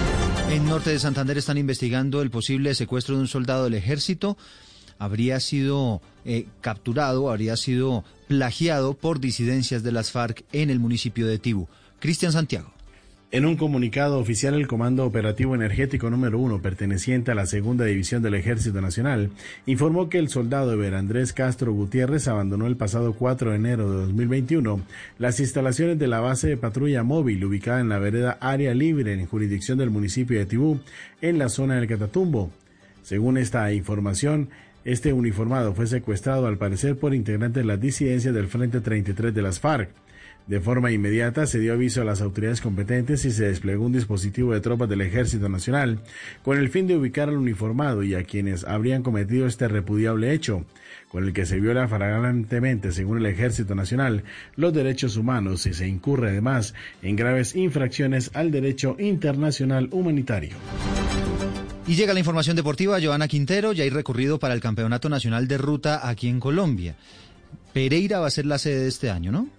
En norte de Santander están investigando el posible secuestro de un soldado del ejército. Habría sido eh, capturado, habría sido plagiado por disidencias de las FARC en el municipio de Tibú. Cristian Santiago. En un comunicado oficial, el Comando Operativo Energético número 1, perteneciente a la Segunda División del Ejército Nacional, informó que el soldado Eber Andrés Castro Gutiérrez abandonó el pasado 4 de enero de 2021 las instalaciones de la base de patrulla móvil ubicada en la vereda Área Libre en jurisdicción del municipio de Tibú, en la zona del Catatumbo. Según esta información, este uniformado fue secuestrado al parecer por integrantes de las disidencias del Frente 33 de las FARC. De forma inmediata se dio aviso a las autoridades competentes y se desplegó un dispositivo de tropas del Ejército Nacional con el fin de ubicar al uniformado y a quienes habrían cometido este repudiable hecho, con el que se viola flagrantemente, según el Ejército Nacional, los derechos humanos y se incurre además en graves infracciones al derecho internacional humanitario. Y llega la información deportiva, Joana Quintero, ya hay recorrido para el Campeonato Nacional de Ruta aquí en Colombia. Pereira va a ser la sede de este año, ¿no?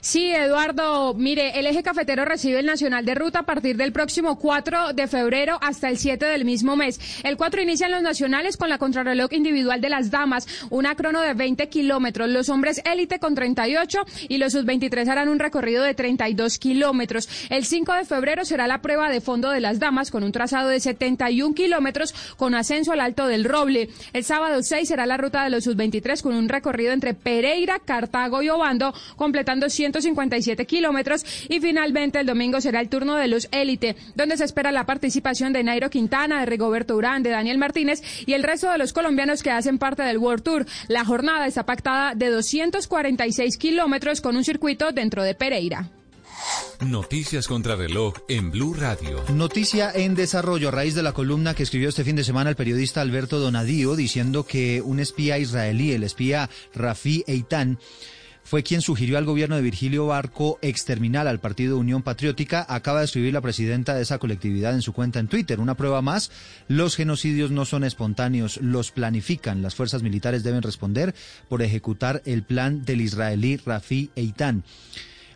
Sí, Eduardo, mire, el eje cafetero recibe el Nacional de Ruta a partir del próximo 4 de febrero hasta el 7 del mismo mes. El 4 inician los nacionales con la contrarreloj individual de las damas, una crono de 20 kilómetros, los hombres élite con 38 y los sub-23 harán un recorrido de 32 kilómetros. El 5 de febrero será la prueba de fondo de las damas con un trazado de 71 kilómetros con ascenso al Alto del Roble. El sábado 6 será la ruta de los sub-23 con un recorrido entre Pereira, Cartago y Obando, completando 100 157 kilómetros y finalmente el domingo será el turno de los élite, donde se espera la participación de Nairo Quintana, de Rigoberto Urán, de Daniel Martínez y el resto de los colombianos que hacen parte del World Tour. La jornada está pactada de 246 kilómetros con un circuito dentro de Pereira. Noticias contra reloj en Blue Radio. Noticia en desarrollo a raíz de la columna que escribió este fin de semana el periodista Alberto Donadío diciendo que un espía israelí, el espía Rafi Eitan, fue quien sugirió al gobierno de Virgilio Barco exterminar al Partido Unión Patriótica, acaba de escribir la presidenta de esa colectividad en su cuenta en Twitter. Una prueba más, los genocidios no son espontáneos, los planifican. Las fuerzas militares deben responder por ejecutar el plan del israelí Rafi Eitan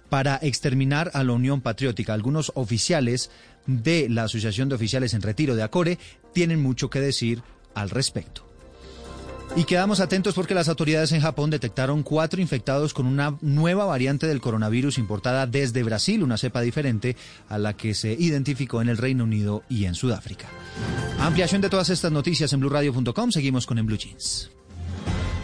para exterminar a la Unión Patriótica. Algunos oficiales de la Asociación de Oficiales en Retiro de Acore tienen mucho que decir al respecto. Y quedamos atentos porque las autoridades en Japón detectaron cuatro infectados con una nueva variante del coronavirus importada desde Brasil, una cepa diferente a la que se identificó en el Reino Unido y en Sudáfrica. Ampliación de todas estas noticias en blurradio.com. Seguimos con En Blue Jeans.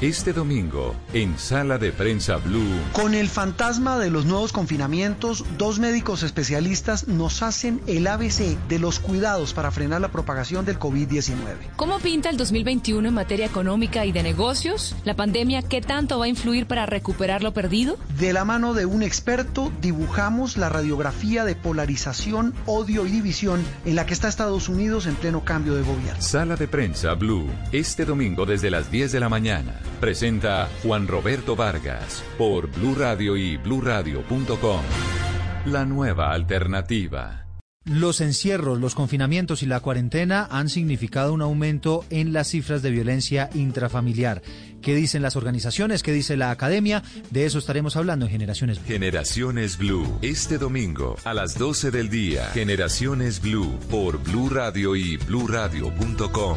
Este domingo, en Sala de Prensa Blue. Con el fantasma de los nuevos confinamientos, dos médicos especialistas nos hacen el ABC de los cuidados para frenar la propagación del COVID-19. ¿Cómo pinta el 2021 en materia económica y de negocios? ¿La pandemia qué tanto va a influir para recuperar lo perdido? De la mano de un experto, dibujamos la radiografía de polarización, odio y división en la que está Estados Unidos en pleno cambio de gobierno. Sala de Prensa Blue, este domingo desde las 10 de la mañana. Presenta Juan Roberto Vargas por Blue Radio y bluradio.com. La nueva alternativa. Los encierros, los confinamientos y la cuarentena han significado un aumento en las cifras de violencia intrafamiliar. ¿Qué dicen las organizaciones? ¿Qué dice la academia? De eso estaremos hablando en Generaciones Blue. Generaciones Blue, este domingo a las 12 del día. Generaciones Blue por Blue Radio y bluradio.com.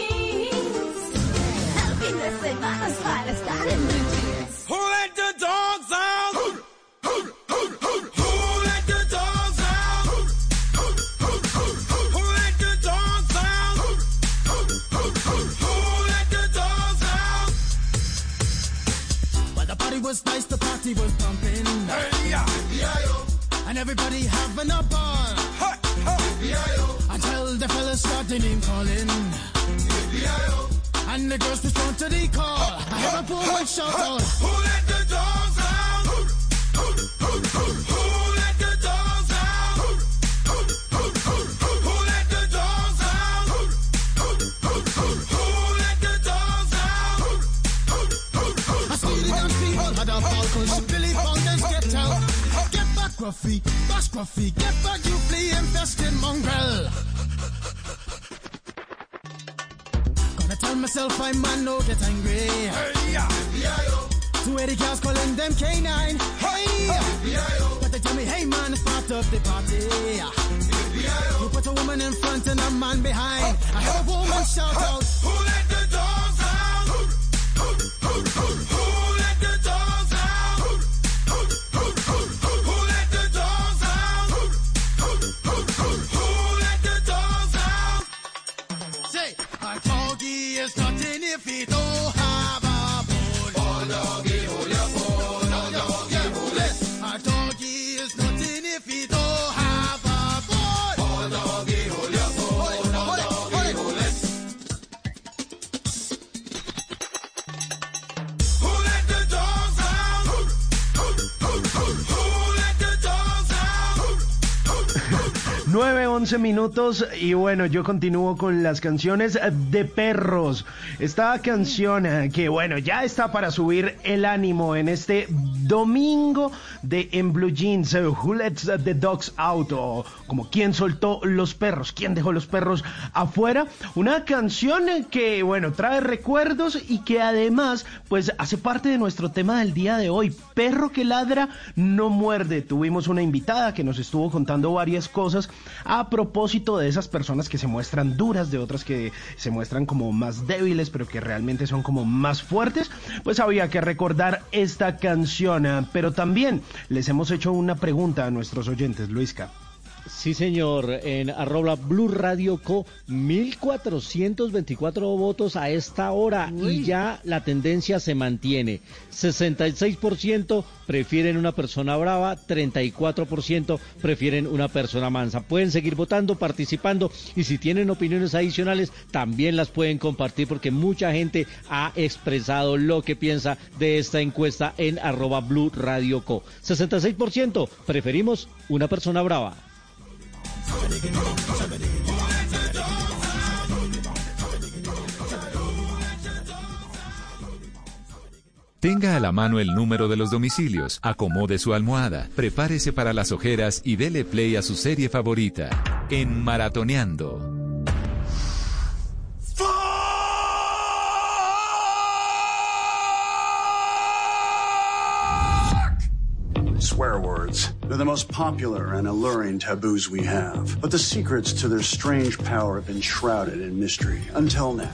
Calling. And the girls respond to the call. I hear a poor one shout out. Minutos y bueno, yo continúo con las canciones de perros. Esta canción eh, que bueno, ya está para subir el ánimo en este domingo de En Blue Jeans, eh, Who Lets the Dogs Out o como quién soltó los perros, quién dejó los perros afuera. Una canción que bueno, trae recuerdos y que además pues hace parte de nuestro tema del día de hoy. Perro que ladra no muerde. Tuvimos una invitada que nos estuvo contando varias cosas a propósito de esas personas que se muestran duras, de otras que se muestran como más débiles, pero que realmente son como más fuertes, pues había que recordar esta canción. ah, Pero también les hemos hecho una pregunta a nuestros oyentes, Luisca. Sí, señor. En arroba Blue Radio Co, 1424 votos a esta hora y ya la tendencia se mantiene. 66% prefieren una persona brava, 34% prefieren una persona mansa. Pueden seguir votando, participando y si tienen opiniones adicionales también las pueden compartir porque mucha gente ha expresado lo que piensa de esta encuesta en arroba Blue Radio Co. 66% preferimos una persona brava. Tenga a la mano el número de los domicilios, acomode su almohada, prepárese para las ojeras y dele play a su serie favorita. En Maratoneando. Swear words. They're the most popular and alluring taboos we have. But the secrets to their strange power have been shrouded in mystery until now.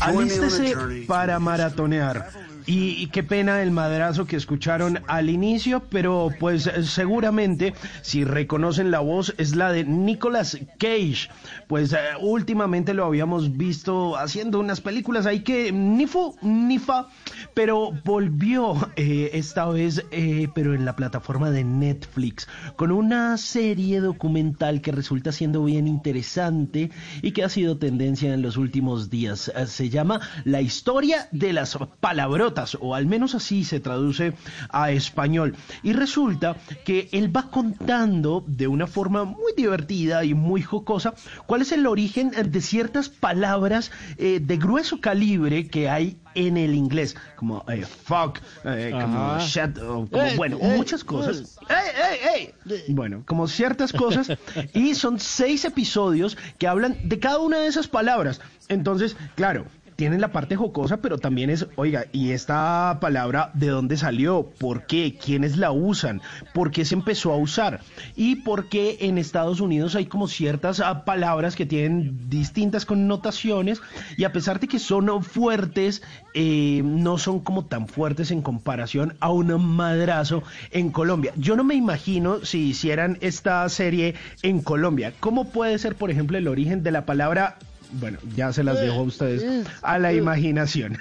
Alístese para maratonear. Y, y qué pena el madrazo que escucharon al inicio, pero pues seguramente si reconocen la voz es la de Nicolas Cage. Pues eh, últimamente lo habíamos visto haciendo unas películas ahí que ni fu ni fa, pero volvió eh, esta vez, eh, pero en la plataforma de Netflix, con una serie documental que resulta siendo bien interesante y que ha sido tendencia en los últimos días. Eh, Se llama La historia de las palabrotas. o al menos así se traduce a español. Y resulta que él va contando de una forma muy divertida y muy jocosa cuál es el origen de ciertas palabras de grueso calibre que hay en el inglés, como eh, fuck, eh, como shut, o como, Eh, bueno, eh, muchas cosas. ¡Ey, ey, ey! Bueno, como ciertas cosas. Y son seis episodios que hablan de cada una de esas palabras. Entonces, claro. Tienen la parte jocosa, pero también es, oiga, ¿y esta palabra de dónde salió? ¿Por qué? ¿Quiénes la usan? ¿Por qué se empezó a usar? ¿Y por qué en Estados Unidos hay como ciertas ah, palabras que tienen distintas connotaciones y a pesar de que son fuertes, eh, no son como tan fuertes en comparación a un madrazo en Colombia. Yo no me imagino si hicieran esta serie en Colombia. ¿Cómo puede ser, por ejemplo, el origen de la palabra bueno, ya se las dejo a ustedes a la imaginación.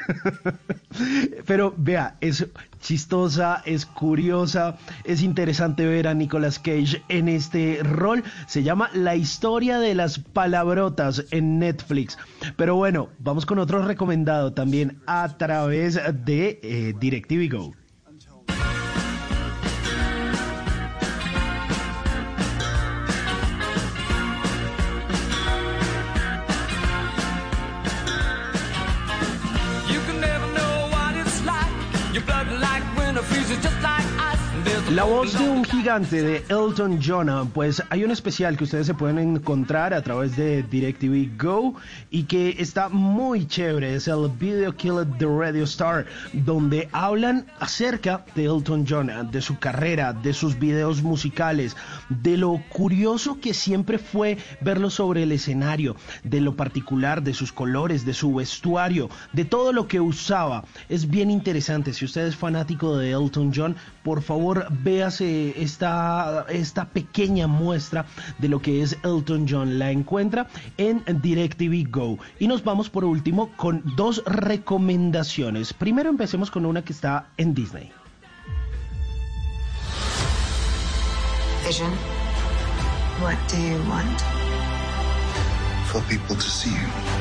Pero vea, es chistosa, es curiosa, es interesante ver a Nicolas Cage en este rol. Se llama La historia de las palabrotas en Netflix. Pero bueno, vamos con otro recomendado también a través de eh, DirecTV Go. La voz de un gigante de Elton John, pues hay un especial que ustedes se pueden encontrar a través de DirecTV Go y que está muy chévere, es el Video Killer the Radio Star, donde hablan acerca de Elton John, de su carrera, de sus videos musicales, de lo curioso que siempre fue verlo sobre el escenario, de lo particular, de sus colores, de su vestuario, de todo lo que usaba. Es bien interesante, si usted es fanático de Elton John, por favor véase esta, esta pequeña muestra de lo que es Elton John. La encuentra en DirecTV Go. Y nos vamos por último con dos recomendaciones. Primero empecemos con una que está en Disney. Vision, what do you want? For people to see you.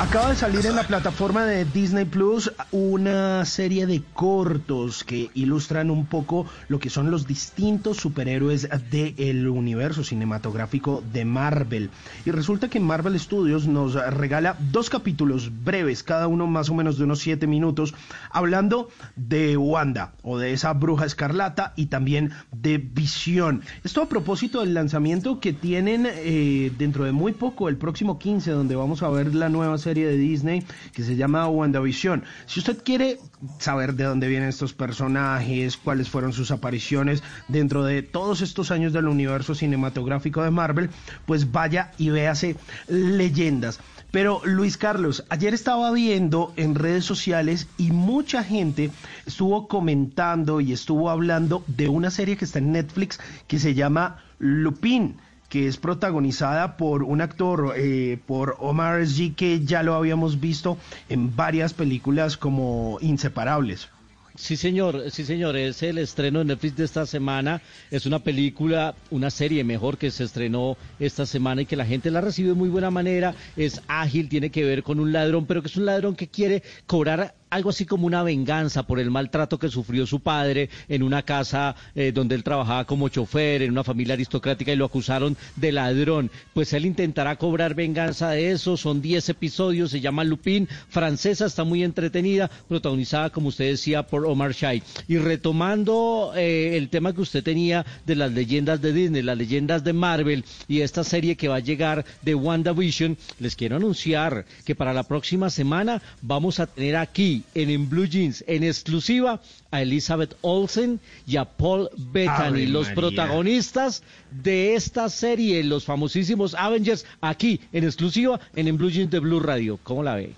Acaba de salir en la plataforma de Disney Plus una serie de cortos que ilustran un poco lo que son los distintos superhéroes del universo cinematográfico de Marvel. Y resulta que Marvel Studios nos regala dos capítulos breves, cada uno más o menos de unos siete minutos, hablando de Wanda o de esa bruja escarlata y también de Visión. Esto a propósito del lanzamiento que tienen eh, dentro de muy poco, el próximo 15, donde vamos a ver la nueva serie de Disney que se llama WandaVision. Si usted quiere saber de dónde vienen estos personajes, cuáles fueron sus apariciones dentro de todos estos años del universo cinematográfico de Marvel, pues vaya y véase leyendas. Pero Luis Carlos, ayer estaba viendo en redes sociales y mucha gente estuvo comentando y estuvo hablando de una serie que está en Netflix que se llama Lupin que es protagonizada por un actor, eh, por Omar S.G., que ya lo habíamos visto en varias películas como Inseparables. Sí, señor, sí, señor, es el estreno de Netflix de esta semana. Es una película, una serie mejor que se estrenó esta semana y que la gente la recibe de muy buena manera. Es ágil, tiene que ver con un ladrón, pero que es un ladrón que quiere cobrar algo así como una venganza por el maltrato que sufrió su padre en una casa eh, donde él trabajaba como chofer, en una familia aristocrática y lo acusaron de ladrón. Pues él intentará cobrar venganza de eso. Son 10 episodios, se llama Lupin, francesa, está muy entretenida, protagonizada, como usted decía, por Omar Shai. Y retomando eh, el tema que usted tenía de las leyendas de Disney, las leyendas de Marvel y esta serie que va a llegar de WandaVision, les quiero anunciar que para la próxima semana vamos a tener aquí en, en Blue Jeans en exclusiva a Elizabeth Olsen y a Paul Bettany, Ave los María. protagonistas de esta serie, los famosísimos Avengers, aquí en exclusiva en, en Blue Jeans de Blue Radio. ¿Cómo la ve?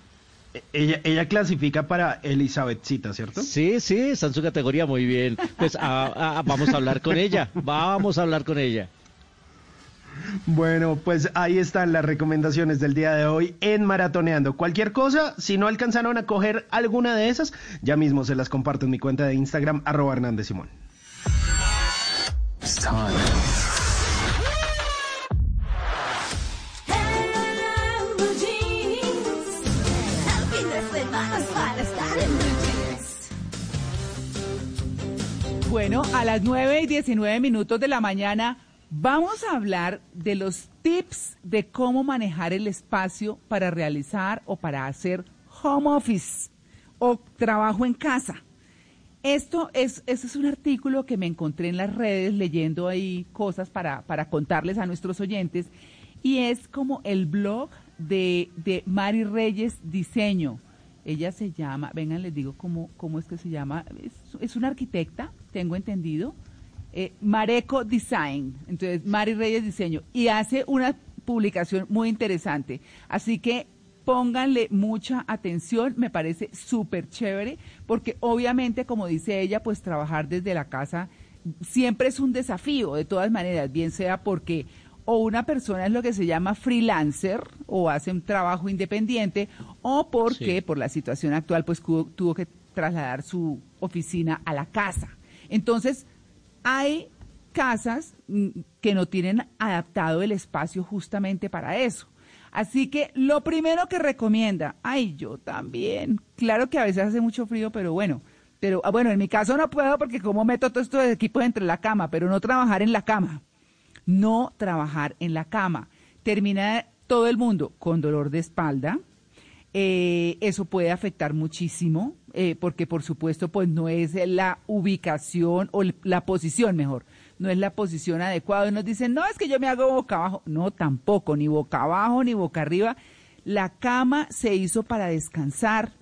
Ella, ella clasifica para Elizabethcita, ¿cierto? Sí, sí, está en su categoría muy bien. Pues a- a- vamos a hablar con ella, vamos a hablar con ella. Bueno, pues ahí están las recomendaciones del día de hoy en Maratoneando. Cualquier cosa, si no alcanzaron a coger alguna de esas, ya mismo se las comparto en mi cuenta de Instagram, arroba Hernández Simón. Bueno, a las 9 y 19 minutos de la mañana vamos a hablar de los tips de cómo manejar el espacio para realizar o para hacer home office o trabajo en casa. Esto es, es un artículo que me encontré en las redes leyendo ahí cosas para, para contarles a nuestros oyentes y es como el blog de, de Mari Reyes Diseño. Ella se llama, vengan, les digo cómo, cómo es que se llama, es una arquitecta, tengo entendido, eh, Mareco Design, entonces Mari Reyes Diseño, y hace una publicación muy interesante. Así que pónganle mucha atención, me parece súper chévere, porque obviamente, como dice ella, pues trabajar desde la casa siempre es un desafío, de todas maneras, bien sea porque o una persona es lo que se llama freelancer o hace un trabajo independiente o porque por la situación actual pues tuvo, que trasladar su oficina a la casa. Entonces, hay casas mm, que no tienen adaptado el espacio justamente para eso. Así que lo primero que recomienda, ay, yo también, claro que a veces hace mucho frío, pero bueno, pero ah, bueno, en mi caso no puedo porque como meto todos estos equipos entre la cama, pero no trabajar en la cama no trabajar en la cama. Termina todo el mundo con dolor de espalda. Eh, eso puede afectar muchísimo, eh, porque por supuesto, pues no es la ubicación o la posición mejor, no es la posición adecuada. Y nos dicen, no, es que yo me hago boca abajo. No, tampoco, ni boca abajo, ni boca arriba. La cama se hizo para descansar,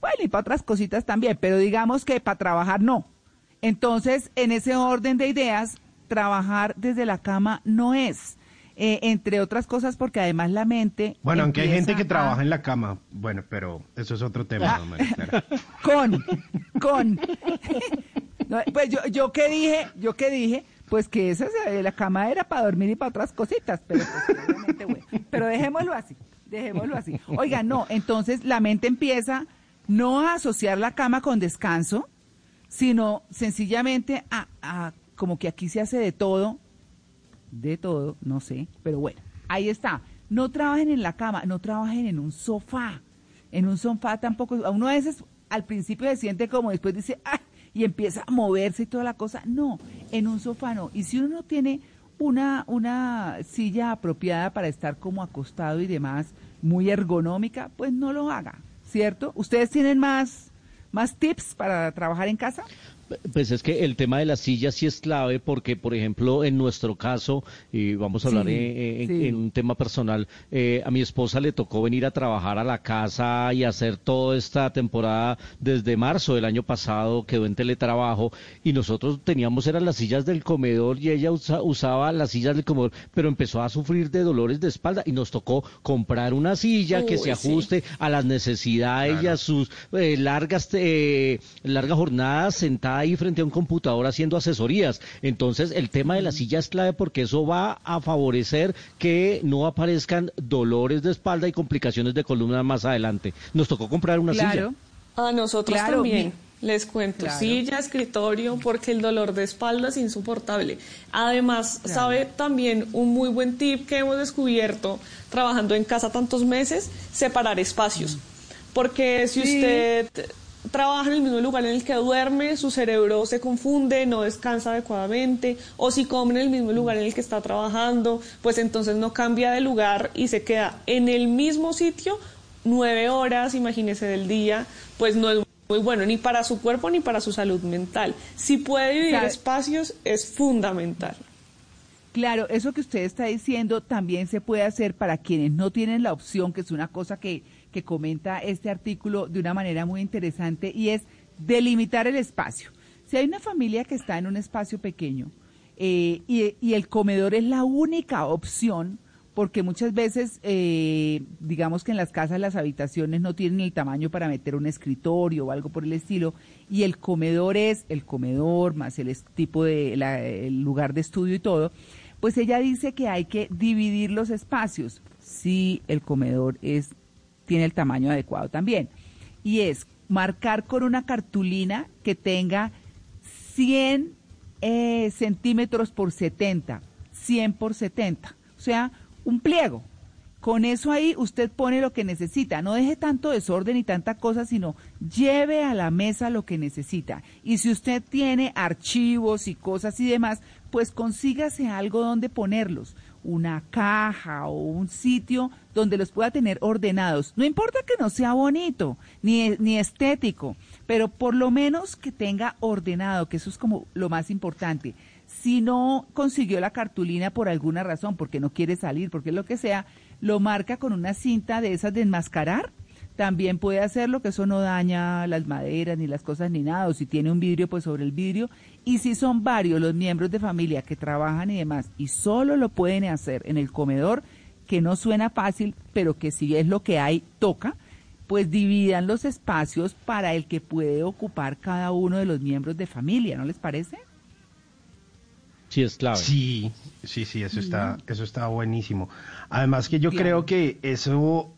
bueno, y para otras cositas también, pero digamos que para trabajar no. Entonces, en ese orden de ideas, trabajar desde la cama no es. Eh, entre otras cosas porque además la mente... Bueno, aunque hay gente que trabaja en la cama, bueno, pero eso es otro tema. Ah. con, con. pues yo, yo que dije, yo que dije, pues que esa, la cama era para dormir y para otras cositas, pero pues, Pero dejémoslo así, dejémoslo así. Oiga, no, entonces la mente empieza no a asociar la cama con descanso, sino sencillamente a, a como que aquí se hace de todo, de todo, no sé, pero bueno, ahí está. No trabajen en la cama, no trabajen en un sofá. En un sofá tampoco, a uno a veces al principio se siente como después dice, ah, y empieza a moverse y toda la cosa. No, en un sofá no. Y si uno no tiene una, una silla apropiada para estar como acostado y demás, muy ergonómica, pues no lo haga, ¿cierto? ¿Ustedes tienen más, más tips para trabajar en casa? Pues es que el tema de las sillas sí es clave porque, por ejemplo, en nuestro caso, y vamos a hablar en, un tema personal, eh, a mi esposa le tocó venir a trabajar a la casa y hacer toda esta temporada desde marzo del año pasado, quedó en teletrabajo y nosotros teníamos eran las sillas del comedor y ella usaba las sillas del comedor, pero empezó a sufrir de dolores de espalda y nos tocó comprar una silla que se ajuste a las necesidades y a sus eh, largas, eh, largas jornadas sentadas ahí frente a un computador haciendo asesorías. Entonces, el tema de la silla es clave porque eso va a favorecer que no aparezcan dolores de espalda y complicaciones de columna más adelante. Nos tocó comprar una silla. A nosotros también. Les cuento, silla, escritorio, porque el dolor de espalda es insoportable. Además, sabe también un muy buen tip que hemos descubierto trabajando en casa tantos meses, separar espacios. Porque si usted trabaja en el mismo lugar en el que duerme, su cerebro se confunde, no descansa adecuadamente, o si come en el mismo lugar en el que está trabajando, pues entonces no cambia de lugar y se queda en el mismo sitio nueve horas, imagínese, del día, pues no es muy bueno ni para su cuerpo ni para su salud mental. Si puede dividir espacios, es fundamental. Claro, eso que usted está diciendo también se puede hacer para quienes no tienen la opción, que es una cosa que que comenta este artículo de una manera muy interesante y es delimitar el espacio. Si hay una familia que está en un espacio pequeño eh, y, el comedor es la única opción, porque muchas veces, eh, digamos que en las casas las habitaciones no tienen el tamaño para meter un escritorio o algo por el estilo, y el comedor es el comedor más el tipo de el lugar de estudio y todo, pues ella dice que hay que dividir los espacios. Si el comedor es tiene el tamaño adecuado también. Y es marcar con una cartulina que tenga 100 eh, centímetros por 70, 100 por 70, o sea, un pliego Con eso ahí usted pone lo que necesita. No deje tanto desorden y tanta cosa, sino lleve a la mesa lo que necesita. Y si usted tiene archivos y cosas y demás, pues consígase algo donde ponerlos. Una caja o un sitio donde los pueda tener ordenados. No importa que no sea bonito ni, ni estético, pero por lo menos que tenga ordenado, que eso es como lo más importante. Si no consiguió la cartulina por alguna razón, porque no quiere salir, porque lo que sea, lo marca con una cinta de esas de enmascarar. También puede hacerlo, que eso no daña las maderas ni las cosas ni nada. O si tiene un vidrio, pues sobre el vidrio. Y si son varios los miembros de familia que trabajan y demás, y solo lo pueden hacer en el comedor, que no suena fácil, pero que si es lo que hay, toca, pues dividan los espacios para el que puede ocupar cada uno de los miembros de familia, ¿no les parece? Sí, es clave. Sí, sí, sí, eso está, eso está buenísimo. Además que yo creo que eso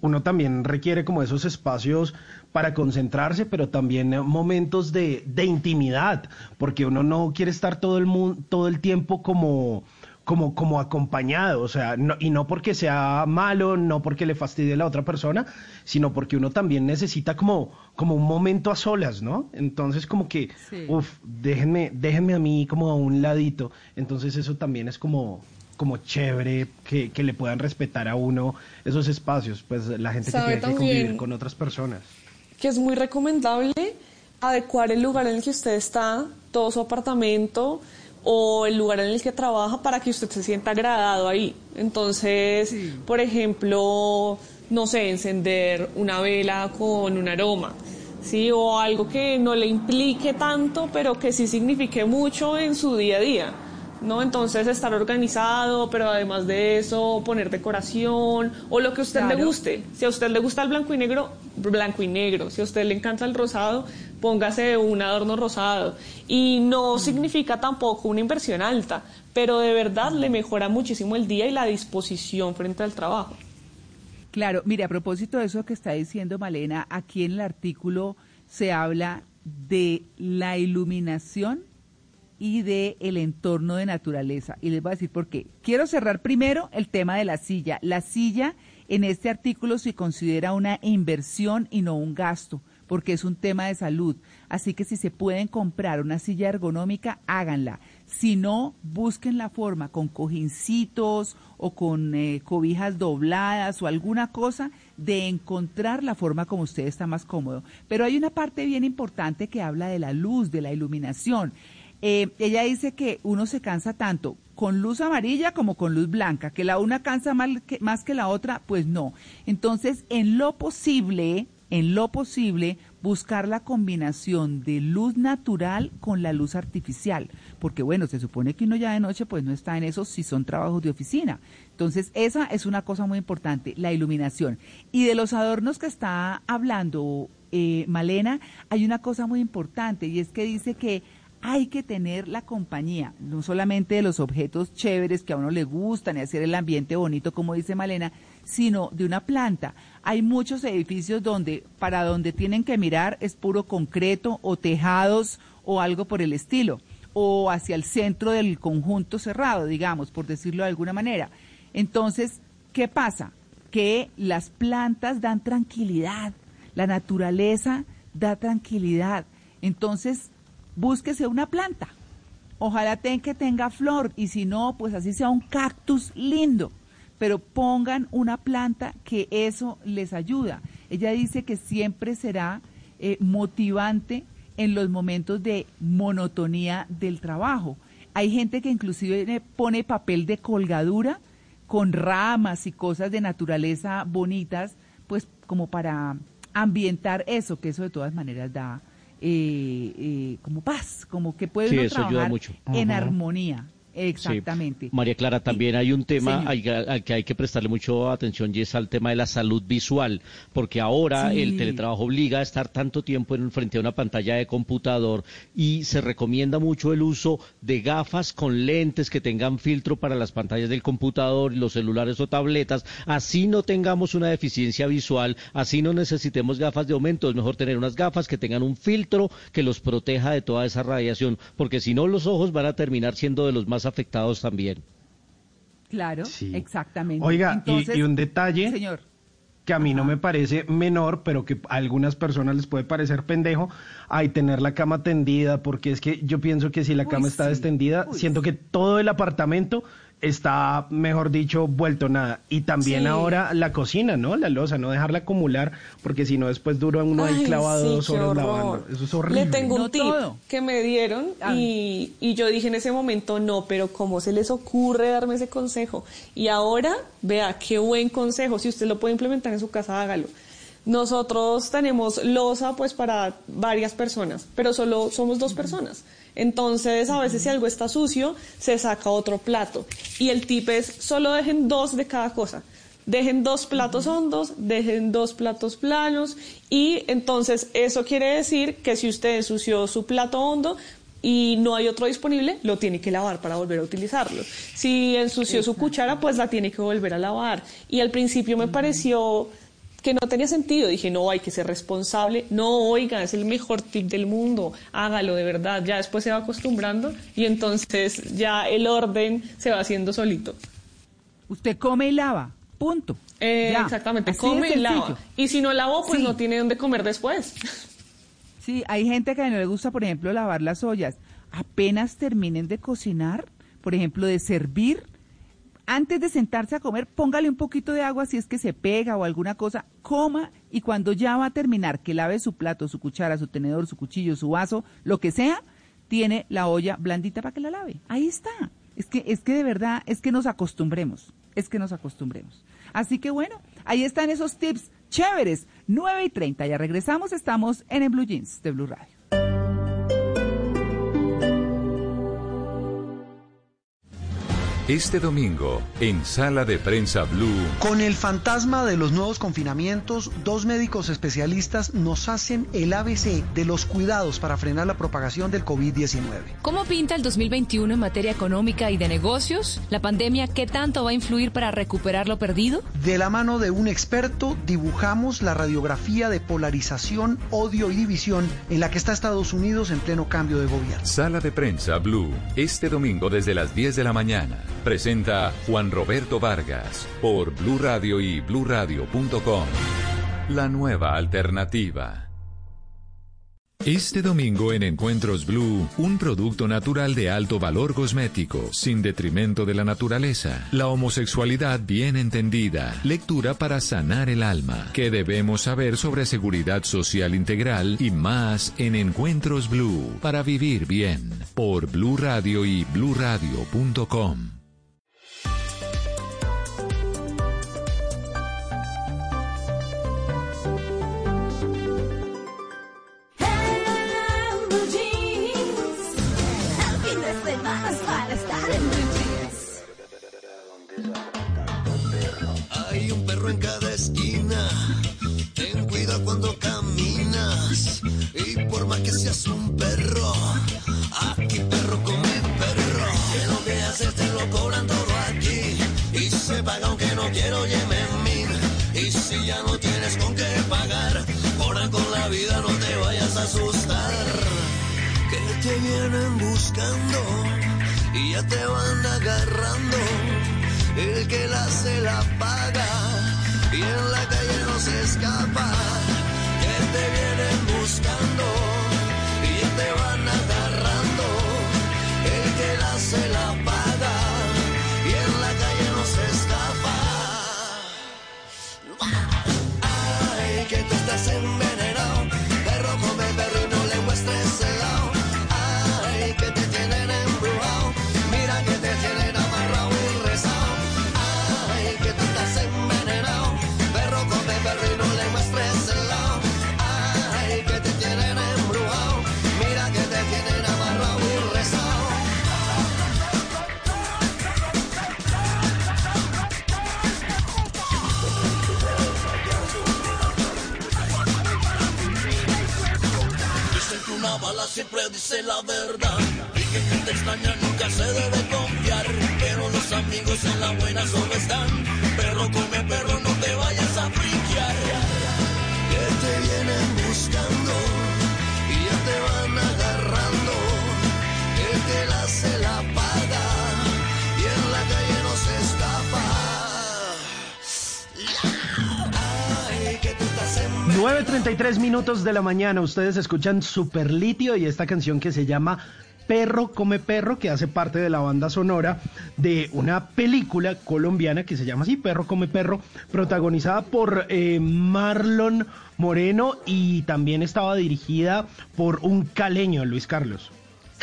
uno también requiere como esos espacios para concentrarse, pero también momentos de, de intimidad, porque uno no quiere estar todo el mundo, todo el tiempo como como, como acompañado, o sea, no, y no porque sea malo, no porque le fastidie a la otra persona, sino porque uno también necesita como, como un momento a solas, ¿no? Entonces como que, uff, déjenme, déjenme a mí como a un ladito, entonces eso también es como, como chévere que, que le puedan respetar a uno esos espacios, pues la gente que tiene que convivir con otras personas. Que es muy recomendable adecuar el lugar en el que usted está, todo su apartamento, o el lugar en el que trabaja para que usted se sienta agradado ahí. Entonces, por ejemplo, no sé, encender una vela con un aroma, ¿sí? O algo que no le implique tanto, pero que sí signifique mucho en su día a día. ¿No? Entonces estar organizado, pero además de eso poner decoración o lo que a usted le guste. Si a usted le gusta el blanco y negro, blanco y negro. Si a usted le encanta el rosado, póngase un adorno rosado. Y no significa tampoco una inversión alta, pero de verdad le mejora muchísimo el día y la disposición frente al trabajo. Claro, mire, a propósito de eso que está diciendo Malena, aquí en el artículo se habla de la iluminación y de el entorno de naturaleza. Y les voy a decir por qué. Quiero cerrar primero el tema de la silla. La silla en este artículo se considera una inversión y no un gasto, porque es un tema de salud. Así que si se pueden comprar una silla ergonómica, háganla. Si no, busquen la forma con cojincitos o con eh, cobijas dobladas o alguna cosa de encontrar la forma como usted está más cómodo. Pero hay una parte bien importante que habla de la luz, de la iluminación. Eh, ella dice que uno se cansa tanto con luz amarilla como con luz blanca, que la una cansa más que, más que la otra, pues no. Entonces, en lo posible, en lo posible, buscar la combinación de luz natural con la luz artificial, porque bueno, se supone que uno ya de noche pues no está en eso si son trabajos de oficina. Entonces, esa es una cosa muy importante, la iluminación. Y de los adornos que está hablando eh, Malena, hay una cosa muy importante y es que dice que hay que tener la compañía, no solamente de los objetos chéveres que a uno le gustan y hacer el ambiente bonito, como dice Malena, sino de una planta. Hay muchos edificios donde para donde tienen que mirar es puro concreto o tejados o algo por el estilo, o hacia el centro del conjunto cerrado, digamos, por decirlo de alguna manera. Entonces, ¿qué pasa? Que las plantas dan tranquilidad, la naturaleza da tranquilidad. Entonces, búsquese una planta. Ojalá ten que tenga flor y si no, pues así sea un cactus lindo. Pero pongan una planta que eso les ayuda. Ella dice que siempre será eh, motivante en los momentos de monotonía del trabajo. Hay gente que inclusive pone papel de colgadura con ramas y cosas de naturaleza bonitas, pues como para ambientar eso, que eso de todas maneras da, eh, eh, como paz, como que puede uno trabajar en armonía. Exactamente. María Clara, también hay un tema al, que hay que prestarle mucho atención y es al tema de la salud visual, porque ahora el teletrabajo obliga a estar tanto tiempo en frente a una pantalla de computador y se recomienda mucho el uso de gafas con lentes que tengan filtro para las pantallas del computador, los celulares o tabletas, así no tengamos una deficiencia visual, así no necesitemos gafas de aumento, es mejor tener unas gafas que tengan un filtro que los proteja de toda esa radiación, porque si no los ojos van a terminar siendo de los más afectados también. Claro, exactamente. Oiga, y, un detalle señor. que a mí no me parece menor, pero que a algunas personas les puede parecer pendejo, hay tener la cama tendida, porque es que yo pienso que si la cama está extendida, siento que todo el apartamento está, mejor dicho, vuelto nada. Y también ahora la cocina, ¿no? La losa, no dejarla acumular, porque si no después dura uno ahí clavado dos horas lavando. Eso es horrible. Le tengo un tip que me dieron y, y, yo dije en ese momento, no, pero ¿cómo se les ocurre darme ese consejo? Y ahora, vea, qué buen consejo. Si usted lo puede implementar en su casa, hágalo. Nosotros tenemos losa pues para varias personas, pero solo somos dos personas. Entonces, a veces si algo está sucio, se saca otro plato. Y el tip es, solo dejen dos de cada cosa. Dejen dos platos hondos, dejen dos platos planos y entonces eso quiere decir que si usted ensució su plato hondo, y no hay otro disponible, lo tiene que lavar para volver a utilizarlo. Si ensució su cuchara, pues la tiene que volver a lavar. Y al principio me pareció que no tenía sentido. Dije, no, hay que ser responsable. No, oiga, es el mejor tip del mundo. Hágalo de verdad. Ya después se va acostumbrando y entonces ya el orden se va haciendo solito. Usted come y lava. Punto. Eh, exactamente, come y lava. Y si no lavo, pues no tiene dónde comer después. Sí, hay gente que no le gusta, por ejemplo, lavar las ollas. Apenas terminen de cocinar, por ejemplo, de servir, antes de sentarse a comer, póngale un poquito de agua si es que se pega o alguna cosa, coma y cuando ya va a terminar, que lave su plato, su cuchara, su tenedor, su cuchillo, su vaso, lo que sea, tiene la olla blandita para que la lave. Ahí está. Es que, es que de verdad, es que nos acostumbremos, es que nos acostumbremos. Así que bueno, ahí están esos tips chéveres. 9 y 30, ya regresamos, estamos en el Blue Jeans de Blue Radio. Este domingo, en Sala de Prensa Blue. Con el fantasma de los nuevos confinamientos, dos médicos especialistas nos hacen el ABC de los cuidados para frenar la propagación del COVID-19. ¿Cómo pinta el 2021 en materia económica y de negocios? ¿La pandemia qué tanto va a influir para recuperar lo perdido? De la mano de un experto, dibujamos la radiografía de polarización, odio y división en la que está Estados Unidos en pleno cambio de gobierno. Sala de Prensa Blue, este domingo desde las 10 de la mañana presenta Juan Roberto Vargas por Blue Radio y bluradio.com. La nueva alternativa. Este domingo en Encuentros Blue, un producto natural de alto valor cosmético, sin detrimento de la naturaleza. La homosexualidad bien entendida. Lectura para sanar el alma. ¿Qué debemos saber sobre seguridad social integral y más en Encuentros Blue para vivir bien? Por Blue Radio y bluradio.com. seas un perro. Aquí perro come perro. Que lo que haces te lo cobran todo aquí. Y se paga aunque no quiero mí Y si ya no tienes con qué pagar, ahora con la vida no te vayas a asustar. Que te vienen buscando y ya te van agarrando. El que la se la paga y en la calle no se escapa. Que te vienen buscando te van siempre dice la verdad. Y que gente extraña nunca se debe confiar. Pero los amigos en la buena solo están. Perro come perro, no te vayas a friquear. Que te vienen buscando y ya te van agarrando. Que se la en la calle 9.33 minutos de la mañana, ustedes escuchan Super Litio y esta canción que se llama Perro come perro, que hace parte de la banda sonora de una película colombiana que se llama así, Perro come perro, protagonizada por eh, Marlon Moreno y también estaba dirigida por un caleño, Luis Carlos.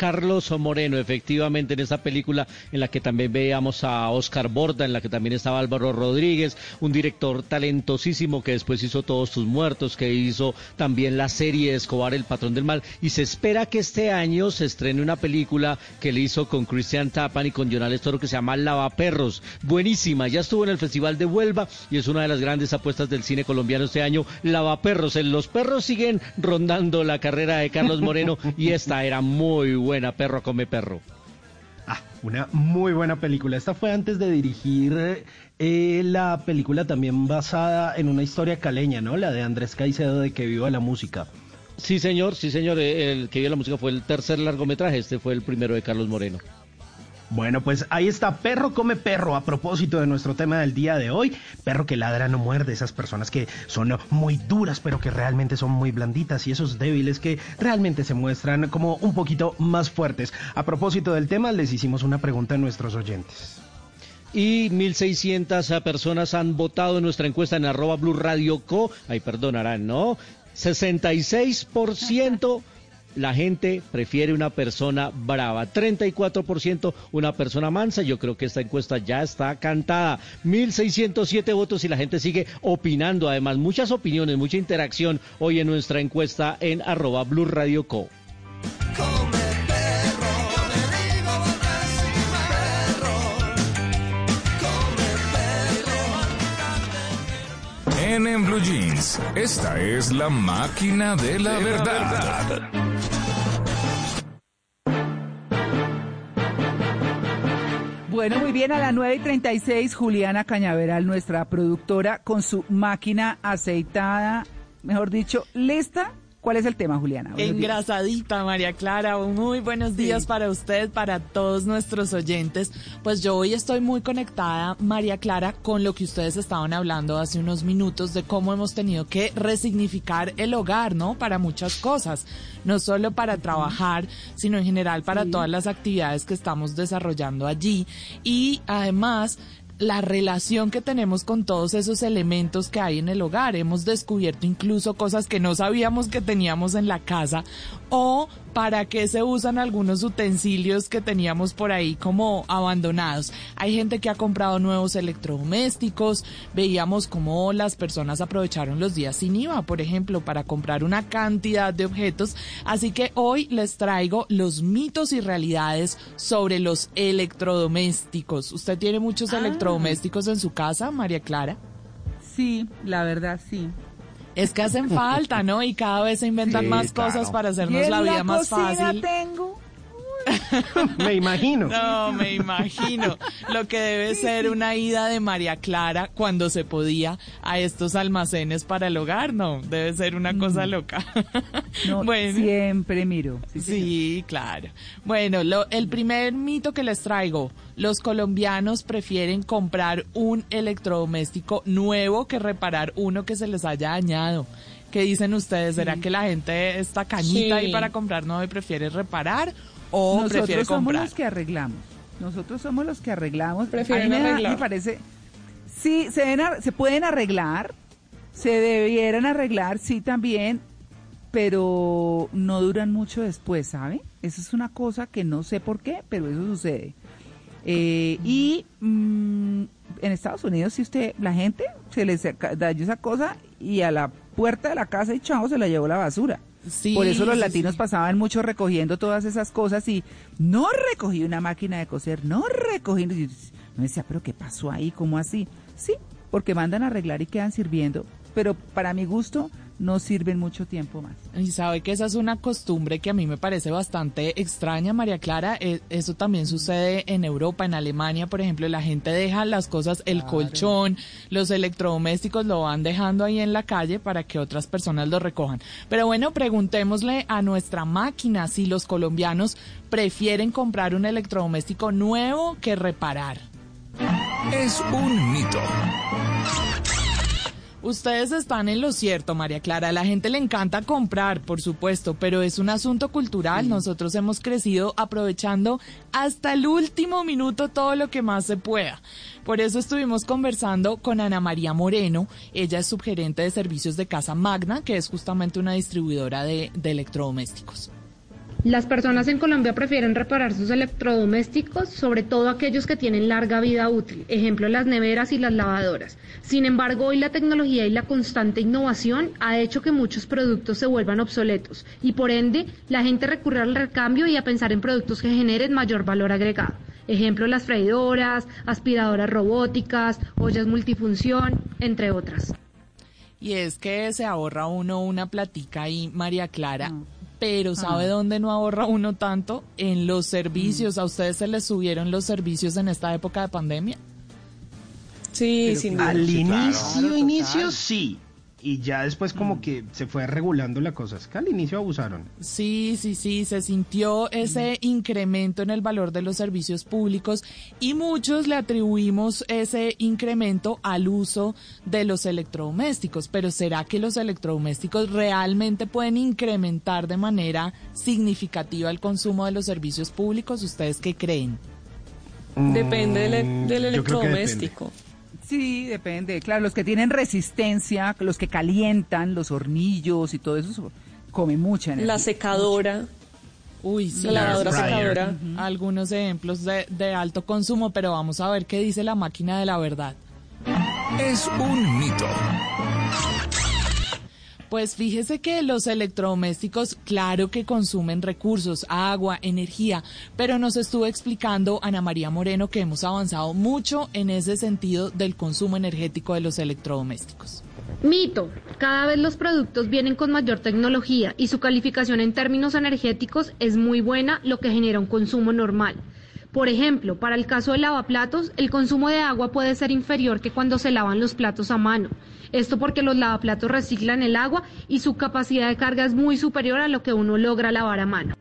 Carlos Moreno, efectivamente, en esa película en la que también veíamos a Oscar Borda, en la que también estaba Álvaro Rodríguez, un director talentosísimo que después hizo Todos tus muertos, que hizo también la serie Escobar, el patrón del mal. Y se espera que este año se estrene una película que le hizo con Cristian Tapan y con Jonales Toro que se llama Lavaperros. Buenísima, ya estuvo en el Festival de Huelva y es una de las grandes apuestas del cine colombiano este año. Lavaperros, los perros siguen rondando la carrera de Carlos Moreno y esta era muy buena buena, Perro come perro. Ah, una muy buena película. Esta fue antes de dirigir eh, la película también basada en una historia caleña, ¿no? La de Andrés Caicedo de Que Viva la Música. Sí, señor, sí, señor. El Que Viva la Música fue el tercer largometraje. Este fue el primero de Carlos Moreno. Bueno, pues ahí está, perro come perro, a propósito de nuestro tema del día de hoy, perro que ladra no muerde, esas personas que son muy duras pero que realmente son muy blanditas y esos débiles que realmente se muestran como un poquito más fuertes. A propósito del tema, les hicimos una pregunta a nuestros oyentes. Y 1.600 personas han votado en nuestra encuesta en arroba Blue Radio Co. Ay, perdonarán, ¿no? 66% la gente prefiere una persona brava. 34% una persona mansa. Yo creo que esta encuesta ya está cantada. 1.607 votos y la gente sigue opinando. Además, muchas opiniones, mucha interacción hoy en nuestra encuesta en arroba Blue Radio Co. En, en Blue Jeans, esta es la máquina de la verdad. Bueno, muy bien, a las 9 y 36, Juliana Cañaveral, nuestra productora, con su máquina aceitada, mejor dicho, lista ¿Cuál es el tema, Juliana? Engrasadita, María Clara. Muy buenos días para usted, para todos nuestros oyentes. Pues yo hoy estoy muy conectada, María Clara, con lo que ustedes estaban hablando hace unos minutos de cómo hemos tenido que resignificar el hogar, ¿no? Para muchas cosas. No solo para trabajar, sino en general para todas las actividades que estamos desarrollando allí. Y además, la relación que tenemos con todos esos elementos que hay en el hogar. Hemos descubierto incluso cosas que no sabíamos que teníamos en la casa o para qué se usan algunos utensilios que teníamos por ahí como abandonados. Hay gente que ha comprado nuevos electrodomésticos, veíamos cómo las personas aprovecharon los días sin IVA, por ejemplo, para comprar una cantidad de objetos. Así que hoy les traigo los mitos y realidades sobre los electrodomésticos. ¿Usted tiene muchos ah. electrodomésticos en su casa, María Clara? Sí, la verdad sí. Es que hacen falta, ¿no? Y cada vez se inventan más cosas para hacernos la vida más fácil. tengo me imagino. No, me imagino. Lo que debe ser una ida de María Clara cuando se podía a estos almacenes para el hogar, no, debe ser una cosa mm. loca. bueno, siempre miro. Sí, claro. Bueno, el primer mito que les traigo, los colombianos prefieren comprar un electrodoméstico nuevo que reparar uno que se les haya dañado. ¿Qué dicen ustedes? ¿Será que la gente está cañita ahí para comprar nuevo y prefiere reparar? O Nosotros somos los que arreglamos. Nosotros somos los que arreglamos. Prefieren me, parece. Sí, se, se pueden arreglar, se debieran arreglar, sí también, pero no duran mucho después, ¿sabe? Esa es una cosa que no sé por qué, pero eso sucede. Eh, y mm, en Estados Unidos, si usted, la gente se les da esa cosa y a la puerta de la casa y chao, se la llevó la basura. Por eso los latinos pasaban mucho recogiendo todas esas cosas y no recogí una máquina de coser, no recogí. No decía, pero ¿qué pasó ahí? ¿Cómo así? Sí, porque mandan a arreglar y quedan sirviendo. Pero para mi gusto, no sirven mucho tiempo más. Y sabe que esa es una costumbre que a mí me parece bastante extraña, María Clara. E, eso también sucede en Europa, en Alemania, por ejemplo, la gente deja las cosas, el colchón, los electrodomésticos lo van dejando ahí en la calle para que otras personas lo recojan. Pero bueno, preguntémosle a nuestra máquina si los colombianos prefieren comprar un electrodoméstico nuevo que reparar. Es un mito. Ustedes están en lo cierto, María Clara. A la gente le encanta comprar, por supuesto, pero es un asunto cultural. Nosotros hemos crecido aprovechando hasta el último minuto todo lo que más se pueda. Por eso estuvimos conversando con Ana María Moreno. Ella es subgerente de servicios de Casa Magna, que es justamente una distribuidora de, de electrodomésticos. Las personas en Colombia prefieren reparar sus electrodomésticos, sobre todo aquellos que tienen larga vida útil, ejemplo las neveras y las lavadoras. Sin embargo, hoy la tecnología y la constante innovación ha hecho que muchos productos se vuelvan obsoletos y por ende la gente recurre al recambio y a pensar en productos que generen mayor valor agregado. Ejemplo las freidoras, aspiradoras robóticas, ollas multifunción, entre otras. Y es que se ahorra uno una platica ahí, María Clara pero ¿sabe dónde no ahorra uno tanto? En los servicios. ¿A ustedes se les subieron los servicios en esta época de pandemia? Sí, sin duda. Al inicio, inicio sí y ya después como que se fue regulando la cosa. Es que al inicio abusaron. Sí, sí, sí, se sintió ese incremento en el valor de los servicios públicos y muchos le atribuimos ese incremento al uso de los electrodomésticos. Pero ¿será que los electrodomésticos realmente pueden incrementar de manera significativa el consumo de los servicios públicos? ¿Ustedes qué creen? Depende del, del electrodoméstico. Sí, depende. Claro, los que tienen resistencia, los que calientan, los hornillos y todo eso, comen mucha energía. La secadora. Uy, sí. La lavadora secadora. Algunos ejemplos de, de alto consumo, pero vamos a ver qué dice la máquina de la verdad. Es un mito. Pues fíjese que los electrodomésticos, claro que consumen recursos, agua, energía, pero nos estuvo explicando Ana María Moreno que hemos avanzado mucho en ese sentido del consumo energético de los electrodomésticos. Mito, cada vez los productos vienen con mayor tecnología y su calificación en términos energéticos es muy buena, lo que genera un consumo normal. Por ejemplo, para el caso de lavaplatos, el consumo de agua puede ser inferior que cuando se lavan los platos a mano. Esto porque los lavaplatos reciclan el agua y su capacidad de carga es muy superior a lo que uno logra lavar a mano.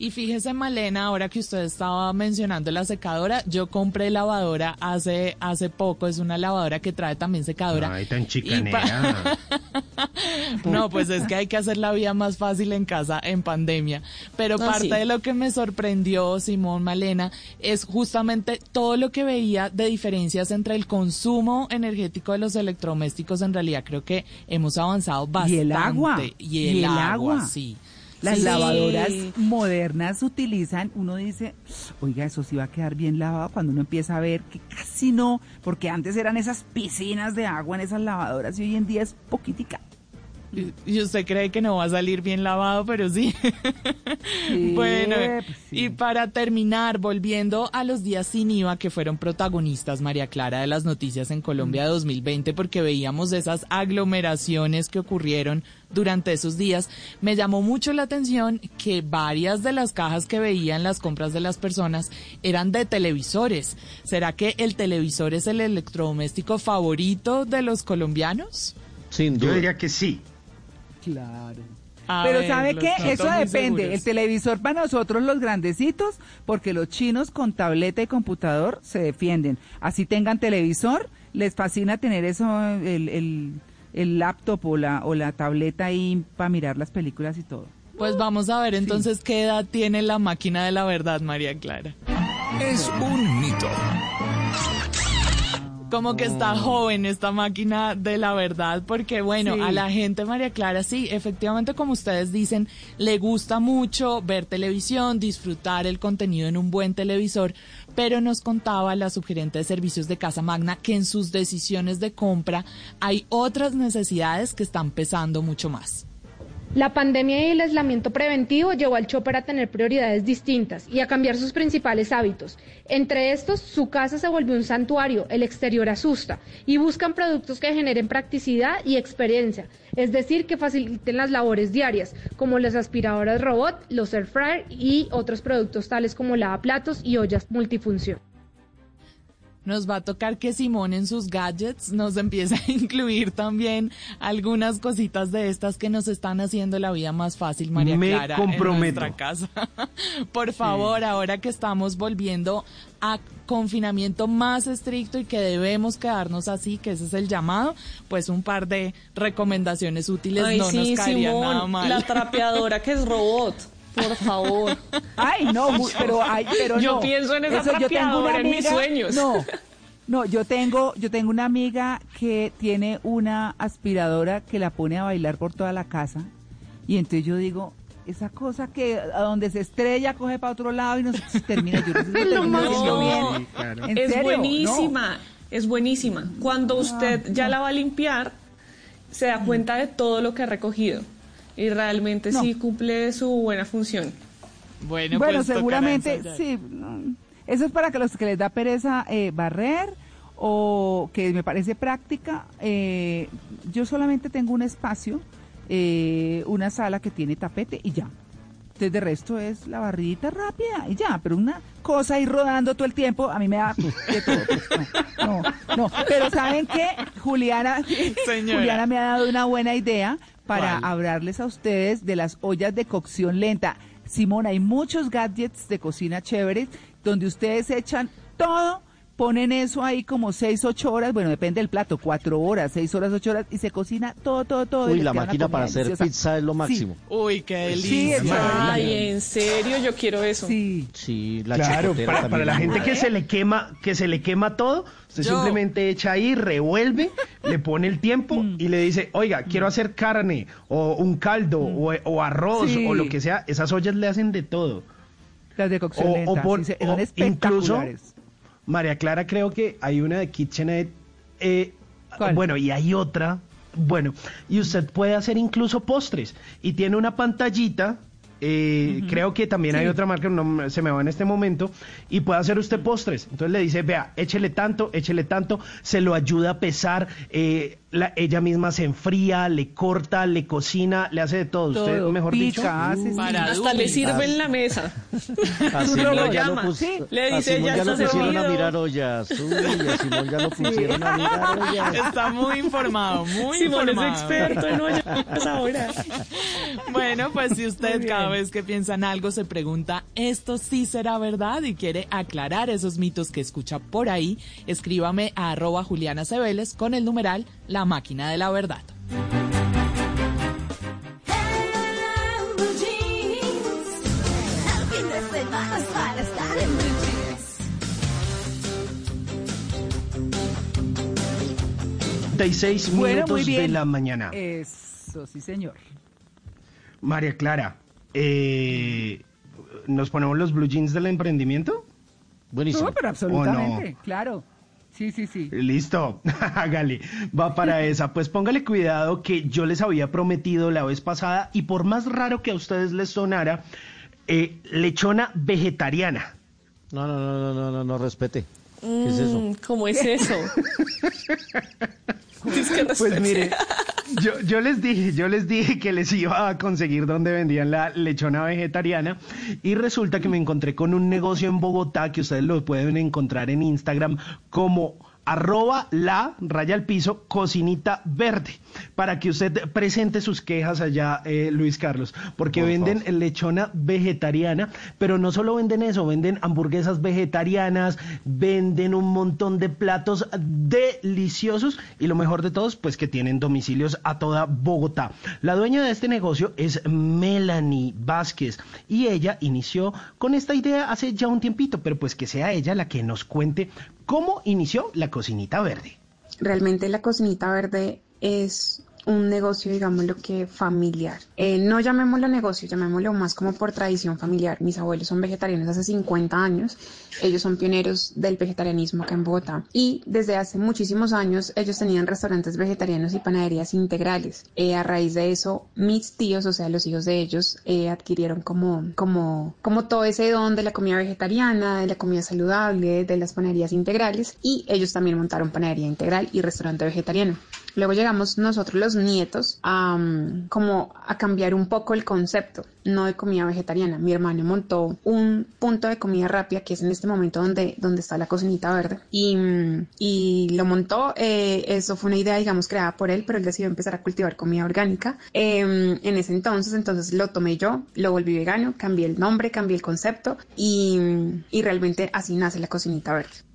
Y fíjese, Malena, ahora que usted estaba mencionando la secadora, yo compré lavadora hace hace poco. Es una lavadora que trae también secadora. Ay, tan chicanera. no, pues es que hay que hacer la vida más fácil en casa en pandemia. Pero Ah, parte sí. de lo que me sorprendió, Simón Malena, es justamente todo lo que veía de diferencias entre el consumo energético de los electrodomésticos. En realidad creo que hemos avanzado bastante. Y el agua. Y el, agua, sí. Las Sí. lavadoras modernas utilizan, uno dice, oiga, eso sí va a quedar bien lavado cuando uno empieza a ver que casi no, porque antes eran esas piscinas de agua en esas lavadoras y hoy en día es poquitica. Y- usted cree que no va a salir bien lavado, pero sí. Sí, bueno, pues y para terminar, volviendo a los días sin IVA que fueron protagonistas, María Clara, de las noticias en Colombia Mm. 2020, porque veíamos esas aglomeraciones que ocurrieron durante esos días, me llamó mucho la atención que varias de las cajas que veía en las compras de las personas eran de televisores. ¿Será que el televisor es el electrodoméstico favorito de los colombianos? Sin Yo diría que sí. Claro. A Pero ver, ¿sabe qué? Eso depende. seguros. El televisor para nosotros los grandecitos, porque los chinos con tableta y computador se defienden. Así tengan televisor, les fascina tener eso, el, el, el laptop o la, o la tableta ahí para mirar las películas y todo. Pues vamos a ver entonces qué edad tiene la máquina de la verdad, María Clara. Es un mito. Como que está joven esta máquina de la verdad, porque bueno, Sí. a la gente, María Clara, sí, efectivamente, como ustedes dicen, le gusta mucho ver televisión, disfrutar el contenido en un buen televisor, pero nos contaba la subgerente de servicios de Casa Magna que en sus decisiones de compra hay otras necesidades que están pesando mucho más. La pandemia y el aislamiento preventivo llevó al chopper a tener prioridades distintas y a cambiar sus principales hábitos. Entre estos, su casa se volvió un santuario, el exterior asusta, y buscan productos que generen practicidad y experiencia, es decir, que faciliten las labores diarias, como las aspiradoras robot, los air fryer y otros productos tales como lavaplatos y ollas multifunción. Nos va a tocar que Simón en sus gadgets nos empiece a incluir también algunas cositas de estas que nos están haciendo la vida más fácil, María Me Clara, comprometo. en nuestra casa. Por favor, ahora que estamos volviendo a confinamiento más estricto y que debemos quedarnos así, que ese es el llamado, pues un par de recomendaciones útiles Ay, no sí, nos caerían Simón, nada mal. la trapeadora que es robot. Por favor. Ay, no, pero, ay, pero Yo no. pienso en esa Eso, yo tengo una trapeadora en mis amiga- sueños. No, no, yo tengo, yo tengo una amiga que tiene una aspiradora que la pone a bailar por toda la casa. Y entonces yo digo, esa cosa que a donde se estrella coge para otro lado y no se termina. Yo no sé si lo termina haciendo bien. ¿En Es serio? buenísima, es buenísima. Cuando usted ya la va a limpiar, se da cuenta de todo lo que ha recogido. Y realmente sí cumple su buena función. Bueno, Bueno, pues seguramente sí. Eso es para que los que les da pereza eh, barrer o que me parece práctica. eh, yo solamente tengo un espacio, eh, una sala que tiene tapete y ya. Entonces, de resto es la barridita rápida y ya, pero una cosa ahí rodando todo el tiempo, a mí me da de todo. pues, no, no, no. Pero ¿saben qué? Juliana, Señora. Juliana me ha dado una buena idea para ¿Cuál? hablarles a ustedes de las ollas de cocción lenta. Simón, hay muchos gadgets de cocina chéveres donde ustedes echan todo, ponen eso ahí como seis, ocho horas, bueno, depende del plato, cuatro horas, seis horas, ocho horas, y se cocina todo, todo, todo. Uy, la máquina para hacer deliciosa. pizza es lo Sí. máximo. Uy, qué Sí, delicia. es Ay, en serio, yo quiero eso. Sí. Sí, la claro, para, la gente que se le quema, que se le quema todo, usted Yo. simplemente echa ahí, revuelve, le pone el tiempo Mm. y le dice, oiga, quiero hacer carne o un caldo o, o arroz Mm. Sí. o lo que sea. Esas ollas le hacen de todo. Las de cocción O, lenta, o por- sí, se- o son incluso, espectaculares. María Clara, creo que hay una de KitchenAid. eh, ¿Cuál? bueno, y hay otra. Bueno, y usted puede hacer incluso postres. Y tiene una pantallita. eh, Creo que también hay otra marca, no se me va en este momento, y puede hacer usted postres. Entonces le dice, vea, échele tanto, échele tanto, se lo ayuda a pesar, eh, la- ella misma se enfría, le corta, le cocina, le hace de todo. Usted, mejor pica, dicho. sí. Para Hasta le sirve en la mesa. A Es un Simón robot. ya lo Llama. Sí. Le dice, ya ya lo pusieron a mirar ollas. Uy, a Simón ya lo pusieron a mirar ollas. Está muy informado, muy Simón es informado. experto en ollas ahora. Bueno, pues si usted cada vez que piensa en algo se pregunta, ¿esto sí será verdad? Y quiere aclarar esos mitos que escucha por ahí, escríbame a arroba Juliana Cebeles con el numeral La Máquina de la Verdad. seis Bueno, minutos muy bien. de la mañana. Eso, sí, señor. María Clara, eh, ¿nos ponemos los blue jeans del emprendimiento? Buenísimo. No, pero absolutamente, claro. Sí, sí, sí. Listo, hágale, va para esa. Pues póngale cuidado que yo les había prometido la vez pasada y por más raro que a ustedes les sonara, eh, lechona vegetariana. No, no, no, no, no, no, no respete. ¿Qué es eso? Mm, ¿Cómo es eso? Pues mire, yo, yo les dije, yo les dije que les iba a conseguir donde vendían la lechona vegetariana y resulta que me encontré con un negocio en Bogotá que ustedes lo pueden encontrar en Instagram como arroba la raya al piso cocinita verde para que usted presente sus quejas allá eh, Luis Carlos porque Por venden favor. lechona vegetariana pero no solo venden eso venden hamburguesas vegetarianas venden un montón de platos deliciosos y lo mejor de todos pues que tienen domicilios a toda Bogotá la dueña de este negocio es Melanie Vázquez y ella inició con esta idea hace ya un tiempito pero pues que sea ella la que nos cuente cómo inició la cocinita verde realmente la cocinita verde es un negocio, digámoslo que familiar. Eh, no llamémoslo negocio, llamémoslo más como por tradición familiar. Mis abuelos son vegetarianos hace 50 años, ellos son pioneros del vegetarianismo acá en Bogotá y desde hace muchísimos años ellos tenían restaurantes vegetarianos y panaderías integrales. Eh, a raíz de eso, mis tíos, o sea, los hijos de ellos, eh, adquirieron como, como, como todo ese don de la comida vegetariana, de la comida saludable, de las panaderías integrales y ellos también montaron panadería integral y restaurante vegetariano. Luego llegamos nosotros los nietos a mm, como a cambiar un poco el concepto, no de comida vegetariana. Mi hermano montó un punto de comida rápida que es en este momento donde, donde está la cocinita verde y, mm, y lo montó. eh, eso fue una idea, digamos, creada por él, pero él decidió empezar a cultivar comida orgánica. Eh, en ese entonces, entonces lo tomé yo, lo volví vegano, cambié el nombre, cambié el concepto y, y realmente así nace la cocinita verde.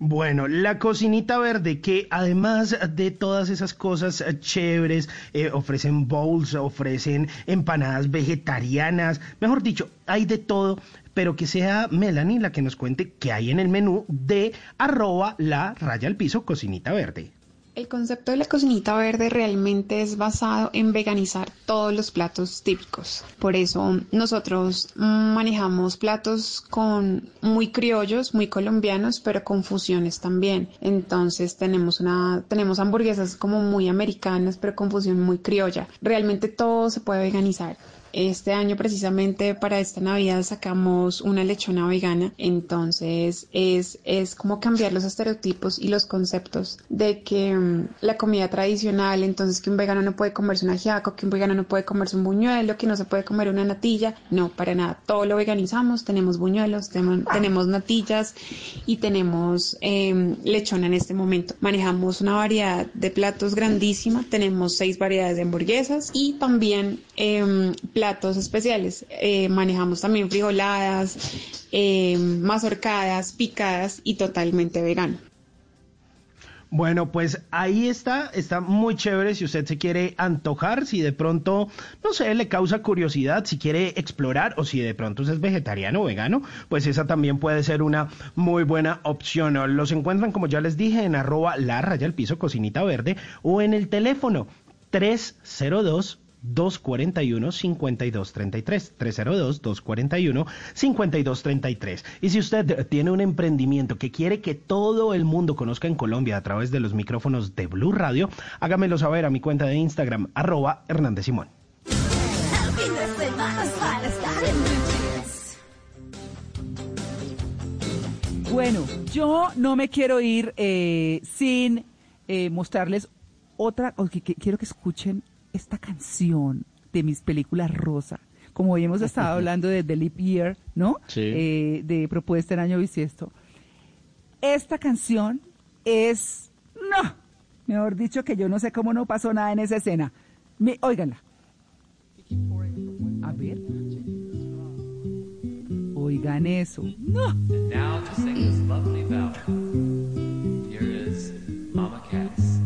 Bueno, la cocinita verde, que además de todas esas cosas eh, chéveres, eh, ofrecen bowls, ofrecen empanadas vegetarianas, mejor dicho, hay de todo, pero que sea Melanie la que nos cuente qué hay en el menú de arroba la raya al piso cocinita verde. El concepto de la cocinita verde realmente es basado en veganizar todos los platos típicos. Por eso nosotros manejamos platos con muy criollos, muy colombianos, pero con fusiones también. Entonces tenemos una tenemos hamburguesas como muy americanas, pero con fusión muy criolla. Realmente todo se puede veganizar. Este año precisamente para esta Navidad sacamos una lechona vegana, entonces es, es como cambiar los estereotipos y los conceptos de que mm, la comida tradicional, entonces que un vegano no puede comerse un ajiaco, que un vegano no puede comerse un buñuelo, que no se puede comer una natilla, no, para nada, todo lo veganizamos, tenemos buñuelos, tenemos natillas y tenemos eh, lechona en este momento. Manejamos una variedad de platos grandísima, tenemos seis variedades de hamburguesas y también eh, platos especiales. Eh, manejamos también frijoladas, eh, mazorcadas, picadas y totalmente vegano. Bueno, pues ahí está, está muy chévere si usted se quiere antojar, si de pronto, no sé, le causa curiosidad, si quiere explorar o si de pronto usted es vegetariano o vegano, pues esa también puede ser una muy buena opción. Los encuentran, como ya les dije, en arroba la raya al piso cocinita verde o en el teléfono 302 241-5233, 302-241-5233. Y si usted tiene un emprendimiento que quiere que todo el mundo conozca en Colombia a través de los micrófonos de Blue Radio, hágamelo saber a mi cuenta de Instagram, arroba Hernández Simón. Bueno, yo no me quiero ir eh, sin eh, mostrarles otra, que- que quiero que escuchen esta canción de mis películas rosa. Como hoy hemos estado hablando de The Leap Year, ¿no? Sí. Eh, de propuesta en año bisiesto. Esta canción es, no, mejor dicho que yo no sé cómo no pasó nada en esa escena. Me, óiganla. A ver. Oigan eso. No. Now to sing this lovely ballad. Here is Mama Cass.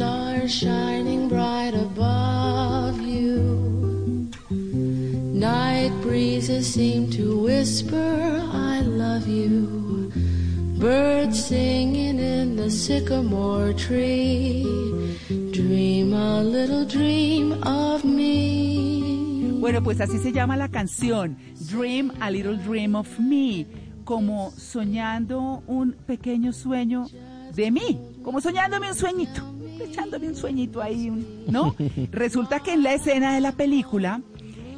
Stars shining bright above you. Night breezes seem to whisper, I love you. Birds singing in the sycamore tree. Dream a little dream of me. Bueno, pues así se llama la canción, Dream a Little Dream of Me, como soñando un pequeño sueño de mí, como soñándome un sueñito, echándome un sueñito ahí, ¿no? Resulta que en la escena de la película,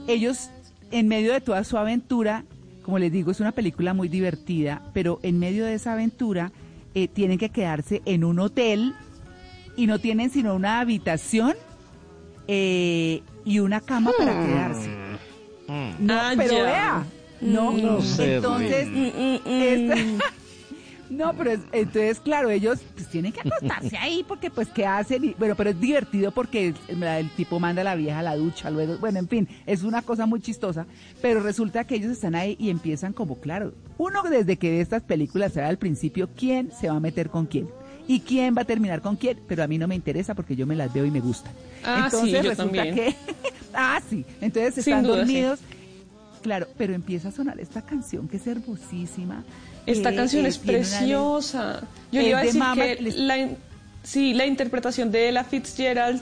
ellos, en medio de toda su aventura, como les digo, es una película muy divertida, pero en medio de esa aventura eh, tienen que quedarse en un hotel y no tienen sino una habitación eh, y una cama para Hmm. quedarse. No, Ah, pero vea, no, No entonces, esta- no, pero es- entonces, claro, ellos pues tienen que acostarse ahí porque pues qué hacen, y- bueno, pero es divertido porque el, el tipo manda a la vieja a la ducha, luego, bueno, en fin, es una cosa muy chistosa, pero resulta que ellos están ahí y empiezan como, claro, uno desde que ve estas películas sabe al principio quién se va a meter con quién. Y quién va a terminar con quién, pero a mí no me interesa porque yo me las veo y me gustan. Ah, sí, Entonces yo resulta también. que ah, sí. Entonces están duda, sí. dormidos. Claro, pero empieza a sonar esta canción que es hermosísima. Esta canción eh, es preciosa. Yo le iba a de decir Mama, que les- la, sí, la interpretación de Ella Fitzgerald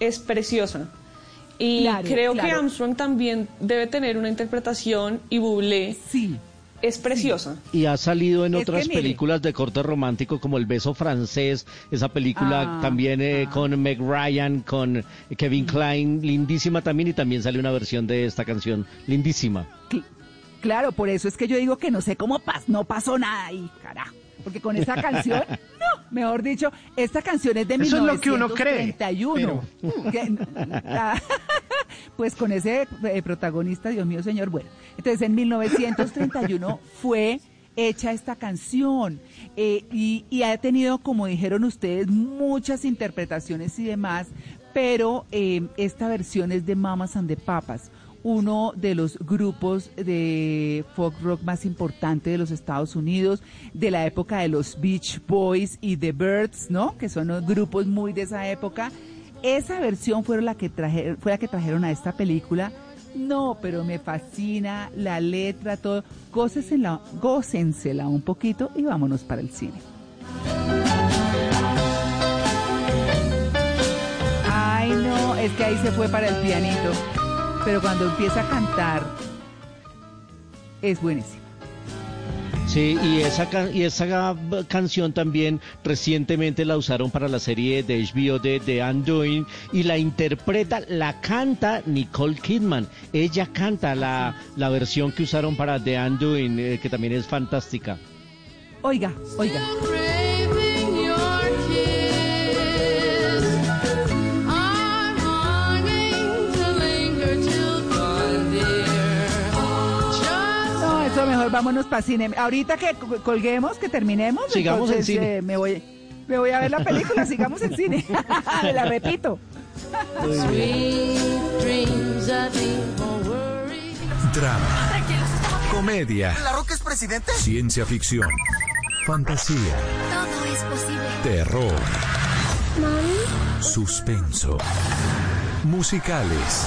es preciosa. Y Claro, creo que. Armstrong también debe tener una interpretación y Bublé sí. es preciosa. Y ha salido en Es otras películas de corte romántico como El beso francés, esa película Ah, también eh, con Meg Ryan, con Kevin Klein, lindísima también y también sale una versión de esta canción, lindísima. Claro, por eso es que yo digo que no sé cómo pasó, no pasó nada ahí, carajo. Porque con esa canción, no, mejor dicho, esta canción es de Eso es lo que uno cree, 1931. Que- ah, pues con ese eh, protagonista, Dios mío, señor, bueno. Entonces, en 1931 fue hecha esta canción eh, y, y ha tenido, como dijeron ustedes, muchas interpretaciones y demás, pero eh, esta versión es de Mamas and the Papas, uno de los grupos de folk rock más importante de los Estados Unidos, de la época de los Beach Boys y The Birds, ¿no? Que son los grupos muy de esa época. Esa versión fue la que trajeron, fue la que trajeron a esta película. No, pero me fascina la letra, todo. Gócensela, gócensela un poquito y vámonos para el cine. Ay, no, es que ahí se fue para el pianito. Pero cuando empieza a cantar, es buenísimo. Sí, y esa, y esa canción también recientemente la usaron para la serie de HBO de The Undoing y la interpreta, la canta Nicole Kidman. Ella canta la, la versión que usaron para The Undoing, eh, que también es fantástica. Oiga, oiga. Eso mejor vámonos para cine. Ahorita que co- colguemos, que terminemos, Sigamos en entonces, cine. eh, me voy, me voy a ver la película, sigamos en cine. la repito. Drama, comedia, ¿La Roca es presidente? ciencia ficción, fantasía, Todo es posible. terror, suspenso, musicales.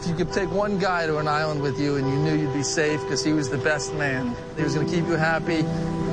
If you could take one guy to an island with you and you knew you'd be safe because he was the best man, he was going to keep you happy.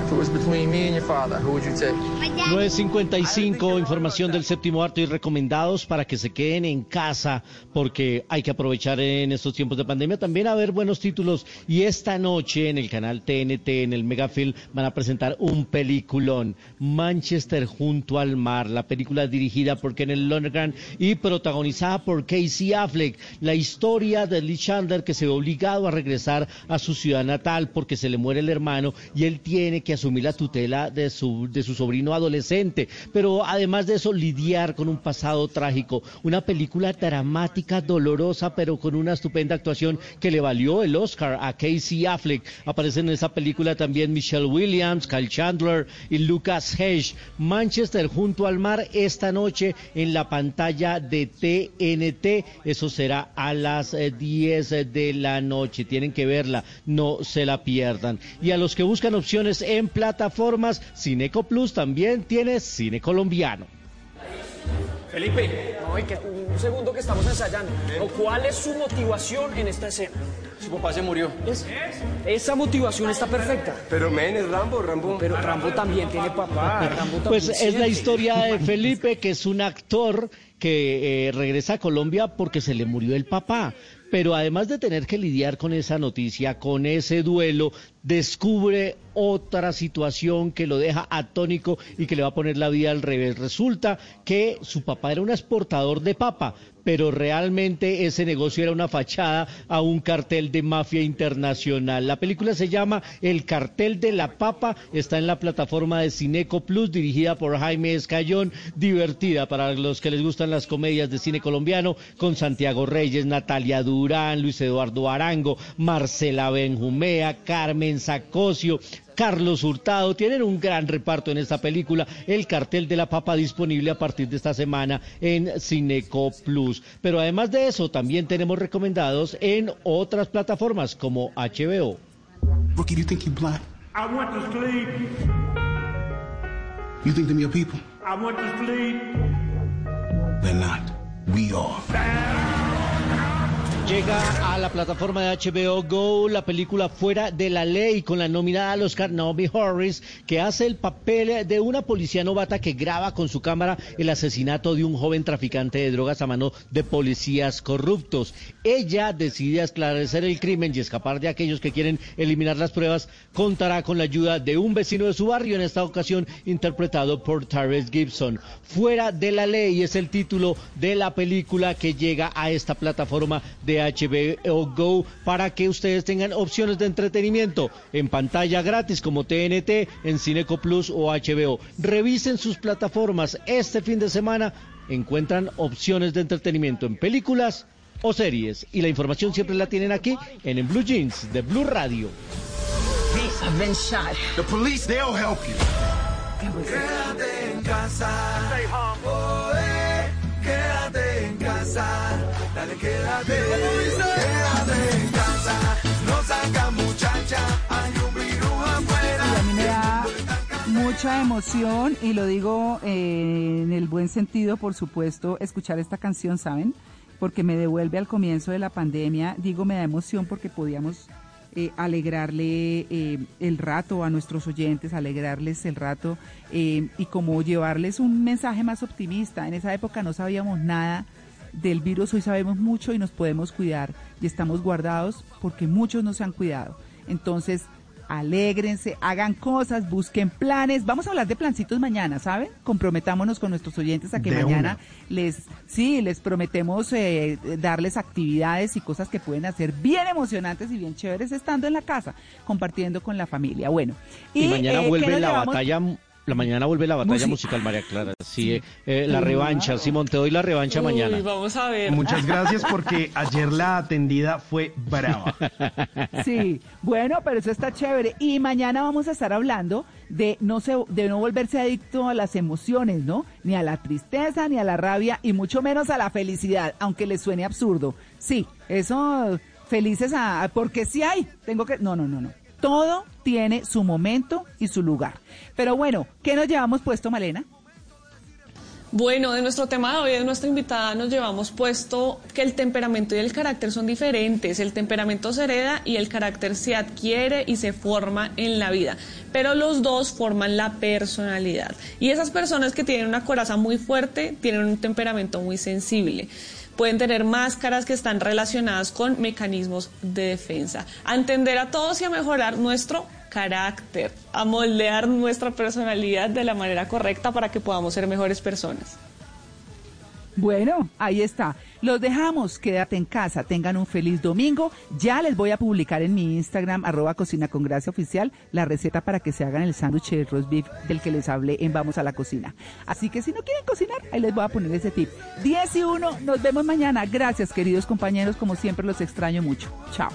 If it was between me and your father, who would you take? 9.55, información del séptimo arte y recomendados para que se queden en casa porque hay que aprovechar en estos tiempos de pandemia también a ver buenos títulos y esta noche en el canal TNT, en el Megafilm, van a presentar un peliculón, Manchester junto al mar, la película dirigida por Kenneth Lonergan y protagonizada por Casey Affleck, la historia de Lee Chandler que se ve obligado a regresar a su ciudad natal porque se le muere el hermano y él tiene que asumir la tutela de su, de su sobrino adolescente. Pero además de eso, lidiar con un pasado trágico. Una película dramática, dolorosa, pero con una estupenda actuación que le valió el Oscar a Casey Affleck. Aparecen en esa película también Michelle Williams, Kyle Chandler y Lucas Hedge. Manchester junto al mar esta noche en la pantalla de TNT. Eso será a las eh, 10 de la noche. Tienen que verla, no se la pierdan. Y a los que buscan opciones en plataformas, Cineco Plus también tiene cine colombiano. Felipe, no, y que- un segundo que estamos ensayando. ¿Cuál es su motivación en esta escena? Su papá se murió. esa motivación está perfecta. Pero men es Rambo, Rambo. Pero Rambo también tiene papá. Rambo también Pues es la historia de Felipe, que es un actor que eh, regresa a Colombia porque se le murió el papá. Pero además de tener que lidiar con esa noticia, con ese duelo, descubre otra situación que lo deja atónico y que le va a poner la vida al revés. Resulta que su papá era un exportador de papa, pero realmente ese negocio era una fachada a un cartel de mafia internacional. La película se llama El cartel de la papa, está en la plataforma de Cineco Plus, dirigida por Jaime Escayón, divertida para los que les gustan las comedias de cine colombiano, con Santiago Reyes, Natalia Durán, Luis Eduardo Arango, Marcela Benjumea, Carmen Sacocio, Carlos Hurtado, tienen un gran reparto en esta película, El cartel de la papa disponible a partir de esta semana en Cineco Plus. Pero además de eso, también tenemos recomendados en otras plataformas como HBO. Rookie, do you think you black? I want to sleep. You think them your people? I want to sleep. They're not. We are. Llega a la plataforma de HBO Go la película Fuera de la Ley con la nominada al Oscar Naomi Harris que hace el papel de una policía novata que graba con su cámara el asesinato de un joven traficante de drogas a mano de policías corruptos. Ella decide esclarecer el crimen y escapar de aquellos que quieren eliminar las pruebas. Contará con la ayuda de un vecino de su barrio, en esta ocasión interpretado por Tyrese Gibson. Fuera de la Ley es el título de la película que llega a esta plataforma de HBO Go para que ustedes tengan opciones de entretenimiento en pantalla gratis como TNT, en Cineco Plus o HBO. Revisen sus plataformas este fin de semana. Encuentran opciones de entretenimiento en películas o series. Y la información siempre la tienen aquí en, en Blue Jeans de Blue Radio. I've been shot. The police, they'll help you. Quédate en casa. Quédate Dale, quédate. En casa. No saca muchacha. Hay un virus afuera. Y a mí me da mucha emoción y lo digo eh, en el buen sentido, por supuesto, escuchar esta canción, ¿saben? Porque me devuelve al comienzo de la pandemia. Digo, me da emoción porque podíamos eh, alegrarle eh, el rato a nuestros oyentes, alegrarles el rato y como llevarles un mensaje más optimista. En esa época no sabíamos nada del virus, hoy sabemos mucho y nos podemos cuidar y estamos guardados porque muchos no se han cuidado. Entonces, alégrense, hagan cosas, busquen planes. Vamos a hablar de plancitos mañana, ¿saben? Comprometámonos con nuestros oyentes a que De mañana una. les, sí, les prometemos eh, darles actividades y cosas que pueden hacer bien emocionantes y bien chéveres estando en la casa, compartiendo con la familia. Bueno, Y, mañana eh, ¿qué vuelve nos la llevamos? batalla. La mañana vuelve la batalla Música. musical, María Clara. Sí, eh, eh, la revancha. Simón, te doy la revancha mañana. Vamos a ver. Muchas gracias porque ayer la atendida fue brava. Sí, bueno, pero eso está chévere. Y mañana vamos a estar hablando de no, se, de no volverse adicto a las emociones, ¿no? Ni a la tristeza, ni a la rabia, y mucho menos a la felicidad, aunque les suene absurdo. Sí, eso, felices a... a- porque sí hay, tengo que... No, no, no, no. Todo tiene su momento y su lugar. Pero bueno, ¿qué nos llevamos puesto, Malena? Bueno, de nuestro tema de hoy, de nuestra invitada, nos llevamos puesto que el temperamento y el carácter son diferentes. El temperamento se hereda y el carácter se adquiere y se forma en la vida. Pero los dos forman la personalidad. Y esas personas que tienen una coraza muy fuerte tienen un temperamento muy sensible. Pueden tener máscaras que están relacionadas con mecanismos de defensa. A entender a todos y a mejorar nuestro carácter, a moldear nuestra personalidad de la manera correcta para que podamos ser mejores personas. Bueno, ahí está. Los dejamos. Quédate en casa. Tengan un feliz domingo. Ya les voy a publicar en mi Instagram, arroba cocina con gracia oficial, la receta para que se hagan el sándwich de roast beef del que les hablé en Vamos a la Cocina. Así que si no quieren cocinar, ahí les voy a poner ese tip. 10 y 1. Nos vemos mañana. Gracias, queridos compañeros. Como siempre, los extraño mucho. Chao.